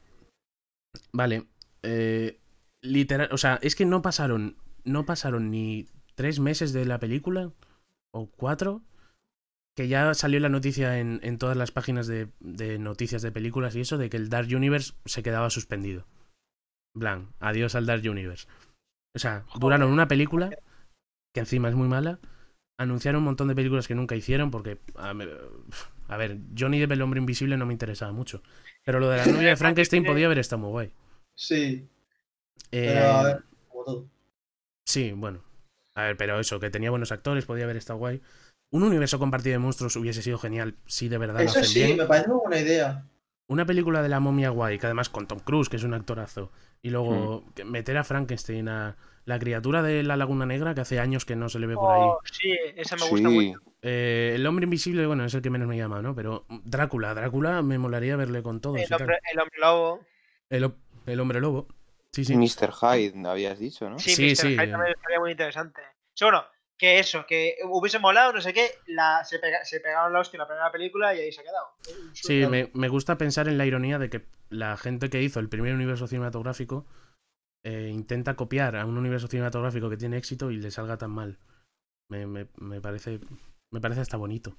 vale. eh, literal, o sea, es que no pasaron, no pasaron ni tres meses de la película, o cuatro, que ya salió la noticia en, en todas las páginas de, de noticias de películas y eso, de que el Dark Universe se quedaba suspendido. Blan, adiós al Dark Universe. O sea, duraron una película, que encima es muy mala, anunciaron un montón de películas que nunca hicieron, porque, a, a ver, Johnny Depp, el hombre invisible, no me interesaba mucho. Pero lo de la novia de Frankenstein podía haber estado muy guay. Sí, Eh, pero a ver, como todo. Sí, bueno. A ver, pero eso, que tenía buenos actores, podía haber estado guay. Un universo compartido de monstruos hubiese sido genial si de verdad lo Eso hacen sí, bien. me parece una buena idea. Una película de la momia guay, que además con Tom Cruise, que es un actorazo, y luego que meter a Frankenstein, a la criatura de la Laguna Negra, que hace años que no se le ve por ahí. Oh, sí, esa me gusta Sí, mucho. Eh, el hombre invisible, bueno, es el que menos me llama, ¿no? Pero Drácula, Drácula me molaría verle con todos. y El hombre, el hombre lobo. El, ho- el hombre lobo. Sí, sí. Mr. Hyde, habías dicho, ¿no? Sí, Sí, Mr. sí. Hyde también estaría muy interesante. Sí, bueno, que eso, que hubiese molado, no sé qué, la, se, pega- se pegaron la hostia en la primera película y ahí se ha quedado. Sí, me, me gusta pensar en la ironía de que la gente que hizo el primer universo cinematográfico eh, intenta copiar a un universo cinematográfico que tiene éxito y le salga tan mal. Me, me- me parece me parece hasta bonito.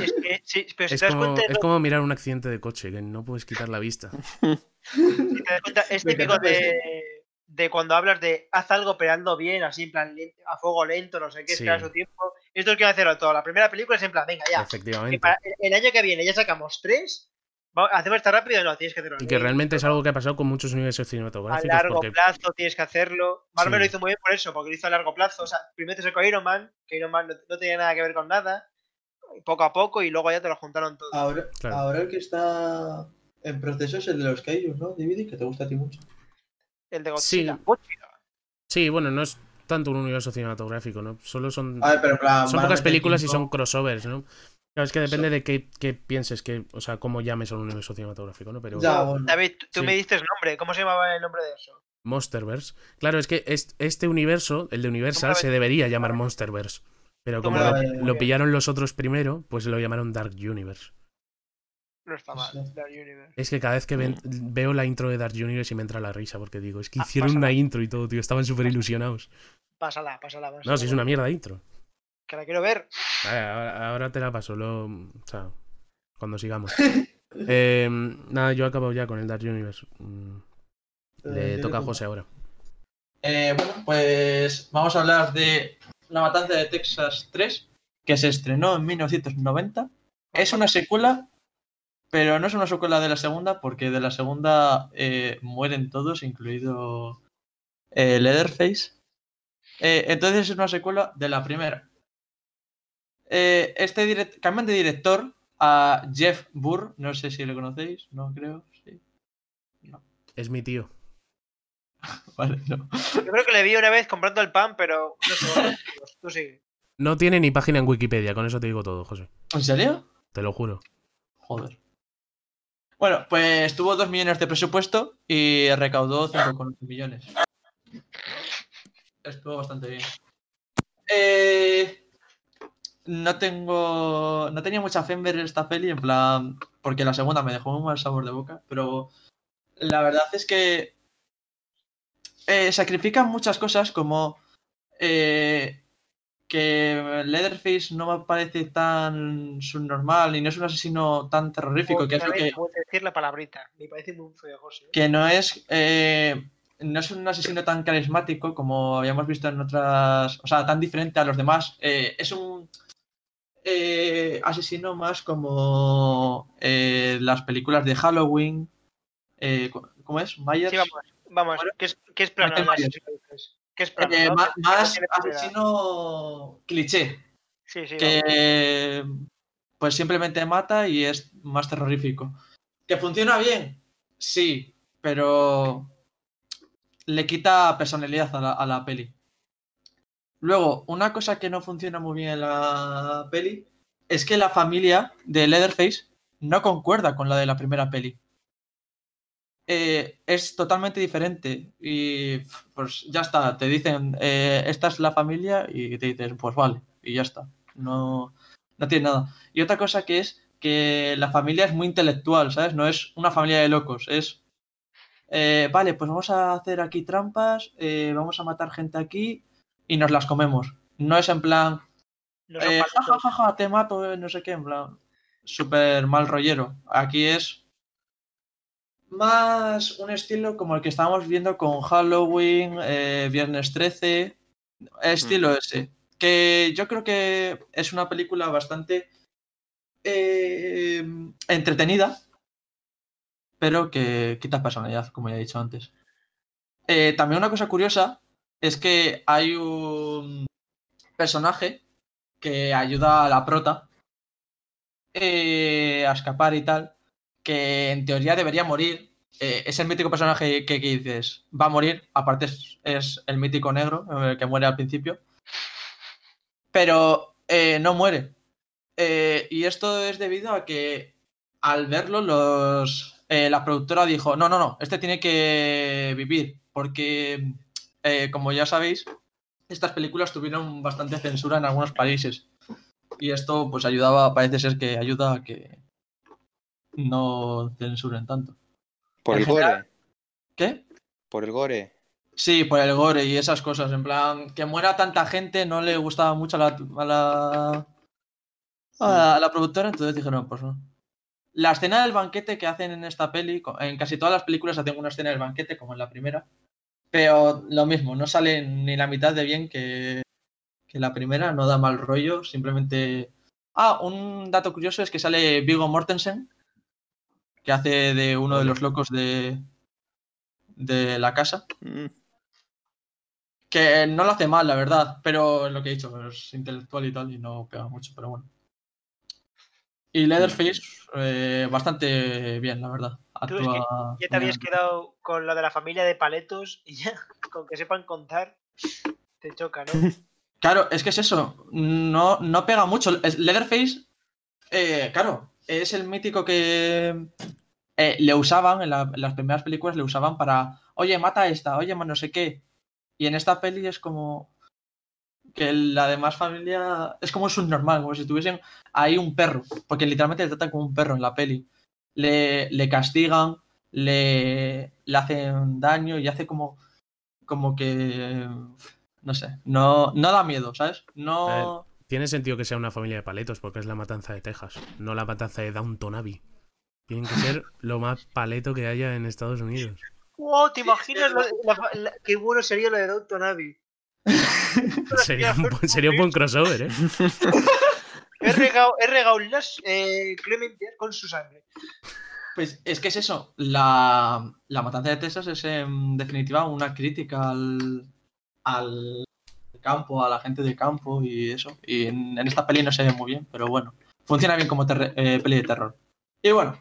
Es que, sí, pero si Es te das como, cuenta, es como mirar un accidente de coche, que no puedes quitar la vista. si te das cuenta, es típico de, de cuando hablas de haz algo peleando bien, así en plan lento- a fuego lento, no sé qué, Sí. espera su tiempo. Esto es que hacerlo todo. La primera película es en plan, venga, ya. Efectivamente. para el- el año que viene ya sacamos tres. ¿Hacemos esta rápido? No, tienes que hacerlo. Y que bien, realmente es algo que ha pasado con muchos universos A cinematográficos. largo Porque plazo tienes que hacerlo. Marvel Sí. lo hizo muy bien por eso, porque lo hizo a largo plazo. O sea, primero te sacó Iron Man, que Iron Man no, no tenía nada que ver con nada. Poco a poco y luego ya te lo juntaron todo. Ahora, Claro. ahora el que está en proceso es el de los Kaiju, ¿no? DVD, que te gusta a ti mucho. El de Sí. Godzilla. Godzilla. sí, bueno, no es tanto un universo cinematográfico, ¿no? Solo son, A ver, pero plan. son pocas películas y son crossovers, ¿no? Claro, es que depende de qué, qué pienses, que, o sea, cómo llames a un universo cinematográfico, ¿no? Pero Ya, bueno. David, tú- Sí. me diste nombre. ¿Cómo se llamaba el nombre de eso? Monsterverse. Claro, es que est- este universo, el de Universal, se debería llamar Monsterverse. Pero como lo pillaron los otros primero, pues lo llamaron Dark Universe. No está mal. Sí. Dark Universe. Es que cada vez que ven- veo la intro de Dark Universe y me entra la risa porque digo, es que Ah, hicieron pásala. una intro y todo, tío, estaban súper ilusionados. Pásala, pásala. pásala. No, si es una mierda intro. Que la quiero ver. Ahora, ahora- ahora te la paso, lo, o sea, cuando sigamos. Eh, nada, yo he acabado ya con el Dark Universe. Mm, Le Eh, toca a José ahora. Eh, bueno, pues vamos a hablar de La Matanza de Texas 3, que se estrenó en 1990. Es una secuela, pero no es una secuela de la segunda, porque de la segunda eh, mueren todos, incluido eh, Leatherface. Eh, entonces es una secuela de la primera. Eh, este direct- cambian de director a Jeff Burr, no sé si lo conocéis, no creo, sí. Es mi tío. Vale, no. Yo creo que le vi una vez comprando el pan, pero no sé. tú sigue. No tiene ni página en Wikipedia, con eso te digo todo, José. ¿En serio? Te lo juro. Joder. Bueno, pues tuvo 2 millones de presupuesto y recaudó 5,8 millones. Estuvo bastante bien. Eh, no tengo. No tenía mucha fe en ver esta peli, en plan. Porque la segunda me dejó un mal sabor de boca, pero la verdad es que. eh, sacrifican muchas cosas como. eh, que Leatherface no me parece tan subnormal y no es un asesino tan terrorífico, que es lo que, decir la palabrita. Me parece muy feo, José. que no es eh, no es un asesino tan carismático como habíamos visto en otras, o sea, tan diferente a los demás. Eh, es un eh, asesino más como eh, las películas de Halloween. eh, ¿Cómo es? Myers. Sí, vamos. Vamos. Bueno. ¿Qué es, qué es plano? Es plano? Eh, no? más asesino cliché. Sí, sí. vamos. que pues simplemente mata y es más terrorífico. ¿Que funciona bien? Sí, pero le quita personalidad a la, a la peli. Luego, una cosa que no funciona muy bien en la peli es que la familia de Leatherface no concuerda con la de la primera peli. Eh, es totalmente diferente y pues ya está, te dicen eh, esta es la familia y te dices pues vale y ya está, no, no tiene nada. Y otra cosa que es que la familia es muy intelectual, ¿sabes? No es una familia de locos, es eh, vale, pues vamos a hacer aquí trampas, vamos a matar gente aquí y nos las comemos. No es en plan, No ja, ja, ja, te mato, no sé qué, en plan, súper mal rollero. Aquí es más un estilo como el que estábamos viendo con Halloween, eh, Viernes 13, estilo ese. Que yo creo que es una película bastante eh, entretenida, pero que quita personalidad, como ya he dicho antes. Eh, también una cosa curiosa es que hay un personaje que ayuda a la prota eh, a escapar y tal, que en teoría debería morir. Eh, es el mítico personaje que, dices, va a morir, aparte es, el mítico negro, que muere al principio, pero eh, no muere. Eh, y esto es debido a que al verlo los, la productora dijo, no, no, no, este tiene que vivir, porque como ya sabéis, estas películas tuvieron bastante censura en algunos países. Y esto pues ayudaba, parece ser que ayuda a que no censuren tanto. Por En el general- gore. ¿Qué? Por el gore. Sí, por el gore y esas cosas. En plan, que muera tanta gente no le gustaba mucho a la, a la, a la productora, entonces dijeron, pues no. La escena del banquete que hacen en esta peli, en casi todas las películas hacen una escena del banquete, como en la primera, pero lo mismo, no sale ni la mitad de bien que, que la primera, no da mal rollo, simplemente... Ah, un dato curioso es que sale Vigo Mortensen, que hace de uno de los locos de, de la casa. Mm. Que no lo hace mal, la verdad, pero lo que he dicho, es intelectual y tal, y no pega mucho, pero bueno. Y Leatherface, eh, bastante bien, la verdad. Tú es que Actúa Ya te habías bien. quedado con lo de la familia de paletos y ya, con que sepan contar, te choca, ¿no? Claro, es que es eso, no, no pega mucho. Leatherface eh, claro, es el mítico que eh, le usaban, en, la- en las primeras películas le usaban para, oye, mata a esta, oye, no sé qué. Y en esta peli es como que la demás familia es como subnormal, como si tuviesen ahí un perro, porque literalmente le tratan como un perro en la peli. Le, le castigan, le, le hacen daño y hace como, como que, no sé, no, no da miedo, ¿sabes? No... Tiene sentido que sea una familia de paletos porque es la matanza de Texas, no la matanza de Downton Abbey. Tienen que ser lo más paleto que haya en Estados Unidos. Wow, ¿te imaginas lo- la- la- qué bueno sería lo de Downton Abbey? Sería un, bu- sería un buen crossover, ¿eh? He regado, he regado las eh, con su sangre. Pues es que es eso. La, la matanza de Texas es en definitiva una crítica al, al campo, a la gente de campo y eso. Y en, en esta peli no se ve muy bien, pero bueno. Funciona bien como eh, peli de terror. Y bueno.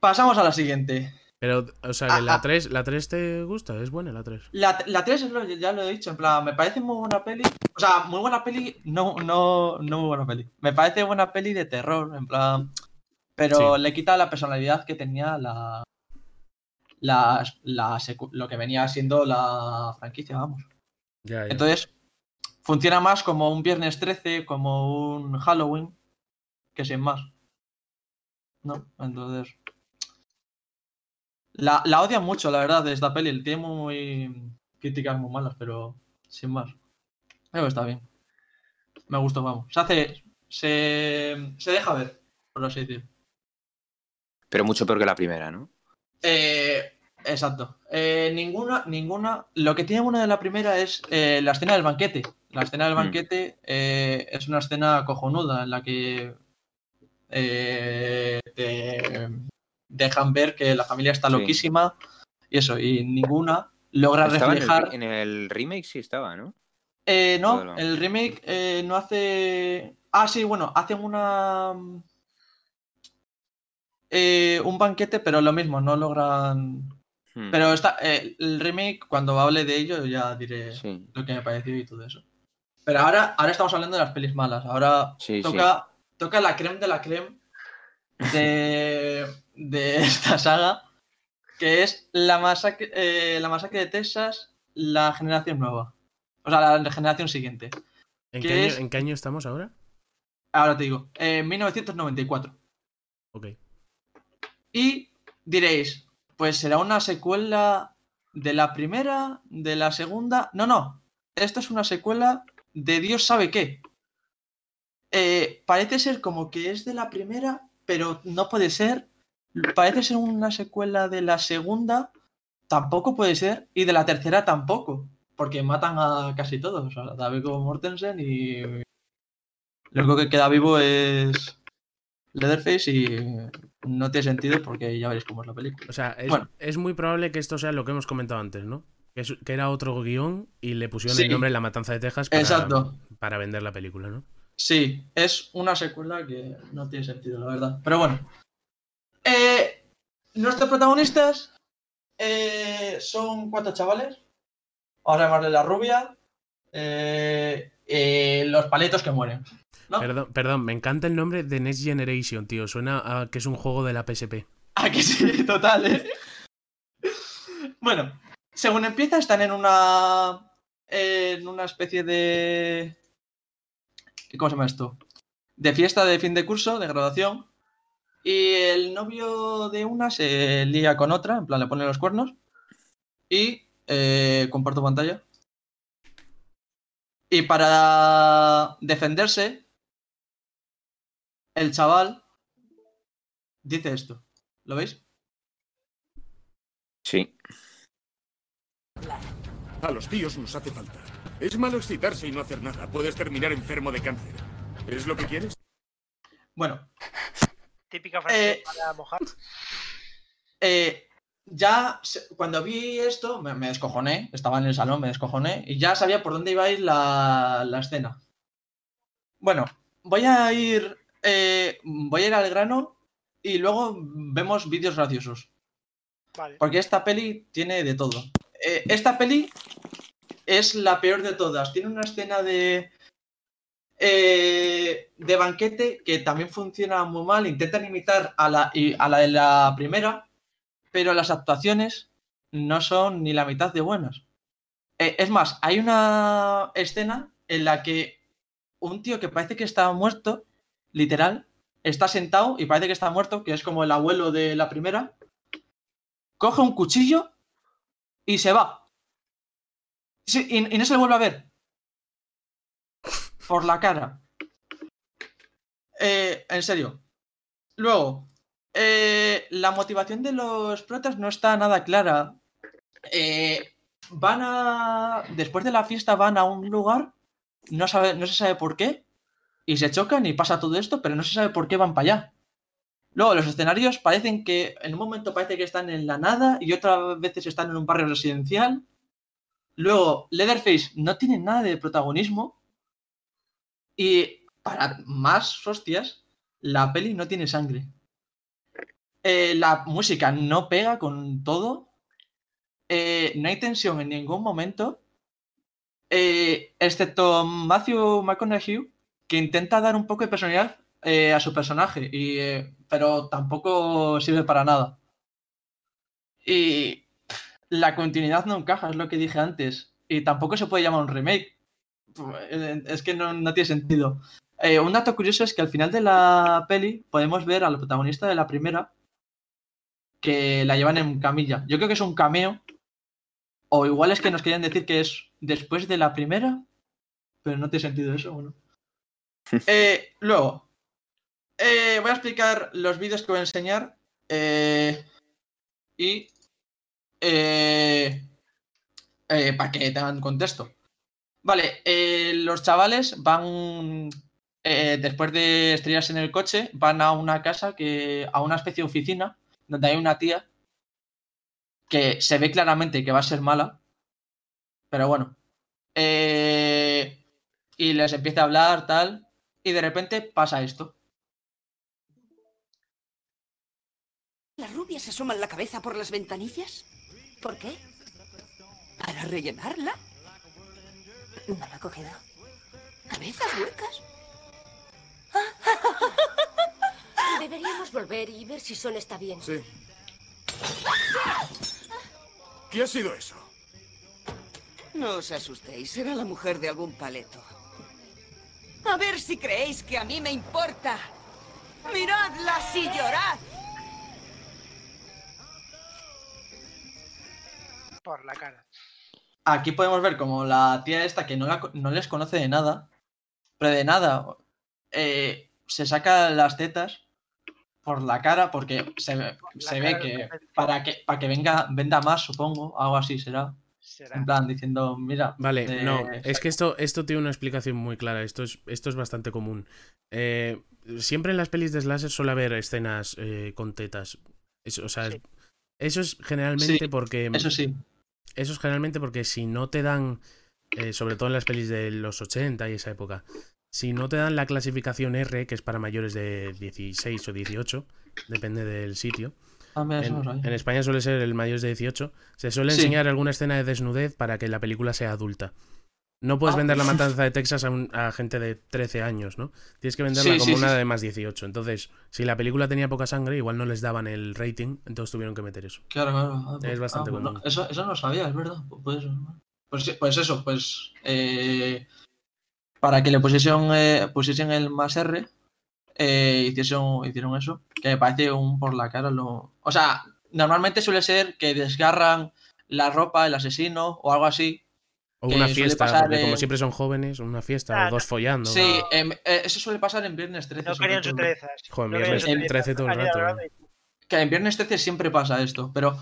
Pasamos a la siguiente. Pero, o sea, que la 3, ¿la 3 te gusta? ¿Es buena la 3? La, la 3 es lo, ya lo he dicho, en plan, me parece muy buena peli. O sea, muy buena peli, no, no, no muy buena peli. Me parece buena peli de terror, en plan. Pero Sí. le quita la personalidad que tenía la. la, la lo que venía siendo la franquicia, vamos. Ya, ya. Entonces, funciona más como un Viernes 13, como un Halloween, que sin más. ¿No? Entonces. La, la odian mucho, la verdad, de esta peli. Tiene muy. críticas muy malas, pero sin más. Que está bien. Me gustó, vamos. Se hace. Se, se deja ver, por así decir. Pero mucho peor que la primera, ¿no? Eh, exacto. Eh, ninguna, ninguna. Lo que tiene una de la primera es eh, la escena del banquete. La escena del Mm. banquete eh, es una escena cojonuda en la que te dejan ver que la familia está Sí. loquísima y eso, y ninguna logra Estaba en el, reflejar. en el remake sí estaba, ¿no? Eh, no, el remake no hace. Ah, sí, bueno, hacen una. eh, un banquete, pero lo mismo, no logran. Hmm, Pero está, eh, el remake, cuando hable de ello, ya diré Sí, lo que me pareció y todo eso. Pero ahora, ahora estamos hablando de las pelis malas. Ahora sí, sí. toca, toca la creme de la creme de, de esta saga, que es la masacre, eh, la masacre de Texas, la generación nueva. O sea, la generación siguiente. ¿En ¿qué año, es? ¿En qué año estamos ahora? Ahora te digo, eh, 1994. Ok. Y diréis, pues será una secuela de la primera, de la segunda. No, no. Esto es una secuela de Dios sabe qué. Eh, parece ser como que es de la primera, pero no puede ser. Parece ser una secuela de la segunda, tampoco puede ser. Y de la tercera tampoco, porque matan a casi todos. A David Mortensen y. Lo único que queda vivo es Leatherface y no tiene sentido porque ya veréis cómo es la película. O sea, es, Bueno. es muy probable que esto sea lo que hemos comentado antes, ¿no? Que, es- que era otro guion y le pusieron Sí. el nombre La Matanza de Texas para, Exacto. para vender la película, ¿no? Sí, es una secuela que no tiene sentido, la verdad. Pero bueno. Eh, nuestros protagonistas eh, son cuatro chavales. Vamos a llamarle la rubia. eh, eh, los paletos que mueren. ¿No? Perdón, perdón, me encanta el nombre de Next Generation, tío. Suena a que es un juego de la PSP. Ah, que sí, total, ¿eh? Bueno, según empieza, están en una. En una especie de. ¿Cómo se llama esto? De fiesta de fin de curso, de graduación. Y el novio de una se lía con otra, en plan le pone los cuernos. Y. eh, comparto pantalla. Y para defenderse, el chaval dice esto. ¿Lo veis? Sí. A los tíos nos hace falta. Es malo excitarse y no hacer nada. Puedes terminar enfermo de cáncer. ¿Es lo que quieres? Bueno, Típica frase Eh, para mojar. eh, ya cuando vi esto me, me descojoné, estaba en el salón, me descojoné y ya sabía por dónde iba a ir la, la escena. Bueno, voy a ir, eh, voy a ir al grano y luego vemos vídeos graciosos. Vale. Porque esta peli tiene de todo. Eh, esta peli es la peor de todas. Tiene una escena de. eh, de banquete que también funciona muy mal. Intentan imitar a la, a la de la primera, pero las actuaciones no son ni la mitad de buenas. Eh, es más, hay una escena en la que un tío que parece que está muerto, literal, está sentado y parece que está muerto, que es como el abuelo de la primera, coge un cuchillo y se va. Y no se le vuelve a ver. Por la cara. Eh, en serio. Luego, eh, la motivación de los protas no está nada clara. Eh, van a. Después de la fiesta van a un lugar, no, sabe, no se sabe por qué, y se chocan y pasa todo esto, pero no se sabe por qué van para allá. Luego, los escenarios parecen que en un momento parece que están en la nada y otras veces están en un barrio residencial. Luego, Leatherface no tiene nada de protagonismo. Y para más hostias, la peli no tiene sangre. Eh, la música no pega con todo. Eh, no hay tensión en ningún momento. Eh, excepto Matthew McConaughey, que intenta dar un poco de personalidad eh, a su personaje, eh, pero tampoco sirve para nada. Y la continuidad no encaja, es lo que dije antes. Y tampoco se puede llamar un remake. Es que no, no tiene sentido. Eh, un dato curioso es que al final de la peli podemos ver al protagonista de la primera que la llevan en camilla. Yo creo que es un cameo. O igual es que nos querían decir que es después de la primera. Pero no tiene sentido eso, bueno. Eh, luego, eh, voy a explicar los vídeos que voy a enseñar. eh, y para que tengan contexto. Vale, eh, los chavales van, eh, después de estrellarse en el coche, van a una casa, que a una especie de oficina, donde hay una tía que se ve claramente que va a ser mala, pero bueno. Eh, y les empieza a hablar, tal, y de repente pasa esto. ¿Las rubias asoman la cabeza por las ventanillas? ¿Por qué? ¿Para rellenarla? No ha cogido. ¿Cabezas huecas? Deberíamos volver y ver si Son está bien. Sí. ¿Qué ha sido eso? No os asustéis, será la mujer de algún paleto. A ver si creéis que a mí me importa. Miradlas y llorad. Por la cara. Aquí podemos ver como la tía esta que no, la no les conoce de nada, pero de nada, eh, se saca las tetas por la cara porque se, se ve que para que para que venga venda más, supongo, algo así será. Será. En plan diciendo, mira, Vale, eh, no, es que esto, esto tiene una explicación muy clara, esto es, esto es bastante común. Eh, siempre en las pelis de slasher suele haber escenas eh, con tetas. Eso, o sea, Sí. eso es generalmente Sí, porque... eso sí. Eso es generalmente porque si no te dan, eh, sobre todo en las pelis de los 80 y esa época, si no te dan la clasificación R, que es para mayores de 16 o 18, depende del sitio, Ah, mira, en, España suele ser el mayores de 18, se suele Sí. enseñar alguna escena de desnudez para que la película sea adulta. No puedes Ah. vender la matanza de Texas a, un- a gente de 13 años, ¿no? Tienes que venderla Sí, como sí, una sí, de más 18. Entonces, si la película tenía poca sangre, igual no les daban el rating, entonces tuvieron que meter eso. Claro, claro. ah, pues- bastante ah, pues no, común. eso, eso no lo sabía, es verdad. pu- Pues, pues, pues eso, pues. eh, para que le pusiesen, eh, pusiesen el más R, eh, hicieron, hicieron eso. Que me parece un por la cara. Lo... O sea, normalmente suele ser que desgarran la ropa el asesino o algo así. O una fiesta, pasar porque como siempre son jóvenes, una fiesta, o dos follando. Sí, ¿no? eh, eso suele pasar en Viernes 13. No querían todo. sus trezas. Joder, No viernes querían sus 13 todo el rato, eh. Que en Viernes 13 siempre pasa esto, pero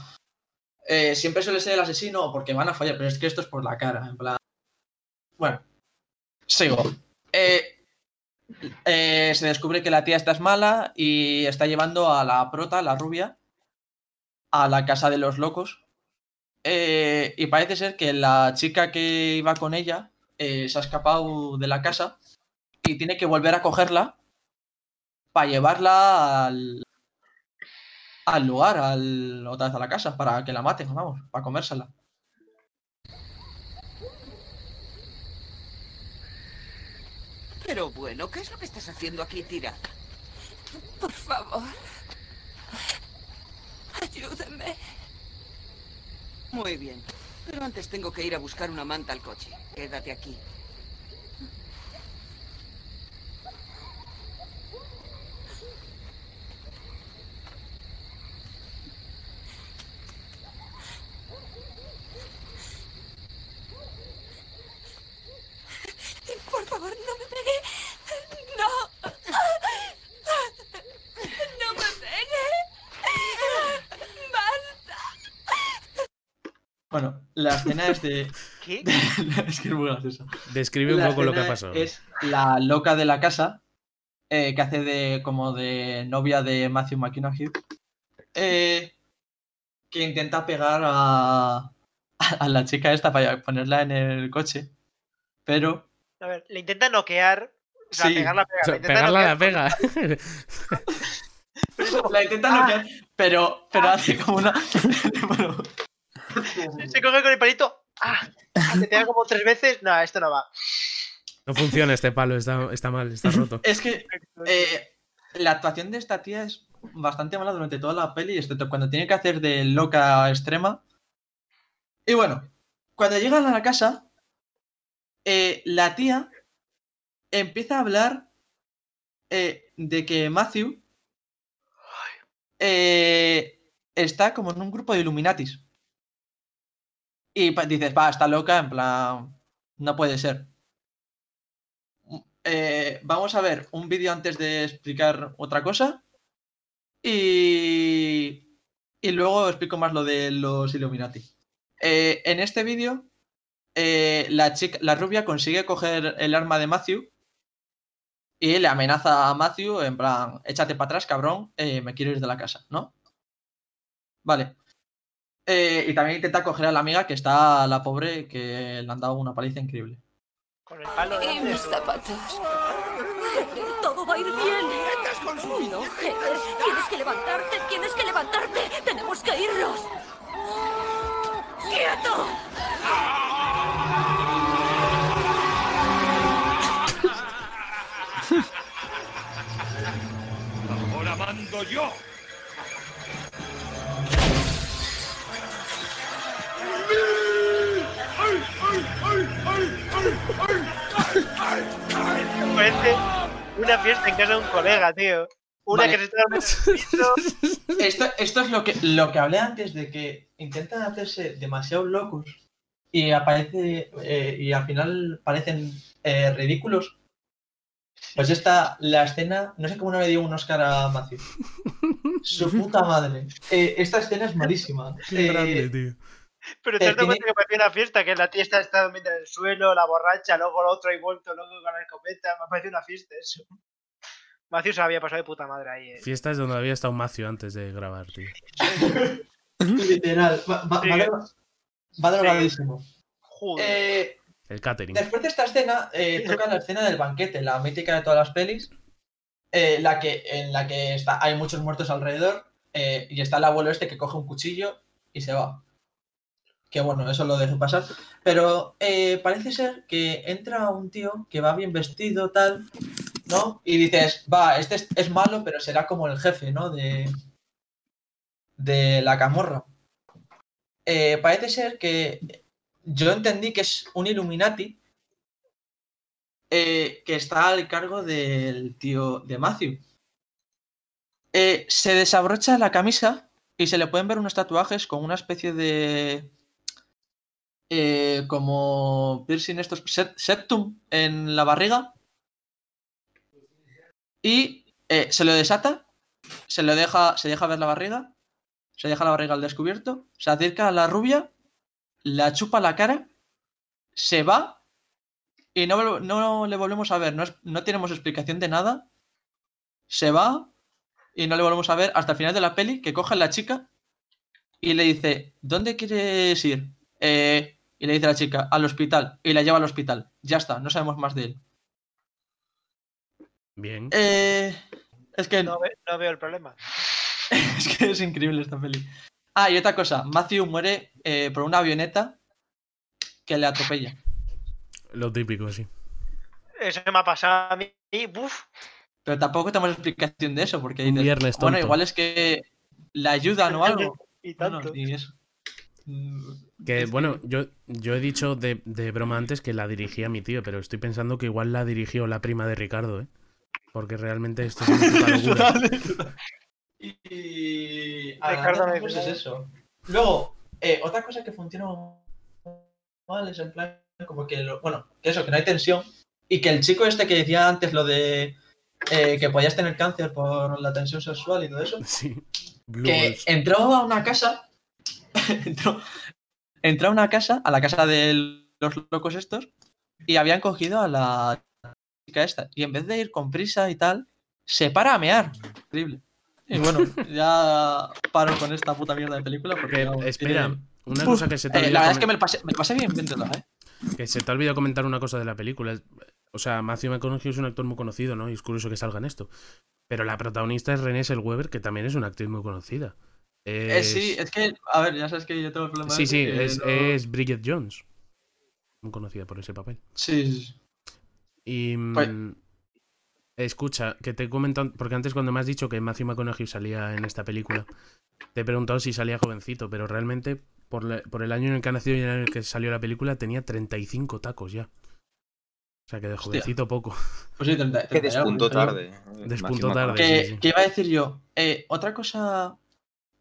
eh, siempre suele ser el asesino porque van a fallar, pero es que esto es por la cara, en plan. Bueno, sigo. Eh, eh, se descubre que la tía esta es mala y está llevando a la prota, la rubia, a la casa de los locos. Eh, y parece ser que la chica que iba con ella eh, se ha escapado de la casa y tiene que volver a cogerla para llevarla al, al lugar, al, otra vez a la casa, para que la maten, vamos, para comérsela. Pero bueno, ¿qué es lo que estás haciendo aquí tirada? Por favor. Ayúdeme. Muy bien. Pero antes tengo que ir a buscar una manta al coche. Quédate aquí. Por favor, no me pegue. No. No me pegue. Basta. Bueno, la escena es de. ¿Qué? es que es muy gracioso. Describe un La poco lo que ha pasado. Es la loca de la casa, eh, que hace de como de novia de Matthew McConaughey, eh, que intenta pegar a, a la chica esta para ponerla en el coche, pero A ver, le intenta noquear. O sea, Sí. pegarla, O sea, intenta pegarla la noquear, pega. pero es como- la intenta Ah. noquear, pero, pero hace como una. bueno, Se coge con el palito. ¡Ah! Pega como tres veces. No, esto no va. No funciona este palo, está, está mal, está roto. es que eh, la actuación de esta tía es bastante mala durante toda la peli, excepto cuando tiene que hacer de loca extrema. Y bueno, cuando llegan a la casa, eh, la tía empieza a hablar eh, de que Matthew eh, está como en un grupo de Illuminatis. Y dices, va, está loca, en plan, no puede ser. Eh, vamos a ver un vídeo antes de explicar otra cosa. Y, y luego explico más lo de los Illuminati. Eh, en este vídeo, eh, la, chica, la rubia consigue coger el arma de Matthew y le amenaza a Matthew en plan, échate para atrás, cabrón, me quiero ir de la casa, ¿no? Vale. Eh, y también intenta coger a la amiga que está la pobre, que le han dado una paliza increíble. Con el palo. Y de mis su- zapatos. Todo va a ir bien. No, Heather, tienes que levantarte, tienes que levantarte. Tenemos que irnos. ¡Quieto! Ahora mando yo. Parece una fiesta en casa de un colega, tío. Una Vale. que se está. Esto, esto es lo que, lo que hablé antes de que intentan hacerse demasiado locos y aparece eh, y al final parecen eh, ridículos. Pues esta, la escena, no sé cómo no le dio un Oscar a Matthew. Su puta madre. Eh, esta escena es malísima. Qué Eh, grande, tío. Pero te Eh, has dado cuenta que parecía una fiesta, que la tía está, está durmiendo en el suelo, la borracha, luego el otro y vuelto, luego con la escopeta. Me ha parecido una fiesta eso. Matthew se había pasado de puta madre ahí. eh. Fiestas donde había estado Macio antes de grabar, tío. literal. Va, va, Sí. Joder. Eh, El catering. Después de esta escena, eh, toca la escena del banquete, la mítica de todas las pelis, eh, la que, en la que está, hay muchos muertos alrededor eh, y está el abuelo este que coge un cuchillo y se va. Que bueno, eso lo dejo pasar. Pero eh, parece ser que entra un tío que va bien vestido, tal, ¿no? Y dices, va, este es, malo, pero será como el jefe, ¿no? De, de la camorra. Eh, parece ser que yo entendí que es un Illuminati eh, que está al cargo del tío de Matthew. Se desabrocha la camisa y se le pueden ver unos tatuajes con una especie de. Eh, como piercing estos. septum en la barriga. Y eh, se lo desata, se lo deja, se deja ver la barriga, se deja la barriga al descubierto, se acerca a la rubia, la chupa la cara, se va y no, no le volvemos a ver. No, no tenemos explicación de nada. Se va y no le volvemos a ver hasta el final de la peli que coge a la chica y le dice, ¿dónde quieres ir? Eh, y le dice a la chica, al hospital. Y la lleva al hospital. Ya está, no sabemos más de él. Bien. Eh, es que No, ve- no veo el problema. es que es increíble esta peli. Ah, y otra cosa, Matthew muere eh, por una avioneta que le atropella. Lo típico, sí. Eso me ha pasado a mí. Uf, Pero tampoco tenemos explicación de eso, porque Un dices, viernes bueno, tonto. igual es que le ayudan o algo. y Bueno, tanto. ni eso. Que bueno, yo, yo he dicho de, de broma antes que la dirigía mi tío, pero estoy pensando que igual la dirigió la prima de Ricardo, ¿eh? Porque realmente esto es una locura. Y Ricardo me dice es eso. Luego, eh, otra cosa que funciona mal es en plan como que lo- bueno, que eso, que no hay tensión. Y que el chico este que decía antes lo de eh, que podías tener cáncer por la tensión sexual y todo eso, Sí. Blue que entró a una casa, entró, entró a una casa, a la casa de los locos estos, y habían cogido a la chica esta. Y en vez de ir con prisa y tal, se para a mear. Increíble. Y bueno, ya paro con esta puta mierda de película porque... Que, vamos, espera, tiene- una cosa que se te Eh, olvidó la verdad es que me lo pasé, me lo pasé bien viéndola, ¿eh? que se te ha olvidado comentar una cosa de la película. O sea, Matthew McConaughey es un actor muy conocido, ¿no? Y es curioso que salga en esto. Pero la protagonista es Renée Zellweger, que también es una actriz muy conocida. Eh, Es- Sí, es que, a ver, ya sabes que yo tengo el problema sí, sí, es, no- es Bridget Jones. Muy conocida por ese papel. Sí, sí, sí. Y. Pues- mm, Escucha, que te he comentado. Porque antes, cuando me has dicho que Matthew McConaughey salía en esta película, te he preguntado si salía jovencito, pero realmente, por, la- por el año en el que ha nacido y en el que salió la película, tenía 35 tacos ya. O sea que de jovencito poco. Pues sí, 30, Que 30 y algo, despuntó 30 y algo. tarde. Despuntó Matthew tarde. McConaughey. que, sí, sí. que iba a decir yo, eh, otra cosa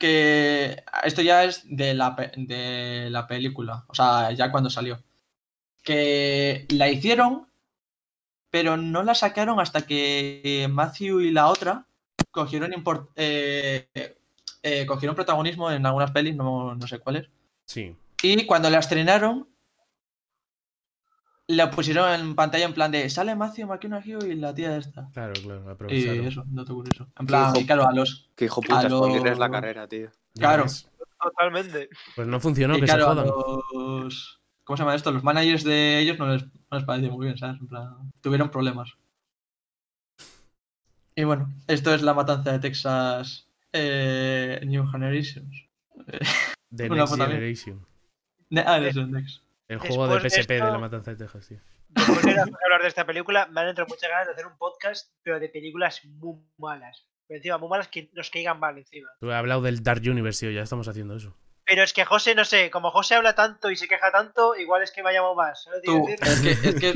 que esto ya es de la, de la película, o sea, ya cuando salió, que la hicieron, pero no la sacaron hasta que Matthew y la otra cogieron, import- eh, eh, cogieron protagonismo en algunas pelis, no, no sé cuáles, Sí. y cuando la estrenaron, la pusieron en pantalla en plan de sale Matthew McConaughey y la tía esta. Claro, claro, Y aprovecharon. eso, no te ocurre eso. En plan, hijo- y claro, a los, Que hijo puta, A lo- spoiler es la carrera, tío. Claro. Totalmente. Pues no funcionó, y que claro, se a jodan. los. ¿Cómo se llama esto? Los managers de ellos no les, no les pareció muy bien, ¿sabes? En plan, tuvieron problemas. Y bueno, esto es la matanza de Texas eh, New Generations. De una Next. Generation. Ne- Ah, eso, Next. El juego de Después de PSP de, esto- la matanza de Texas, tío. Después de hablar de esta película, me han entrado muchas ganas de hacer un podcast, pero de películas muy malas. Pero encima, muy malas que nos caigan mal encima. Tú he hablado del Dark Universe, tío, ya estamos haciendo eso. Pero es que José, no sé, como José habla tanto y se queja tanto, igual es que me llamo más. es que, es, que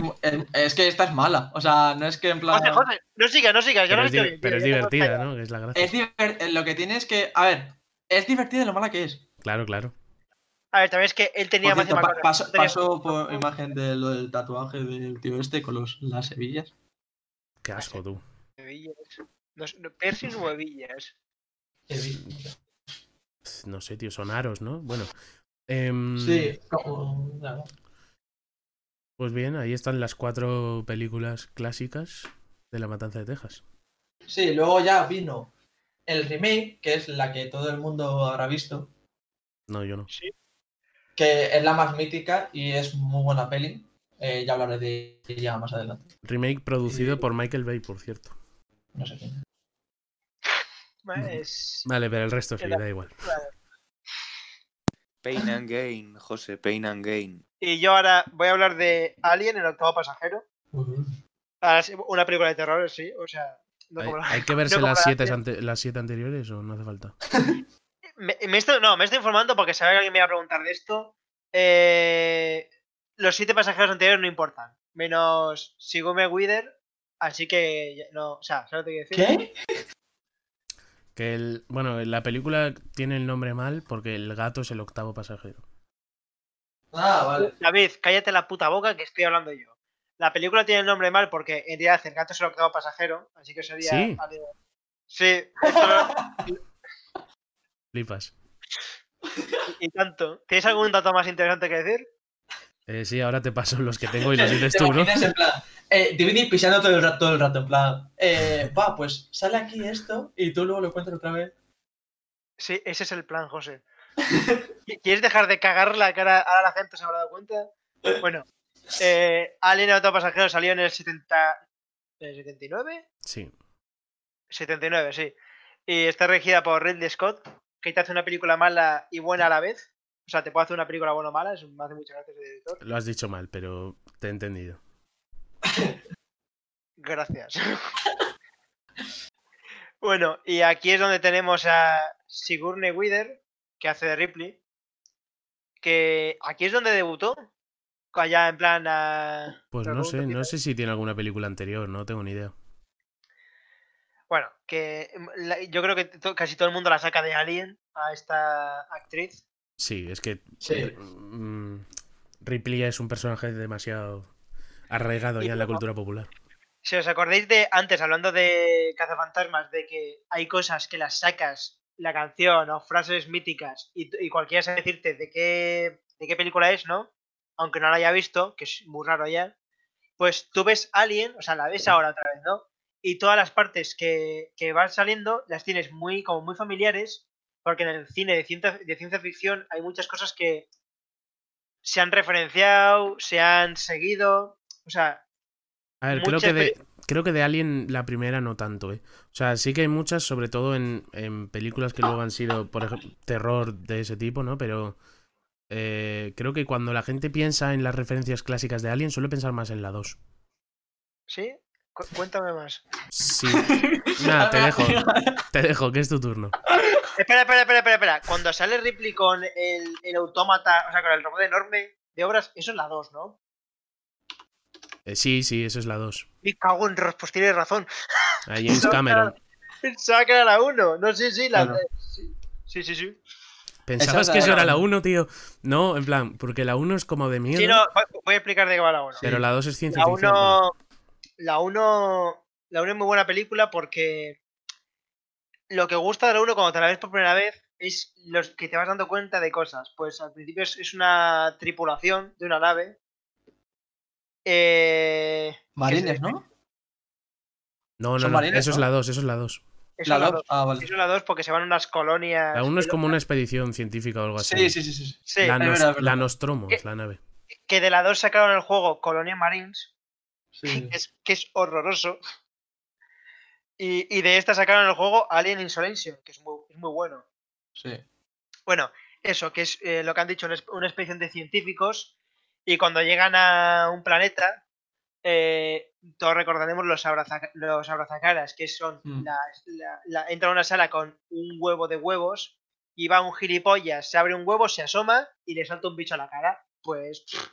es, que esta es mala. O sea, no es que en plan. José, José, no sigas, no sigas, yo Pero no es, estoy di- bien, pero tío, es divertida. ¿no? Es la gracia. Es Lo que tiene es que. A ver, es divertida lo mala que es. Claro, claro. A ver, también es que él tenía Por más cierto, pa- paso, tenía- paso por imagen de lo del tatuaje del tío este con los, las hebillas. Qué asco, tú. Hebillas. No, no, piercing o hebillas. No sé, tío, son aros, ¿no? Bueno. em, Sí, como. nada. Pues bien, ahí están las cuatro películas clásicas de La Matanza de Texas. Sí, luego ya vino el remake, que es la que todo el mundo habrá visto, No, yo no. Sí. Que es la más mítica y es muy buena peli. Eh, ya hablaré de ella más adelante. Remake producido Sí. por Michael Bay, por cierto. No sé quién. Vale, es- Vale, pero el resto sí, da igual. Pain and Gain, José, Pain and Gain. Y yo ahora voy a hablar de Alien, el octavo pasajero. Ahora sí, Una película de terror, sí. O sea, no ¿Hay, como la- hay que verse no las la siete, ante- las siete anteriores o no hace falta? Me, me estoy, no, me estoy informando porque sabía que alguien me iba a preguntar de esto. Eh, los siete pasajeros anteriores no importan. Menos Sigourney Wither. Así que no, o sea, ¿sabes lo que quiero decir? ¿Qué? Que el, bueno, la película tiene el nombre mal porque el gato es el octavo pasajero. Ah, vale. David, cállate la puta boca que estoy hablando yo. La película tiene el nombre mal porque en realidad el gato es el octavo pasajero, así que sería. Sí. Sí, esto- Flipas. y tanto. ¿Tienes algún dato más interesante que decir? Eh, sí, ahora te paso los que tengo y los dices ¿Te tú, ¿no? en plan, eh, pisando todo el rato, todo el rato, en plan, eh, va, pues sale aquí esto y tú luego lo cuentas otra vez. Sí, ese es el plan, José. ¿Qui- ¿Quieres dejar de cagar la cara? Ahora la gente se habrá dado cuenta. Bueno, eh, Alien pasajero pasajero salió en el 70. ¿El 79? Sí. 79, sí. Y está regida por Ridley Scott, que te hace una película mala y buena a la vez. O sea, te puede hacer una película buena o mala, eso me hace muchas gracias de director. Lo has dicho mal, pero te he entendido. Gracias. bueno, y aquí es donde tenemos a Sigourney Weaver, que hace de Ripley. Que aquí es donde debutó. Allá en plan. a- Pues lo no sé, no sé si tiene alguna película anterior, no tengo ni idea. Bueno, que mm, la- yo creo que to- casi todo el mundo la saca de Alien a esta actriz. Sí, es que Sí. mm, Ripley es un personaje demasiado arraigado Y ya en la cultura popular. Si os acordáis de antes, hablando de Cazafantasmas, de que hay cosas que las sacas, la canción o frases míticas, y cualquiera sabe decirte de qué, de qué película es, ¿no? Aunque no la haya visto, que es muy raro ya. Pues tú ves Alien, o sea, la ves ahora otra vez, ¿no? Y todas las partes que, que van saliendo las tienes muy, como muy familiares, porque en el cine de ciencia, de ciencia ficción hay muchas cosas que se han referenciado, se han seguido. O sea, A ver, creo que, de, creo que de Alien la primera no tanto, ¿eh? O sea, sí que hay muchas, sobre todo en, en películas que luego han sido, por ejemplo, terror de ese tipo, ¿no? Pero eh, creo que cuando la gente piensa en las referencias clásicas de Alien, suele pensar más en la 2. ¿sí? Cu- cuéntame más. Sí. Nada, te dejo. Te dejo, que es tu turno. Espera, espera, espera, espera, espera. Cuando sale Ripley con el, el autómata, o sea, con el robot enorme de obras, eso es la 2, ¿no? Eh, sí, sí, eso es la 2. Me cago en Ross, pues tienes razón. A James Cameron. Pensaba que era la 1. No, sí, sí, la Claro. sí, sí, sí, sí. ¿Pensabas que es eso la- era la 1, tío? No, en plan, porque la 1 es como de miedo, Sí, no, voy- a explicar de qué va la 1. pero la 2 es ciencia La ficción. 1. La 1. La 1 es muy buena película porque. Lo que gusta de la 1 cuando te la ves por primera vez es los que te vas dando cuenta de cosas. Pues al principio es, es una tripulación de una nave. Eh, Marines, ¿no? No, no, no, marines, eso es ¿no? la 2, eso es la 2. Eso La es la 2. 2. Ah, vale. Eso es la 2 porque se van a unas colonias. La 1 es como una expedición científica o algo así. Sí, sí, sí, sí. sí. La, es Nos- verdad, es la verdad. Nostromo ¿Qué? es la nave. que de la 2 sacaron el juego Colonia Marines, Sí. que es, que es horroroso. Y, y de esta sacaron el juego Alien Insolation, que es muy, es muy bueno. sí. Bueno, eso, que es eh, lo que han dicho, una, expedición de científicos. Y cuando llegan a un planeta, eh, todos recordaremos los, abraza- los abrazacaras, que son Mm. la, la- entra a una sala con un huevo de huevos y va un gilipollas, se abre un huevo, se asoma y le salta un bicho a la cara. Pues pff,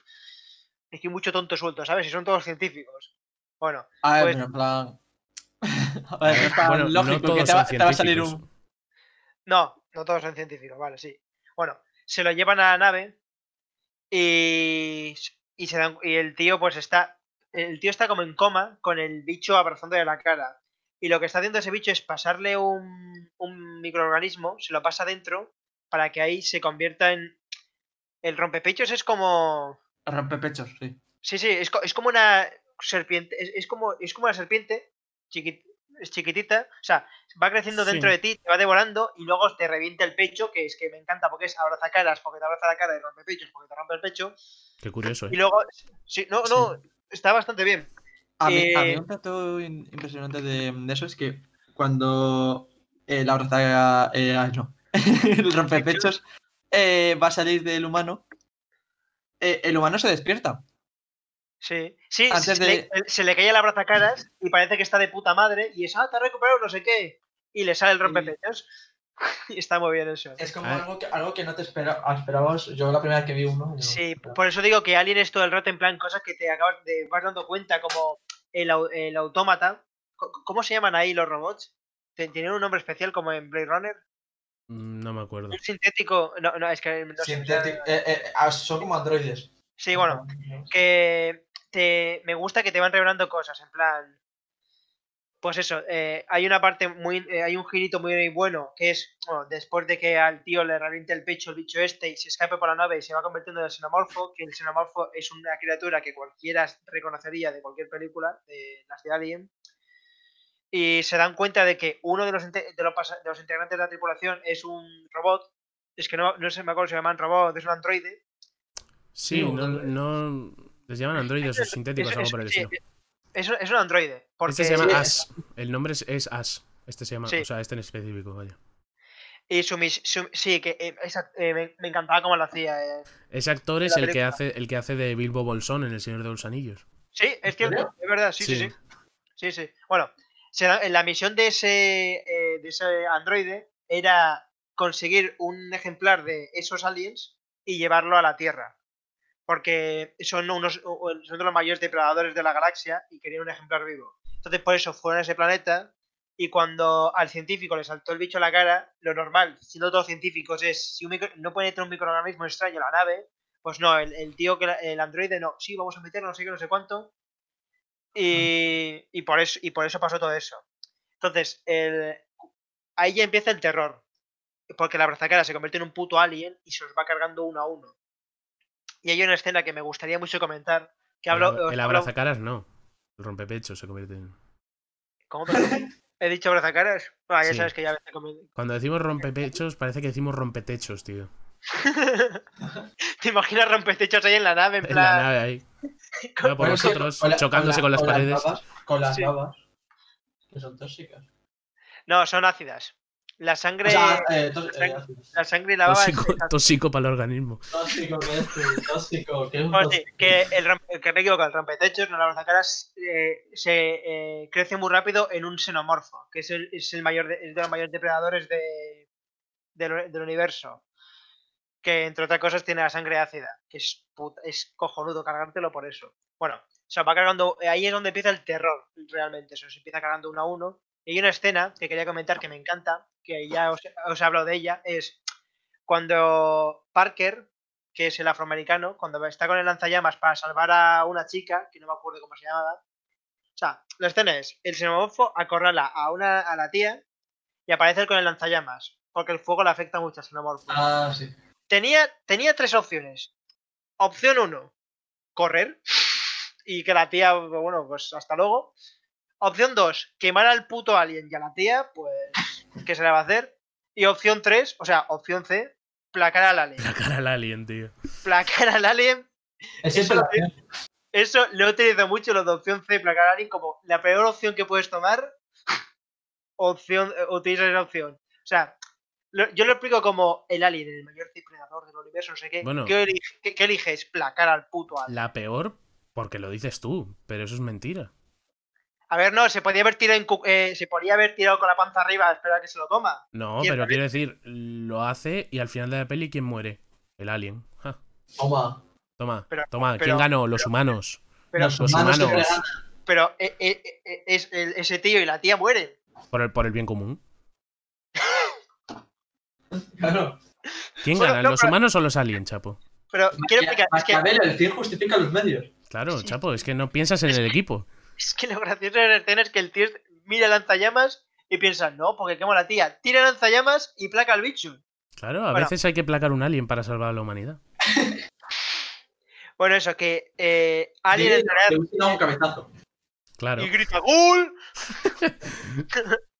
es que hay mucho tonto suelto, ¿sabes? Y son todos científicos. Bueno, A ver, Pues- pero en plan. A ver, no es tan Bueno, no lógico que te va, son te va a salir un. No, no todos son científicos, vale, sí. Bueno, se lo llevan a la nave y, y, se dan, y el tío pues está... El tío está como en coma con el bicho abrazándole la cara. Y lo que está haciendo ese bicho es pasarle un, un microorganismo, se lo pasa dentro para que ahí se convierta en... El rompepechos es como... Rompepechos, sí. Sí, sí, es, co- es como una serpiente, es, es como, es como una serpiente chiquit- es chiquitita, o sea, va creciendo dentro Sí. de ti, te va devorando y luego te revienta el pecho, que es que me encanta porque es abrazacaras, porque te abraza la cara y rompe pechos, porque te rompe el pecho. Qué curioso, Y ¿eh? luego, sí, no, no, está bastante bien. A mí, a mí Eh, un dato impresionante de, de eso es que cuando eh, la abraza. Eh, ay, no. el rompepechos eh, va a salir del humano, eh, el humano se despierta. Sí, sí, Antes se, de- le, se le cae el abrazacaras y parece que está de puta madre y es, ah, te ha recuperado no sé qué. Y le sale el rompepechos. Y está muy bien eso. Es como Ah. algo, que, algo que no te espera, esperabas. Yo la primera vez que vi uno. yo- Sí, por eso digo que Alien es todo el rato en plan cosas que te acabas de vas dando cuenta, como el, el autómata. ¿Cómo se llaman ahí los robots? ¿Tienen un nombre especial como en Blade Runner? Mm, No me acuerdo. Un sintético. No, no, es que. no sé, Sintético- eh, eh, ah, son como androides. Sí, bueno, que te, me gusta que te van revelando cosas, en plan. Pues eso, eh, hay una parte muy. eh, hay un girito muy bueno que es. Bueno, después de que al tío le reviente el pecho el bicho este y se escape por la nave y se va convirtiendo en el xenomorfo, que el xenomorfo es una criatura que cualquiera reconocería de cualquier película, de las de Alien. Y se dan cuenta de que uno de los, de los, pasa- de los integrantes de la tripulación es un robot. Es que no, no sé, me acuerdo si se llaman robot, es un androide. Sí, Sí, no, no. Les llaman androides o sintéticos, Es- algo es- por el sí, estilo. Es, un- es un androide. Porque Este se llama sí, As. El nombre es, es As. Este se llama, Sí. o sea, este en específico, vaya. Y su, su- sí, que eh, esa- eh, me, me encantaba cómo lo hacía. eh. Ese actor es el que hace el que hace de Bilbo Bolsón en El Señor de los Anillos. Sí, es cierto, es verdad, sí, sí, Sí. sí. Sí, sí. Bueno, la misión de ese, eh, de ese androide era conseguir un ejemplar de esos aliens y llevarlo a la Tierra. Porque son unos son de los mayores depredadores de la galaxia y querían un ejemplar vivo. Entonces, por eso fueron a ese planeta. Y cuando al científico le saltó el bicho a la cara, lo normal, siendo todos científicos, es si un micro- no puede entrar un microorganismo extraño en la nave, pues no, el, el tío que el androide no, sí, vamos a meterlo, no sé qué, no sé cuánto. Y, y por eso, y por eso pasó todo eso. Entonces, el, ahí ya empieza el terror. Porque la brazacara se convierte en un puto alien y se los va cargando uno a uno. Y hay una escena que me gustaría mucho comentar. Que hablo, el, hablo- abrazacaras no. El rompepecho se convierte en. ¿Cómo? He dicho brazacaras. Ah, ya Sí. sabes que ya. Cuando decimos rompepechos, parece que decimos rompetechos, tío. ¿Te imaginas rompetechos ahí en la nave? En En la nave ahí. No, por Bueno, que nosotros, con la- chocándose la- con las paredes. babas, con las Sí. babas, que son tóxicas. No, son ácidas. La sangre. O sea, eh, la eh, La sangre y la baba es- Tóxico, es tóxico para el organismo. tóxico, que es tóxico, que es un Bueno, sí, tóxico. que el, que me he equivocado, el rompetechos, no la brazacaras, eh, se eh, crece muy rápido en un xenomorfo, que es el, es el mayor de, es de los mayores depredadores de, del, del universo. Que entre otras cosas tiene la sangre ácida, que es, put- es cojonudo cargártelo por eso. Bueno, se va cargando, ahí es donde empieza el terror, realmente, se os empieza cargando uno a uno. Y hay una escena que quería comentar que me encanta, que ya os, os he hablado de ella, es cuando Parker, que es el afroamericano, cuando está con el lanzallamas para salvar a una chica, que no me acuerdo cómo se llamaba. O sea, la escena es, el xenomorfo acorrala a, una, a la tía y aparece con el lanzallamas, porque el fuego le afecta mucho al xenomorfo. Ah, sí. Tenía, tenía tres opciones. Opción 1, correr y que la tía, bueno, pues hasta luego. Opción 2, quemar al puto alien y a la tía, pues, ¿qué se le va a hacer? Y opción 3, o sea, opción C, placar al alien. La cara al alien, tío. Placar al alien, Es Eso lo opción. eso lo he utilizado mucho, lo de opción C, placar al alien, como la peor opción que puedes tomar, opción, eh, utiliza esa opción. O sea, lo- yo lo explico como el alien, el mayor depredador del universo, no sé qué. Bueno. ¿Qué, elige- qué- qué eliges? Placar al puto alien. La peor, porque lo dices tú, pero eso es mentira. A ver, no, se podía haber tirado en cu- eh, se podía haber tirado con la panza arriba a esperar a que se lo coma. No, ¿Quién pero quiero decir, lo hace y al final de la peli, ¿quién muere? El alien. Ja, Toma. Toma, Pero- toma, pero- ¿quién ganó? Los humanos. Pero, Los Los humanos humanos. pero eh, eh, eh, es, el- ese tío y la tía mueren. Por el, por el bien común. Claro. ¿Quién Bueno, gana? no, ¿Los pero- humanos o los aliens, Chapo? Pero quiero explicar, es que, el fin justifica los medios. Claro, Chapo, es que no piensas en el equipo. es que lo gracioso de la escena es que el tío mira lanzallamas y piensa, no, porque quemo la tía. Tira lanzallamas y placa al bicho. Claro, a Bueno. veces hay que placar un alien para salvar a la humanidad. Bueno, eso, que eh, Alien en Sí, realidad le gusta dar un cabezazo. Claro. y grita ¡Gol!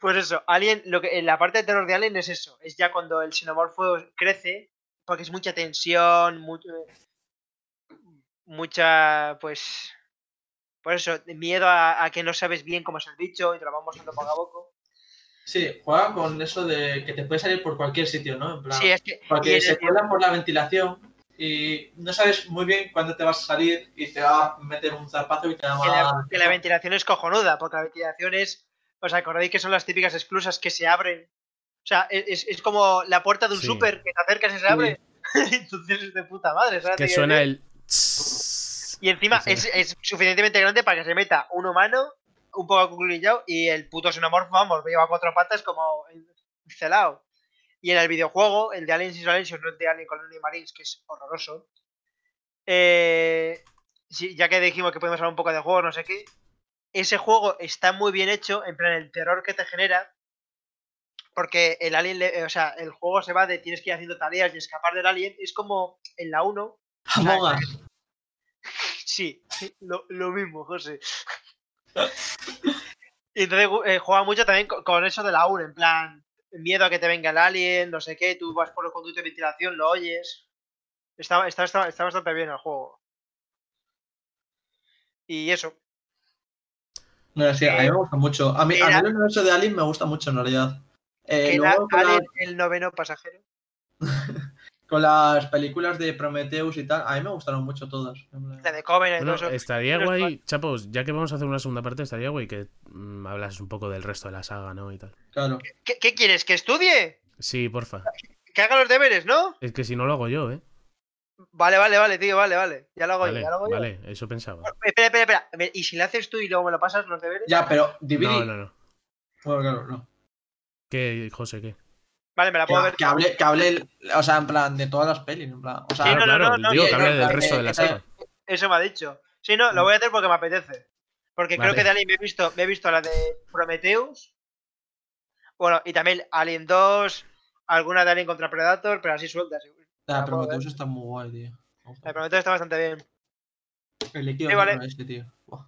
pues eso, Alien, lo que, en la parte de terror de Alien es eso, es ya cuando el xenomorfo crece, porque es mucha tensión, mu- mucha, pues, por eso, miedo a, a que no sabes bien cómo es el bicho y te lo vamos mostrando poco a poco. Sí, juega con eso de que te puede salir por cualquier sitio, ¿no? En plan, Sí, es que... porque se el- cuela por la ventilación y no sabes muy bien cuándo te vas a salir y te va a meter un zarpazo y te va que la, a... que la ventilación es cojonuda, porque la ventilación es. ¿Os acordáis que son las típicas esclusas que se abren? O sea, e, es, es como la puerta de un Sí. súper que te acercas y se abre. Entonces es de puta madre, ¿sabes? Que suena el... Y encima es, es suficientemente grande para que se meta un humano, un poco acuclillado, y el puto xenomorfo, vamos, lleva cuatro patas como celado. Y en el videojuego, el de Aliens Isolation, no el de Alien Colony Marines, que es horroroso. eh, ya que dijimos que podemos hablar un poco de juego, no sé qué. Ese juego está muy bien hecho, en plan, el terror que te genera. Porque el alien, le- o sea, el juego se va de tienes que ir haciendo tareas y escapar del alien. Es como en la 1, Among Us. Sí, lo, lo mismo, José. Y entonces eh, juega mucho también co- con, eso de la 1, en plan, miedo a que te venga el alien, no sé qué, tú vas por los conductos de ventilación, lo oyes. Está, está, está, está bastante bien el juego. Y eso. No, sí, a mí me gusta mucho. A mí, a mí Era- el universo de Alien me gusta mucho en realidad. Eh, que era luego la- Alien el noveno pasajero. con las películas de Prometheus y tal, a mí me gustaron mucho todas. La de Covenant y Bueno, todo eso. estaría guay, chapos, ya que vamos a hacer una segunda parte, estaría guay que mm, hablas un poco del resto de la saga, ¿no? Y tal. Claro. ¿Qué, qué quieres? ¿Que estudie? Sí, porfa. ¿Que haga los deberes, no? Es que si no lo hago yo, ¿eh? Vale, vale, vale, tío, vale, vale. Ya lo hago Vale, yo, ya lo hago yo. vale, eso pensaba. Espera, espera, espera. Ver, ¿Y si le haces tú y luego me lo pasas los deberes? Ya, pero. No, no, no. Bueno, claro, no. ¿Qué, José, qué? Vale, me la puedo Que, ver. que hable, que hable, o sea, en plan, de todas las pelis, en plan. O sea, Sí, Claro, no, no, claro, no, no, digo y- que hable no, del resto de la saga. Eso me ha dicho. Sí, no, lo voy a hacer porque me apetece. Porque creo que de Alien me he visto, me he visto la de Prometheus. Bueno, y también Alien 2, alguna de Alien contra Predator, pero así sueltas. La puedo Prometheus está muy guay, tío. La de Prometheus está bastante bien. El líquido Sí, vale. negro ese, tío. Buah.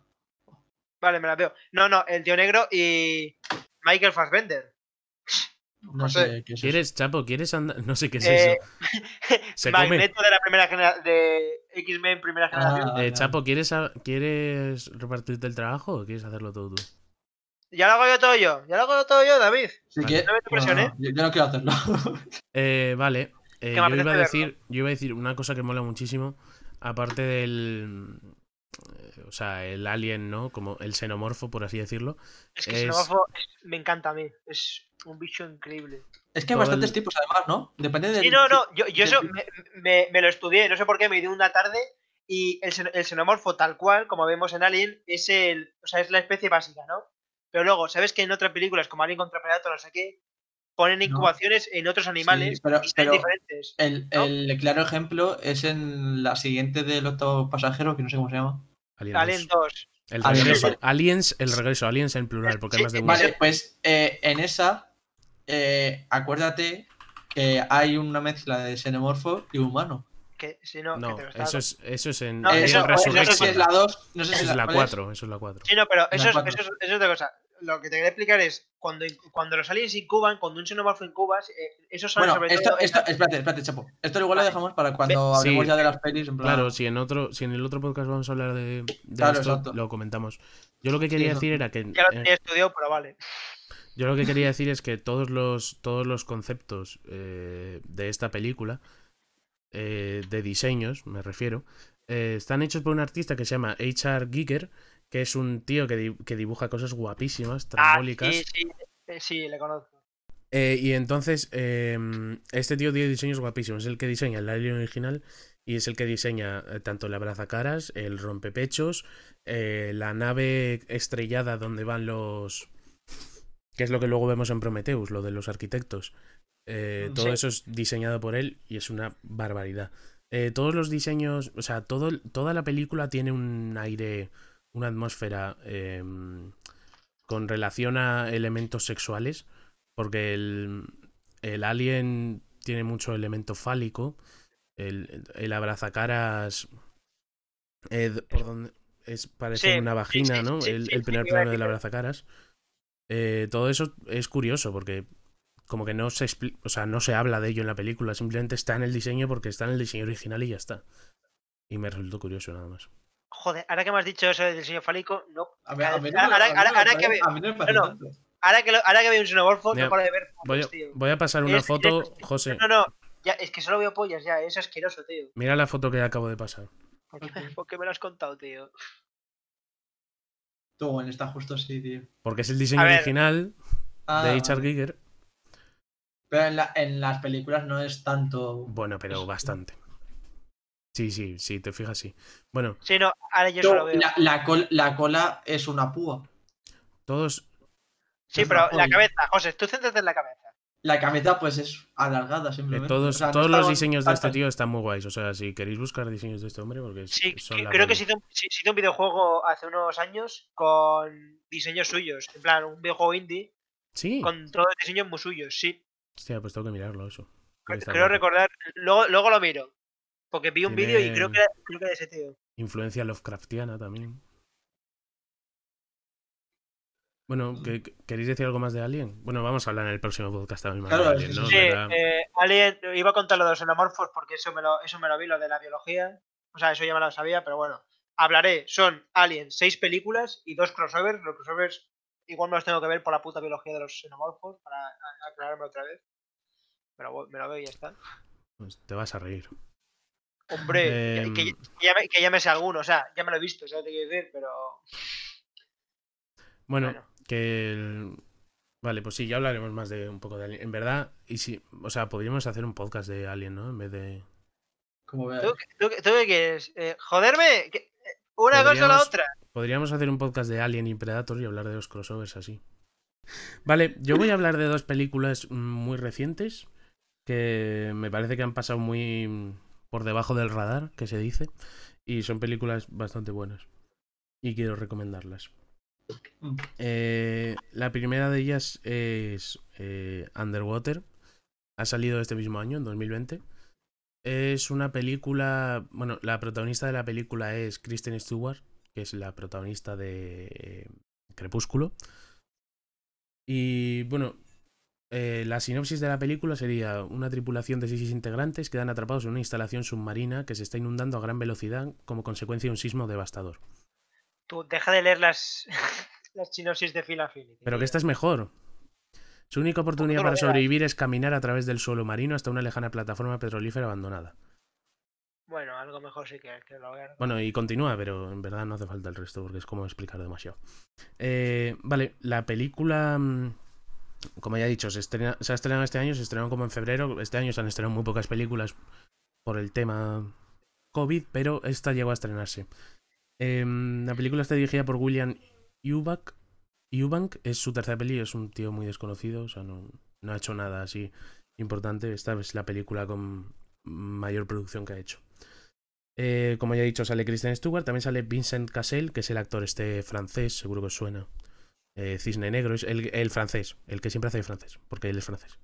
Vale, me la veo. No, no, el tío negro y Michael Fassbender. No José, sé qué es eso. ¿Quieres, chapo? ¿Quieres andar? No sé qué es Eh, eso. Se come. Magneto de la primera generación de X-Men primera generación. Ah, Eh, vale. chapo, ¿quieres, a- ¿quieres repartirte el trabajo o quieres hacerlo todo tú? Ya lo hago yo todo yo. Ya lo hago yo todo yo, David. Sí Vale. que- No me presiones. no, yo, yo no quiero hacerlo. Eh, vale. Eh, me yo, iba a verlo. decir, yo iba a decir una cosa que mola muchísimo, aparte del... eh, O sea, el alien, ¿no? Como el xenomorfo, por así decirlo. Es que Es- Xenomorfo es- me encanta a mí. Es un bicho increíble. es que hay Todo bastantes el- tipos, además, ¿no? Depende del. Sí, no, no. Yo, yo eso me, me- me lo estudié. No sé por qué. Me dio una tarde. Y el, el xenomorfo, tal cual, como vemos en Alien, es el. O sea, es la especie básica, ¿no? Pero luego, ¿sabes que en otras películas, como Alien contra Predator, no sé qué, ponen No. incubaciones en otros animales pero- y son pero- diferentes? El, ¿no? el claro ejemplo es en la siguiente del octavo pasajero, que no sé cómo se llama. Alien Alien 2. 2. El Alien regreso. dos. Aliens, el regreso. Aliens en plural, porque Sí, más de uno. Vale, pues eh, en esa, eh, acuérdate que hay una mezcla de xenomorfo y humano. Que si no, No, que te eso es, eso es en, No, en eso- no, Resurrection. no sé si es la 2, no sé si Eso es la ¿cuál 4, eso es la 4. Sí, no, pero eso es, eso, es, eso es otra cosa. Lo que te quería explicar es, cuando, cuando los aliens incuban, cuando un xenomorfo incubas, eh, esos son Bueno, sobre esto, todo... esto, espérate, espérate, Chapo. Esto igual lo dejamos para cuando hablemos sí. ya de las pelis. En plan... Claro, si en otro, si en el otro podcast vamos a hablar de, de Claro, esto, exacto. lo comentamos. Yo lo que quería decir era que Ya lo eh, tenía estudiado, pero vale. yo lo que quería decir es que todos los todos los conceptos eh, de esta película eh, de diseños, me refiero, eh, están hechos por un artista que se llama H.R. Giger, que es un tío que, di- que dibuja cosas guapísimas, Ah, trambólicas. sí, sí, eh, sí, le conozco. Eh, y entonces, eh, este tío tiene diseños guapísimos. Es el que diseña el alien original y es el que diseña eh, tanto el abrazacaras, el rompepechos, eh, la nave estrellada donde van los. que es lo que luego vemos en Prometheus, lo de los arquitectos. Eh, Mm, todo eso es diseñado por él y es una barbaridad. Eh, todos los diseños, o sea, todo, toda la película tiene un aire, una atmósfera eh, con relación a elementos sexuales, porque el, el alien tiene mucho elemento fálico, el, el abrazacaras eh, por donde es, parece Sí, una vagina, sí, ¿no? sí, el, el primer plano del abrazacaras. Eh, todo eso es curioso porque como que no se o sea, no se habla de ello en la película, simplemente está en el diseño porque está en el diseño original y ya está. Y me resultó curioso nada más. Joder, ahora que me has dicho eso del diseño fálico, no. A mí, a mí no me- Ahora- ahora- que ve- a mí no me parece no, no. tanto. Ahora que, lo- ahora que veo un xenomorfo, no paro de ver Voy a, fotos, tío. voy a pasar una Es- foto, es- José. No, no, ya, es que solo veo pollas ya, es asqueroso, tío. Mira la foto que acabo de pasar. ¿Por qué, me, por qué me lo has contado, tío? Tú, bueno, está justo así, tío. Porque es el diseño original Ah, de vale. Giger. Pero en, la- en las películas no es tanto. Bueno, pero bastante. Sí, sí, sí, te fijas, sí. Bueno, Sí, no, ahora yo solo veo. la, la col- la cola es una púa. todos. Sí, es pero la cabeza, José, tú céntrate en la cabeza. La cabeza, pues es alargada eh, simplemente. todos O sea, no todos los diseños de este tío están muy guays. O sea, si queréis buscar diseños de este hombre, porque Sí, son que- la creo que se hizo, un- se- se hizo un videojuego hace unos años con diseños suyos. En plan, un videojuego indie Sí. con todos los diseños muy suyos, sí. Hostia, pues tengo que mirarlo eso. Creo recordar. Luego, luego lo miro. Porque vi un vídeo y creo que, era, creo que era ese tío. Influencia Lovecraftiana también. Bueno, ¿que- que- ¿queréis decir algo más de Alien? Bueno, vamos a hablar en el próximo podcast también Claro, de Alien, ¿no? Sí, eh, Alien, iba a contar lo de los xenomorfos porque eso me, lo, eso me lo vi, lo de la biología. O sea, eso ya me lo sabía, pero bueno. Hablaré, son Alien, seis películas y dos crossovers. Los crossovers igual me los tengo que ver por la puta biología de los xenomorfos para aclararme otra vez. Pero me lo veo y ya está. Pues te vas a reír. Hombre, que- Em. que, que ya me, que ya me sé alguno, o sea, ya me lo he visto, ¿sabes lo que quiero decir? Pero. Bueno, Bueno. que el- Vale, pues sí, ya hablaremos más de un poco de Alien. En verdad, y si, o sea, podríamos hacer un podcast de Alien, ¿no? En vez de... Como. ¿Tú, tú, tú qué quieres? Eh, ¿Joderme? ¿Qué- ¿Una cosa o la otra? Podríamos hacer un podcast de Alien y Predator y hablar de los crossovers así. Vale, yo voy a hablar de dos películas mm, muy recientes que me parece que han pasado muy por debajo del radar, que se dice, y son películas bastante buenas. Y quiero recomendarlas. Eh, la primera de ellas es eh, Underwater. Ha salido este mismo año, en 2020. Es una película. Bueno, la protagonista de la película es Kristen Stewart, que es la protagonista de eh, Crepúsculo. Y bueno, eh, la sinopsis de la película sería una tripulación de seis integrantes quedan atrapados en una instalación submarina que se está inundando a gran velocidad como consecuencia de un sismo devastador. Tú, deja de leer las, las sinopsis de Affinity. Pero que esta es mejor. Su única oportunidad para sobrevivir es caminar a través del suelo marino hasta una lejana plataforma petrolífera abandonada. Bueno, algo mejor sí que, que lo vean. Bueno, y continúa, pero en verdad no hace falta el resto porque es como explicar demasiado. Eh, vale, la película, mm, como ya he dicho, se, estrena- se ha estrenado este año, se estrenó como en febrero. Este año se han estrenado muy pocas películas por el tema COVID, pero esta llegó a estrenarse. Em, la película está dirigida por William Eubank. Eubank es su tercera peli, es un tío muy desconocido, o sea, no, no ha hecho nada así importante. Esta es la película con mayor producción que ha hecho. Eh, como ya he dicho, sale Kristen Stewart, también sale Vincent Cassel, que es el actor este francés, seguro que os suena. Eh, Cisne Negro, es el, el francés, el que siempre hace de francés, porque él es francés.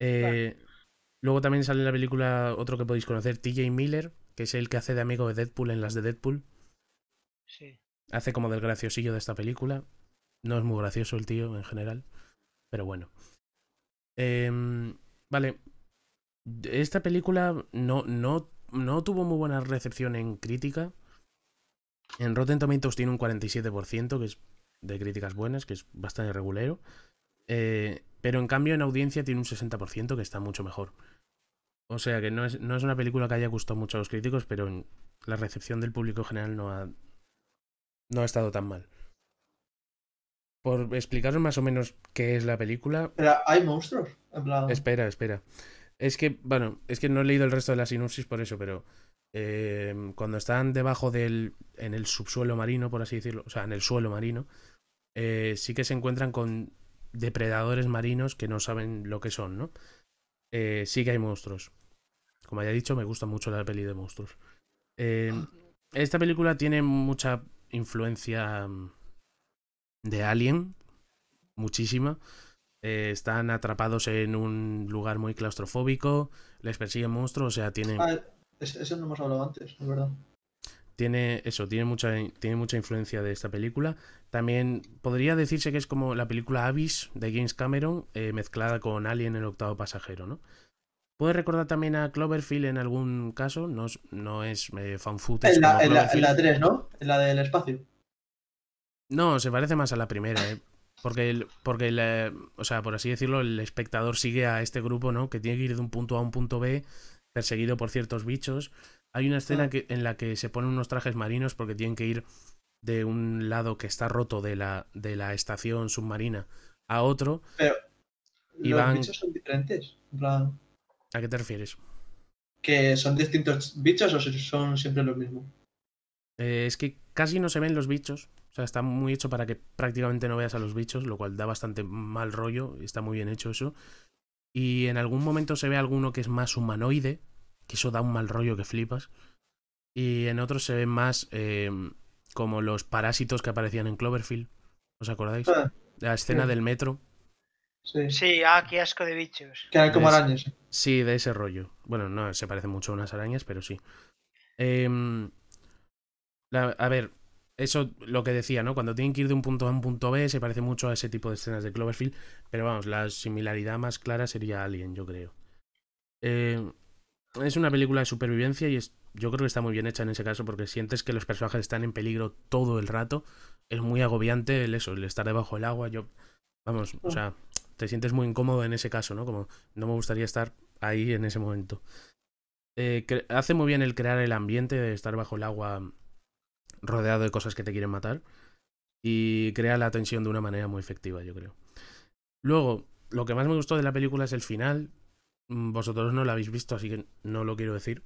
Eh, Luego también sale en la película otro que podéis conocer, TJ Miller, que es el que hace de amigo de Deadpool en las de Deadpool. Sí. Hace como del graciosillo de esta película. No es muy gracioso el tío en general, pero bueno. Em, vale. Esta película no, no, no tuvo muy buena recepción en crítica. En Rotten Tomatoes tiene un 47%, que es de críticas buenas, que es bastante regulero. Eh, pero en cambio en audiencia tiene un 60%, que está mucho mejor. O sea que no es, no es una película que haya gustado mucho a los críticos, pero en la recepción del público en general no ha, no ha estado tan mal. Por explicaros más o menos qué es la película. Pero hay monstruos. En plan. Espera, espera. Es que, bueno, es que no he leído el resto de la sinopsis por eso, pero eh, cuando están debajo del. en el subsuelo marino, por así decirlo, o sea, en el suelo marino, eh, sí que se encuentran con depredadores marinos que no saben lo que son, ¿no? Eh, sí que hay monstruos. Como ya he dicho, me gusta mucho la peli de monstruos. Eh, esta película tiene mucha influencia mm, de Alien, muchísima. Están atrapados en un lugar muy claustrofóbico, les persiguen monstruos, o sea, tiene, Ah, es- eso no hemos hablado antes, es verdad. Tiene eso, tiene mucha, tiene mucha influencia de esta película. También podría decirse que es como la película Abyss de James Cameron eh, mezclada con Alien el octavo pasajero, ¿no? Puede recordar también a Cloverfield en algún caso, no, es- no es eh, fan footage En la, como en, la, en la 3, ¿no? En la del espacio. No, se parece más a la primera, ¿eh? Porque, el- porque el, o sea, por así decirlo, el espectador sigue a este grupo, ¿no? Que tiene que ir de un punto A a un punto B, perseguido por ciertos bichos. Hay una escena Ah. que, en la que se ponen unos trajes marinos porque tienen que ir de un lado que está roto de la, de la estación submarina a otro. Pero Y los van- bichos son diferentes. Plan, ¿A qué te refieres? que son distintos bichos o son siempre los mismos. Eh, es que casi no se ven los bichos. O sea, está muy hecho para que prácticamente no veas a los bichos, lo cual da bastante mal rollo. y Está muy bien hecho eso. Y en algún momento se ve alguno que es más humanoide, que eso da un mal rollo que flipas. Y en otros se ven más eh, como los parásitos que aparecían en Cloverfield. ¿Os acordáis? Ah, La escena sí. del metro. sí. Sí, ah, qué asco de bichos. Que eran como Es- arañas. Sí, de ese rollo. Bueno, no se parece mucho a unas arañas, pero sí. Em, la- a ver, eso lo que decía, ¿no? Cuando tienen que ir de un punto A a un punto B, se parece mucho a ese tipo de escenas de Cloverfield. Pero vamos, la similaridad más clara sería Alien, yo creo. Eh, es una película de supervivencia y es, yo creo que está muy bien hecha en ese caso porque sientes que los personajes están en peligro todo el rato. Es muy agobiante el eso, el estar debajo del agua. Yo, vamos, o sea, te sientes muy incómodo en ese caso, ¿no? Como no me gustaría estar ahí en ese momento. Eh, hace muy bien el crear el ambiente de estar bajo el agua rodeado de cosas que te quieren matar. Y crea la tensión de una manera muy efectiva, yo creo. Luego, lo que más me gustó de la película es el final. Mm, Vosotros no lo habéis visto, así que no lo quiero decir.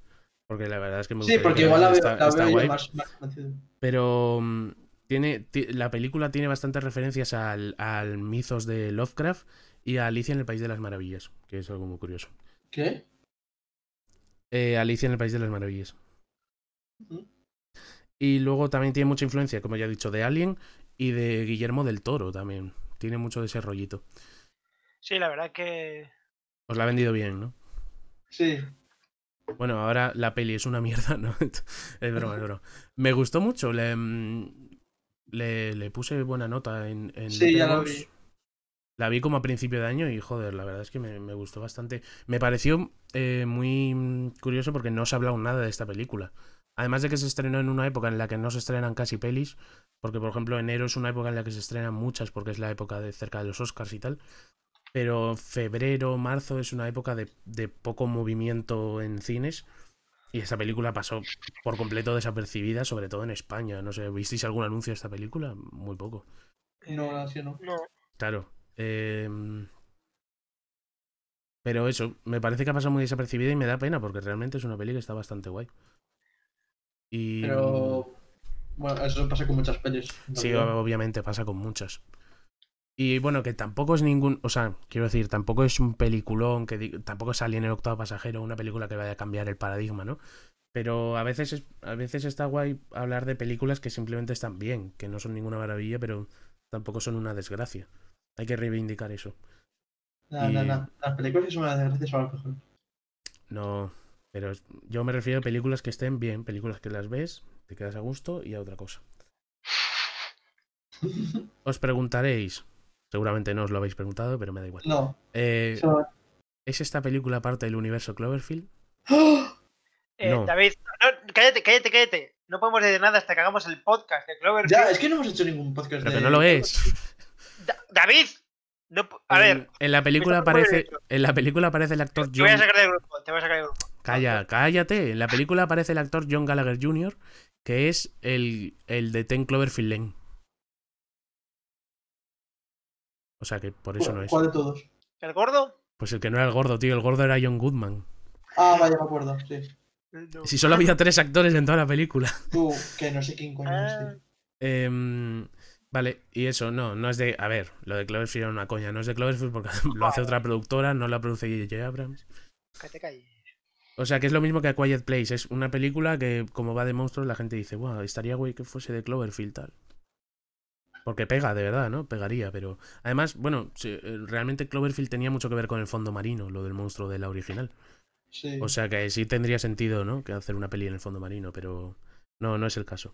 Porque la verdad es que me Sí, gustaría porque que igual la veo, está- la está veo yo guay. más. Pero mm, tiene, ti- la película tiene bastantes referencias al, al mitos de Lovecraft y a Alicia en el País de las Maravillas, que es algo muy curioso. ¿Qué? Eh, Alicia en el País de las Maravillas. Y luego también tiene mucha influencia, como ya he dicho, de Alien y de Guillermo del Toro también. Tiene mucho de ese rollito. Sí, la verdad que. Os la ha vendido bien, ¿no? Sí. Bueno, ahora la peli es una mierda, ¿no? es broma, es broma. Me gustó mucho, le, mm, le, le puse buena nota en, en Sí, ya la vi. La vi como a principio de año y joder, la verdad es que me, me gustó bastante. Me pareció eh, muy mm, curioso porque no se ha hablado nada de esta película. Además de que se estrenó en una época en la que no se estrenan casi pelis, porque por ejemplo enero es una época en la que se estrenan muchas porque es la época de cerca de los Oscars y tal. Pero febrero, marzo es una época de, de poco movimiento en cines. Y esta película pasó por completo desapercibida, sobre todo en España. No sé, ¿visteis algún anuncio de esta película? Muy poco. No, así no. No. Claro. em, Pero eso, me parece que ha pasado muy desapercibida y me da pena porque realmente es una peli que está bastante guay. Y... Pero. Bueno, eso pasa con muchas pelis. Sí, obviamente pasa con muchas. Y bueno, que tampoco es ningún. O sea, quiero decir, tampoco es un peliculón, que tampoco es Alien el octavo pasajero, una película que vaya a cambiar el paradigma, ¿no? Pero a veces, es- a veces está guay hablar de películas que simplemente están bien, que no son ninguna maravilla, pero tampoco son una desgracia. Hay que reivindicar eso. No, y- no, no. Las películas que son una desgracia son las mejores. No, pero yo me refiero a películas que estén bien, películas que las ves, te quedas a gusto y a otra cosa. Os preguntaréis, seguramente no os lo habéis preguntado, pero me da igual. No. Eh, ¿Es esta película parte del universo Cloverfield? ¡Ah! Eh, No. David, no, cállate, cállate, cállate. No podemos decir nada hasta que hagamos el podcast de Cloverfield. Ya, es que no hemos hecho ningún podcast Pero de. que no lo es. Da- David, no a En- ver, En la película aparece. En la película aparece el actor te voy a John. sacar del grupo, te voy a sacar del grupo. Calla, cállate. En la película aparece el actor John Gallagher Jr., que es el, el de Ten Cloverfield Lane. O sea que por eso no es. ¿Cuál de todos? ¿El gordo? Pues el que no era el gordo, tío. El gordo era John Goodman. Ah, vaya, me acuerdo, sí. No. Si solo había tres actores en toda la película. Tú, que no sé quién coño es, Ah. Em, vale, y eso, no, no es de. A ver, lo de Cloverfield era una coña. No es de Cloverfield porque lo hace otra productora, no la produce J.J. Abrams. que te calles. O sea que es lo mismo que A Quiet Place. Es una película que, como va de monstruos, la gente dice, wow, estaría guay que fuese de Cloverfield tal. Porque pega, de verdad, ¿no? Pegaría, pero. Además, bueno, eh, realmente Cloverfield tenía mucho que ver con el fondo marino, lo del monstruo de la original. Sí. O sea que sí tendría sentido, ¿no? Que hacer una peli en el fondo marino, pero. No, no es el caso.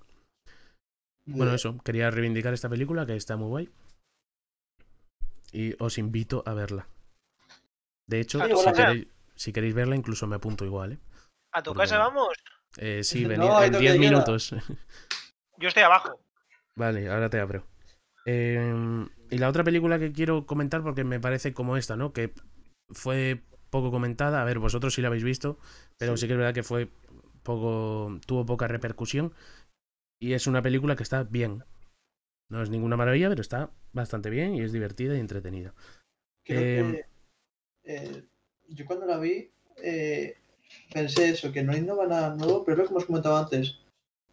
Bueno, eso, quería reivindicar esta película que está muy guay. Y os invito a verla. De hecho, Sí, si, queréis, si queréis verla, incluso me apunto igual, ¿eh? ¿A tu Porque- casa vamos? Eh, sí, venid en toque 10 de queda. minutos. Yo estoy abajo. vale, ahora te abro. Eh, y la otra película que quiero comentar, porque me parece como esta, ¿no? Que fue poco comentada. A ver, vosotros sí la habéis visto, pero sí, que es verdad que fue poco. tuvo poca repercusión. Y es una película que está bien. No es ninguna maravilla, pero está bastante bien y es divertida y entretenida. Creo Em, que eh, yo cuando la vi eh, pensé eso, que no innova nada nuevo, pero es lo que hemos comentado antes,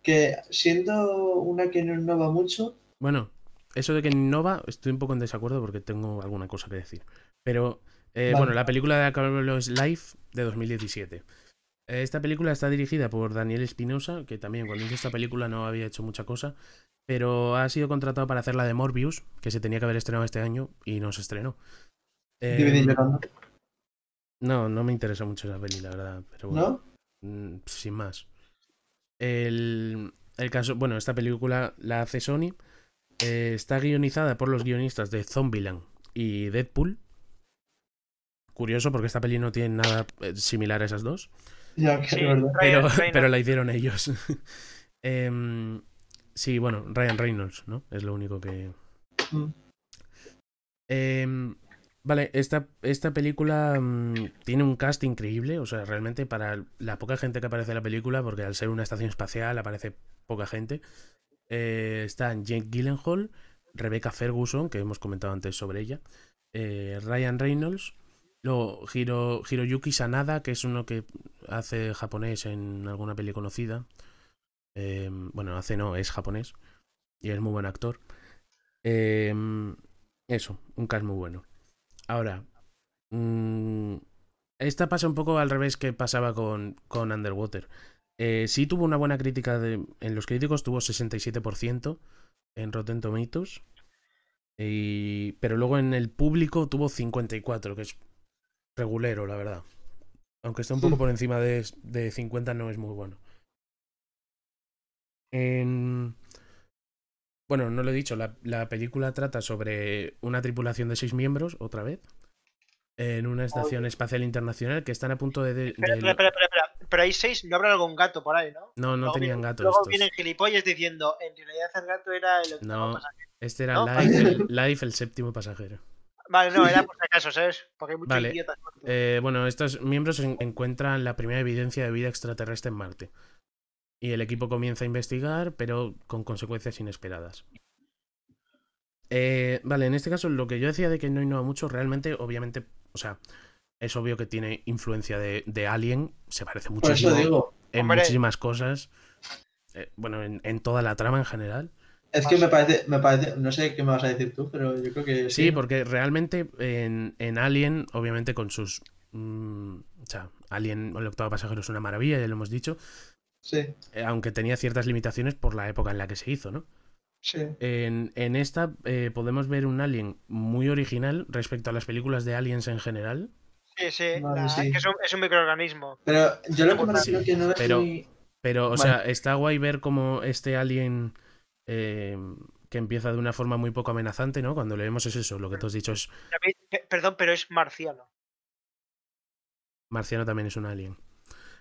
que siendo una que no innova mucho, Bueno, eso de que innova, estoy un poco en desacuerdo porque tengo alguna cosa que decir. Pero, eh, Vale. bueno, la película de Carlos Life de 2017. Eh, Esta película está dirigida por Daniel Espinosa, que también cuando hizo esta película no había hecho mucha cosa, pero ha sido contratado para hacer la de Morbius, que se tenía que haber estrenado este año y no se estrenó. Eh, no, no me interesa mucho esa peli, la verdad. Pero bueno. ¿no? Mm, sin más. El, el caso, bueno, esta película la hace Sony. Eh, está guionizada por los guionistas de Zombieland y Deadpool. Curioso porque esta peli no tiene nada eh, similar a esas dos, Ya, que Sí, es verdad. pero, Ryan Reynolds. pero la hicieron ellos. Em, sí, bueno, Ryan Reynolds, ¿no? Es lo único que... Mm. Em, Vale, esta, esta película mm, tiene un cast increíble, o sea, realmente para la poca gente que aparece en la película, porque al ser una estación espacial aparece poca gente, eh, están Jake Gyllenhaal, Rebecca Ferguson, que hemos comentado antes sobre ella, eh, Ryan Reynolds, luego Hiro, Hiroyuki Sanada, que es uno que hace japonés en alguna peli conocida, eh, bueno, hace no, es japonés, y es muy buen actor. Eh, eso, un cast muy bueno. Ahora, mm, esta pasa un poco al revés que pasaba con, con Underwater. Eh, sí tuvo una buena crítica de, en los críticos, tuvo 67% en Rotten Tomatoes. Y, pero luego en el público tuvo 54, que es regulero, la verdad. Aunque está un poco por encima de, de 50, no es muy bueno. En... Bueno, no lo he dicho, la, la película trata sobre una tripulación de seis miembros, otra vez, en una estación espacial internacional que están a punto de... de- Espera, de- espera, espera, espera, espera. Pero hay seis, no habrá algún gato por ahí, ¿no? No, no Luego tenían vienen- gatos Luego estos. vienen gilipollas diciendo, en realidad el gato era el octavo No. pasajero. Este era ¿No? Life, el, Life, el séptimo pasajero. Vale, no, era por si acaso, ¿sabes? Porque hay muchos Vale. idiotas. Eh, bueno, estos miembros en- encuentran la primera evidencia de vida extraterrestre en Marte. Y el equipo comienza a investigar, pero con consecuencias inesperadas. Eh, vale, en este caso lo que yo decía de que no innova mucho, realmente, obviamente, o sea, es obvio que tiene influencia de, de Alien, se parece muchísimo eso digo, en Hombre. muchísimas cosas. Eh, bueno, en, en toda la trama en general. es que me parece, me parece, no sé qué me vas a decir tú, pero yo creo que Sí, sí. porque realmente en, en Alien, obviamente con sus... mm, o sea, Alien, el octavo pasajero es una maravilla, ya lo hemos dicho. Sí, eh, aunque tenía ciertas limitaciones por la época en la que se hizo, ¿no? sí. En, en esta eh, podemos ver un Alien muy original respecto a las películas de Aliens en general. Sí, sí, Vale, la- sí. que es un, es un microorganismo. Pero yo lo que me refiero que no es pero- muy... Pero, o Vale. sea, está guay ver cómo este Alien eh, que empieza de una forma muy poco amenazante, ¿no? Cuando le vemos es eso, lo que tú has dicho es Perdón, pero es marciano. Marciano también es un Alien.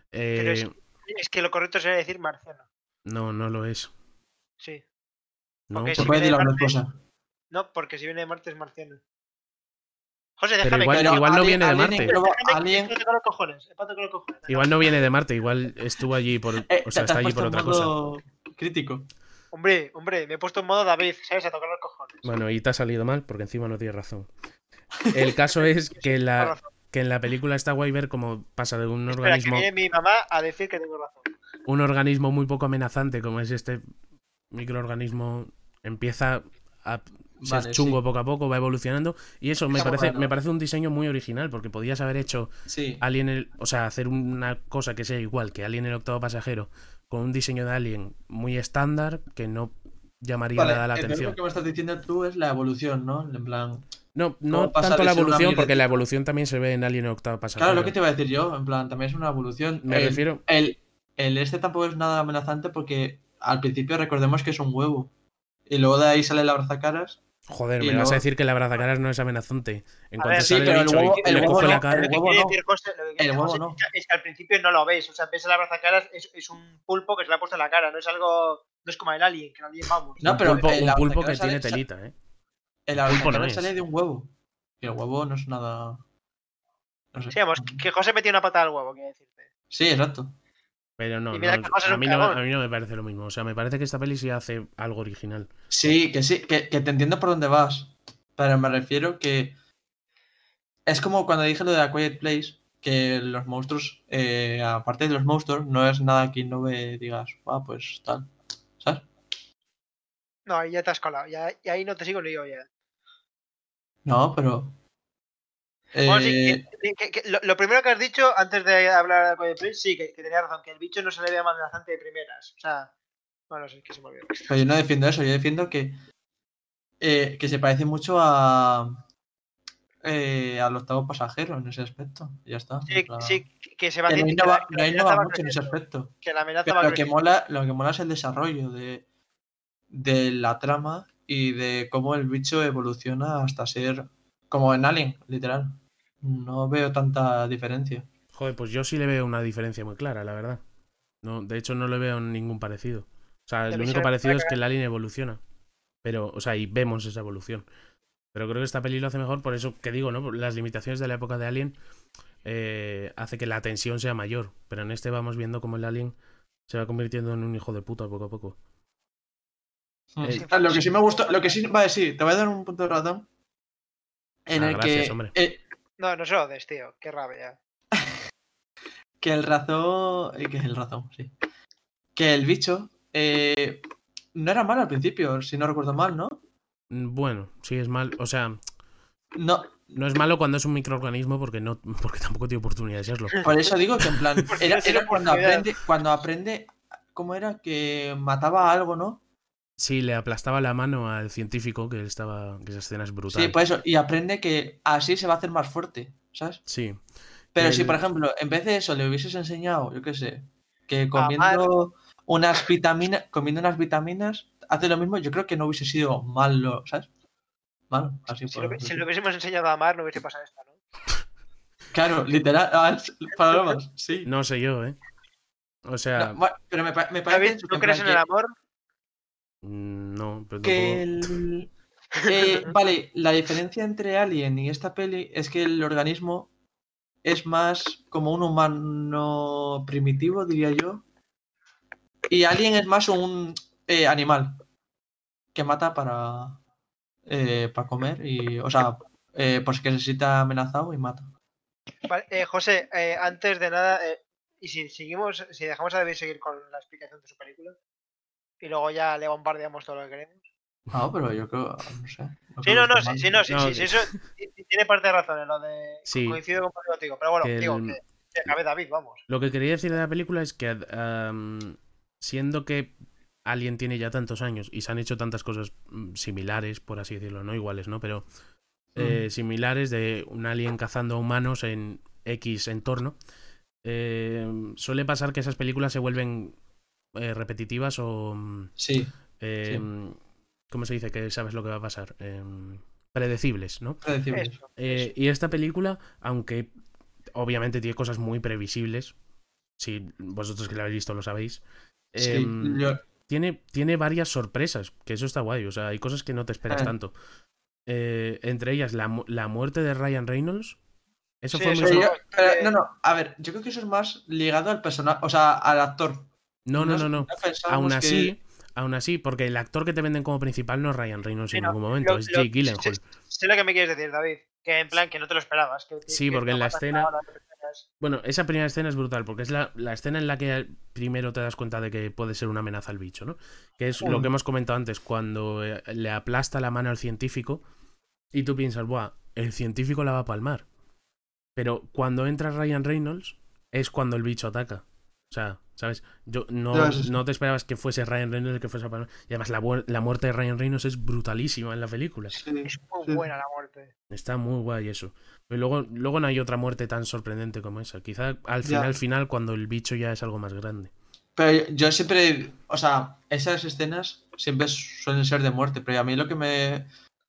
Pero es- Eh, Es que lo correcto sería decir marciano. No, no lo es. Sí. No, porque- puede decir las dos Marte- cosas. No, porque si viene de Marte es marciano. José, Pero déjame igual- que Pero igual no viene de Marte. que- que cojones. Igual no viene de Marte, igual estuvo allí por... eh, O sea, está allí por otra cosa. modo crítico. Hombre, hombre, me he puesto en modo David, ¿sabes? A tocar los cojones. Bueno, y te ha salido mal porque encima no tienes razón. El caso es que la, que en la película está guay ver cómo pasa de un Espera, que organismo, viene mi mamá a decir que tengo razón. un organismo muy poco amenazante como es este microorganismo, empieza a ser Vale, chungo sí. poco a poco, va evolucionando. Y eso me parece, bueno. me parece un diseño muy original porque podías haber hecho Sí. Alien, el- o sea, hacer una cosa que sea igual que Alien el octavo pasajero, con un diseño de Alien muy estándar que no llamaría Vale, nada la atención. lo que me estás diciendo tú es la evolución, ¿no? En plan... No, no ¿Cómo pasa tanto la evolución, porque la evolución también se ve en Alien el octavo pasajero. Claro, lo que te iba a decir yo, en plan, también es una evolución. Me el, refiero- El, el este tampoco es nada amenazante porque al principio recordemos que es un huevo. Y luego de ahí sale la abrazacaras. Joder, Y me vas a decir que la abrazacaras no es amenazante. En A cuanto ver, sí, sale pero el bicho y- huevo- y, el le huevo coge no, la cara. el que quiere no. decir José, lo que quiere El decir huevo José no. es que al principio no lo ves. O sea, ves el abrazacaras, es, es un pulpo que se le ha puesto en la cara, no es algo. No es como el alien, que el alien vamos. No, un pero pulpo, el un pulpo que tiene sale- telita, ¿eh? El Pulpo no sale de un huevo. Y el huevo no es nada. No sé. Sí, vamos, que José metió una patada al huevo, quiero decirte. Sí, exacto. Pero no, no, a, mí no, a mí no me parece lo mismo. O sea, me parece que esta peli sí hace algo original. Sí, que sí, que, que te entiendo por dónde vas. Pero me refiero que. Es como cuando dije lo de A Quiet Place, que los monstruos, eh, aparte de los monstruos, no es nada que no ve, digas, ah, pues tal. ¿Sabes? No, ahí ya te has colado. Ya, y ahí no te sigo ni yo ya. No, pero. Bueno, sí, eh, que- que- que lo, lo primero que has dicho antes de hablar de Prince, sí, que, tenía razón, que el bicho no se le ve más amenazante de primeras. O sea, bueno, sí, que se me olvidó. pero yo no defiendo eso, yo defiendo que. eh, que se parece mucho a. eh, al octavo pasajero en ese aspecto. Ya está. Sí, o sea, sí, que- se va que no innova, no innova va mucho en ese aspecto. Que la amenaza Pero va lo que mola, lo que mola es el desarrollo de, de la trama y de cómo el bicho evoluciona hasta ser como en Alien, literal. No veo tanta diferencia. Joder, pues yo sí le veo una diferencia muy clara, la verdad. No, de hecho, no le veo ningún parecido. O sea, se único parecido es que el alien evoluciona. Pero, o sea, y vemos esa evolución. Pero creo que esta peli lo hace mejor, por eso que digo, ¿no? Las limitaciones de la época de Alien eh, hace que la tensión sea mayor. Pero en este vamos viendo cómo el Alien se va convirtiendo en un hijo de puta poco a poco. Mm. Eh, Ah, lo que sí me gustó, lo que sí, vale, sí, te voy a dar un punto de razón. En Ah, el gracias, que, hombre. eh, No, no se lo des, tío. Qué rabia. que el razón, eh, que el razón, sí. Que el bicho eh, no era malo al principio, si no recuerdo mal, ¿no? Mm, Bueno, sí es mal. O sea, No, no es malo cuando es un microorganismo porque no porque tampoco tiene oportunidad de serlo. por eso digo que en plan, era, era cuando aprende, cuando aprende, ¿cómo era? Que mataba algo, ¿no? Sí, le aplastaba la mano al científico que estaba. que esa escena es brutal. Sí, pues eso, y aprende que así se va a hacer más fuerte, ¿sabes? Sí. Pero si, por ejemplo, en vez de eso le hubieses enseñado, yo qué sé, que comiendo unas vitaminas, comiendo unas vitaminas, hace lo mismo, yo creo que no hubiese sido malo, ¿sabes? Malo, así Si por lo, si lo hubiésemos enseñado a amar, no hubiese pasado esto, ¿no? Claro, literal, palomas, sí. No sé yo, ¿eh? O sea, No, bueno, pero me, me parece David, eso, ¿tú en crees en el que- amor? Mm, no, pero que tampoco- el- eh, vale, la diferencia entre Alien y esta peli es que el organismo es más como un humano primitivo, diría yo. Y Alien es más un eh, animal que mata para, eh, para comer y, o sea, eh, pues que se sienta amenazado y mata. Vale, eh, José, eh, antes de nada, eh, y si seguimos, si dejamos a David seguir con la explicación de su película, y luego ya le bombardeamos todo lo que queremos. No, pero yo creo, no sé. no Sí, no, no, sí, sí, no, sí, No, sí, que- sí, eso ti- ti- tiene parte de razón en lo de Sí. coincido contigo, pero bueno, Que digo el- que, que acabe David, vamos. Lo que quería decir de la película es que, am, siendo que Alien tiene ya tantos años y se han hecho tantas cosas mm, similares, por así decirlo, no iguales, ¿no? Pero eh, similares de un alien cazando a humanos en X entorno, eh, suele pasar que esas películas se vuelven eh, repetitivas o... mm, Sí, eh, ¿Cómo se dice? Que sabes lo que va a pasar. Em, predecibles, ¿no? predecible. Eso, Eh, y esta película, aunque obviamente tiene cosas muy previsibles, si vosotros que la habéis visto lo sabéis, Sí, em, yo- tiene, tiene varias sorpresas, que eso está guay, o sea, hay cosas que no te esperas Ah. tanto. Eh, entre ellas, la, la muerte de Ryan Reynolds. Eso Sí, fue eso muy... yo- pero, no, no, a ver, yo creo que eso es más ligado al personaje, o sea, al actor. No, no, no, no. Aún que- así, aún así, porque el actor que te venden como principal no es Ryan Reynolds Sí, en no, ningún momento, lo- es Jake Gyllenhaal. sé- Sé lo que me quieres decir, David. Que en plan que no te lo esperabas. que- Sí, que porque no en la escena-. Bueno, esa primera escena es brutal, porque es la, la escena en la que primero te das cuenta de que puede ser una amenaza al bicho, ¿no? Que es lo Mm. que hemos comentado antes, cuando eh, le aplasta la mano al científico y tú piensas, buah, el científico la va a palmar. Pero cuando entra Ryan Reynolds es cuando el bicho ataca. O sea, ¿sabes? Yo no, no te esperabas que fuese Ryan Reynolds el que fuese a. Y además la, la muerte de Ryan Reynolds es brutalísima en la película. Sí, Es muy sí. buena la muerte. Está muy guay eso. Pero luego, luego no hay otra muerte tan sorprendente como esa. Quizá al Ya. final, final, cuando el bicho ya es algo más grande. Pero yo siempre, o sea, esas escenas siempre suelen ser de muerte, pero a mí lo que me...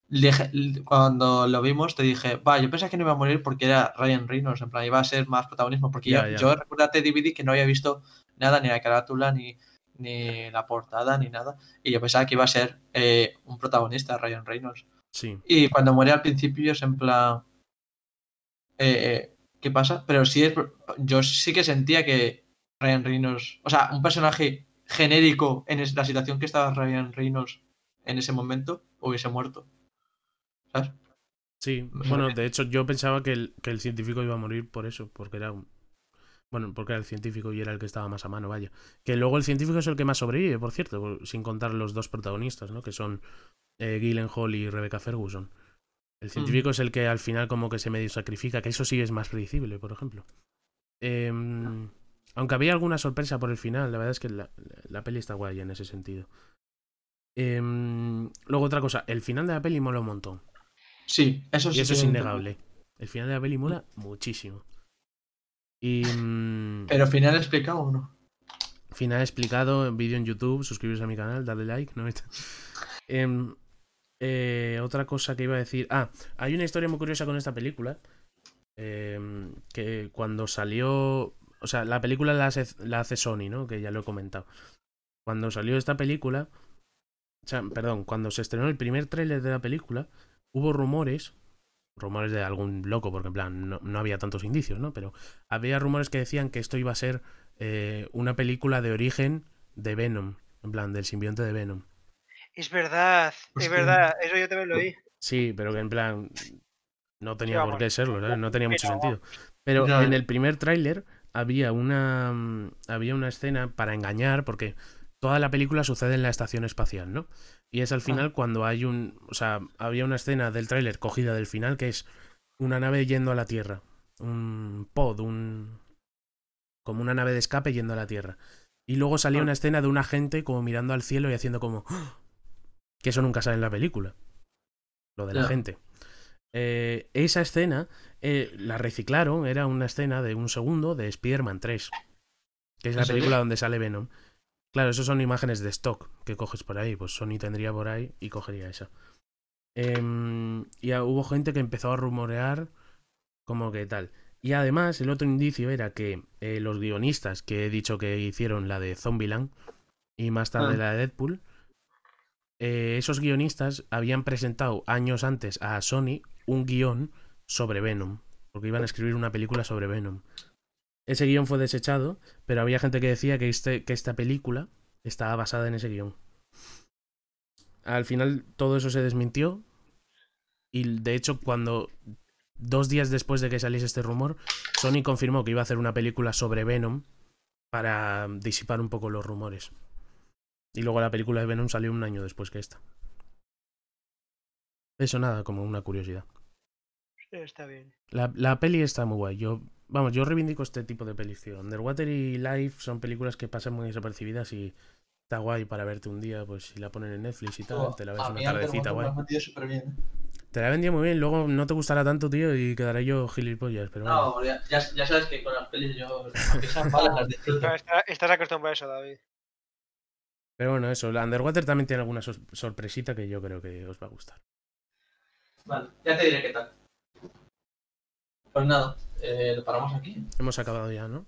dije- Cuando lo vimos te dije, va, yo pensaba que no iba a morir porque era Ryan Reynolds, en plan, iba a ser más protagonismo, porque Ya, yo, ya. yo recuérdate DVD que no había visto nada, ni la carátula, ni, ni la portada, ni nada, y yo pensaba que iba a ser eh, un protagonista, Ryan Reynolds. Sí. Y cuando muere al principio es en plan. eh, ¿Qué pasa? Pero sí es. Yo sí que sentía que Ryan Reynolds. O sea, un personaje genérico en la situación que estaba Ryan Reynolds en ese momento hubiese muerto. ¿Sabes? Sí. Bueno, de hecho, yo pensaba que el, que el científico iba a morir por eso, porque era un. Bueno, porque era el científico y era el que estaba más a mano, vaya. Que luego el científico es el que más sobrevive, por cierto, sin contar los dos protagonistas, ¿no? Que son eh, Gyllenhaal y Rebecca Ferguson. El científico es el que al final como que se medio sacrifica, que eso sí es más predecible, por ejemplo. Em, aunque había alguna sorpresa por el final, la verdad es que la, la peli está guay en ese sentido. Em, luego otra cosa, el final de la peli mola un montón. Sí, eso Y sí. eso es innegable. El final de la peli mola muchísimo. Y mm, Pero final explicado o no. final explicado, vídeo en YouTube, suscribiros a mi canal, darle like. ¿no? Em, eh, otra cosa que iba a decir. Ah, hay una historia muy curiosa con esta película. em, que cuando salió. O sea, la película la hace, la hace Sony, ¿no? Que ya lo he comentado. Cuando salió esta película. O sea, perdón, cuando se estrenó el primer tráiler de la película. hubo rumores, rumores de algún loco, porque en plan no, no había tantos indicios, ¿no? Pero había rumores que decían que esto iba a ser eh, una película de origen de Venom, en plan del simbionte de Venom. Es verdad, es verdad, eso yo también lo oí. Sí, pero que en plan no tenía vamos, por qué serlo, ¿sabes? No tenía mucho sentido. Pero en el primer tráiler había una mm, había una escena para engañar porque toda la película sucede en la estación espacial, ¿no? Y es al final cuando hay un, o sea, había una escena del tráiler cogida del final que es una nave yendo a la Tierra, un pod, un como una nave de escape yendo a la Tierra. Y luego salía Ah. una escena de un agente como mirando al cielo y haciendo como que eso nunca sale en la película. Lo de la gente. Eh, esa escena eh, la reciclaron, era una escena de un segundo de Spider-Man 3, que es la película donde sale Venom. Claro, eso son imágenes de stock que coges por ahí, pues Sony tendría por ahí y cogería esa. Em, y hubo gente que empezó a rumorear como que tal. Y además, el otro indicio era que eh, los guionistas que he dicho que hicieron la de Zombieland y más tarde Ah. la de Deadpool, eh, esos guionistas habían presentado años antes a Sony un guion sobre Venom, porque iban a escribir una película sobre Venom. Ese guion fue desechado, pero había gente que decía que, este, que esta película estaba basada en ese guion. Al final todo eso se desmintió y de hecho cuando dos días después de que saliese este rumor, Sony confirmó que iba a hacer una película sobre Venom para disipar un poco los rumores. Y luego la película de Venom salió un año después que esta. Eso nada, como una curiosidad. Está bien. La, la peli está muy guay. Yo, vamos, yo reivindico este tipo de pelis, tío. Underwater y Life son películas que pasan muy desapercibidas y está guay para verte un día, pues si la ponen en Netflix y tal, te la ves a una tardecita, me guay. Te la vendía muy bien, luego no te gustará tanto, tío, y quedaré yo gilipollas, pero bueno. No, ya, ya, ya sabes que con las pelis yo, aunque sean malas, las disfruto. Estás acostumbrado a eso, David. Pero bueno, eso, la Underwater también tiene alguna sor- sorpresita que yo creo que os va a gustar. Vale, ya te diré qué tal. Pues nada, eh, lo paramos aquí. Hemos acabado ya, ¿no?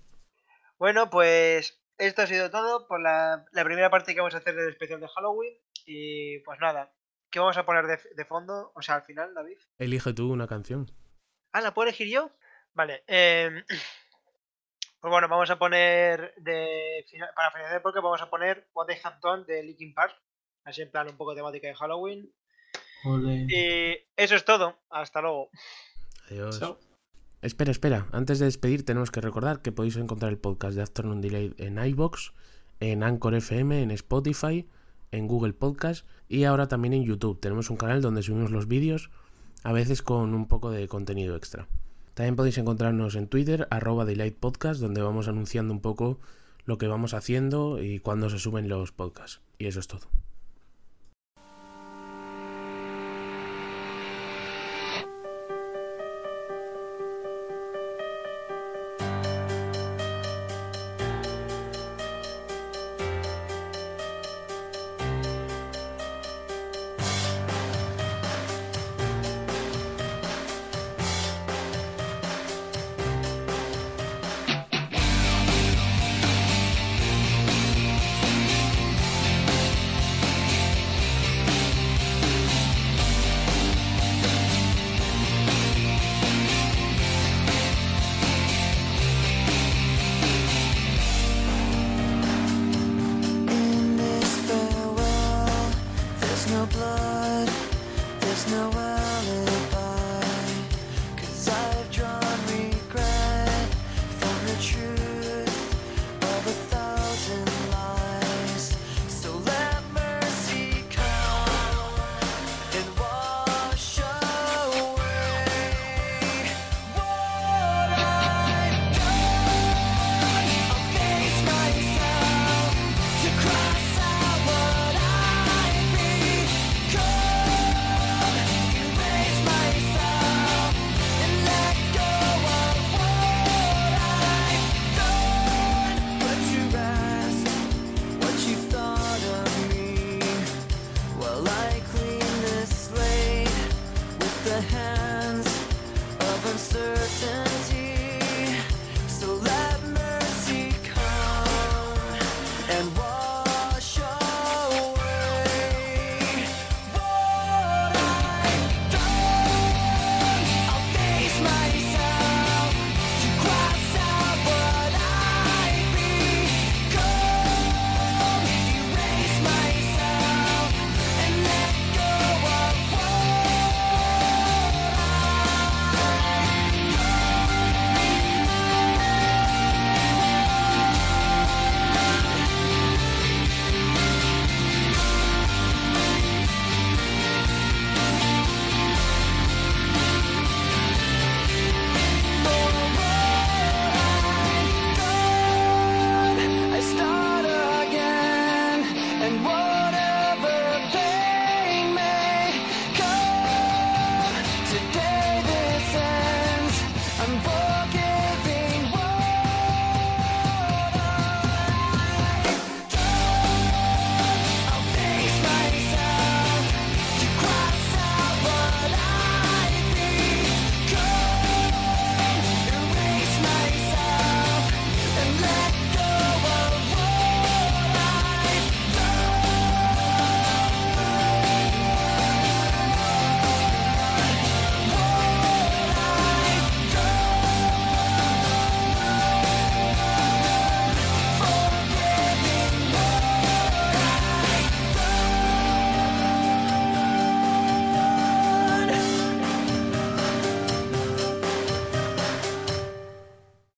Bueno, pues esto ha sido todo por la, la primera parte que vamos a hacer del especial de Halloween. Y pues nada, ¿qué vamos a poner de, de fondo? O sea, al final, David. Elige tú una canción. Ah, ¿la puedo elegir yo? Vale. em, pues bueno, vamos a poner de para finalizar porque vamos a poner What They Have Done de Linkin Park. Así en plan un poco temática de Halloween. Y eso es todo. Hasta luego. Adiós. Chao. Espera, espera. Antes de despedir, tenemos que recordar que podéis encontrar el podcast de Afternoon Delay en iBox, en Anchor FM, en Spotify, en Google Podcast y ahora también en YouTube. Tenemos un canal donde subimos los vídeos, a veces con un poco de contenido extra. También podéis encontrarnos en Twitter, arroba Podcast, donde vamos anunciando un poco lo que vamos haciendo y cuándo se suben los podcasts. Y eso es todo.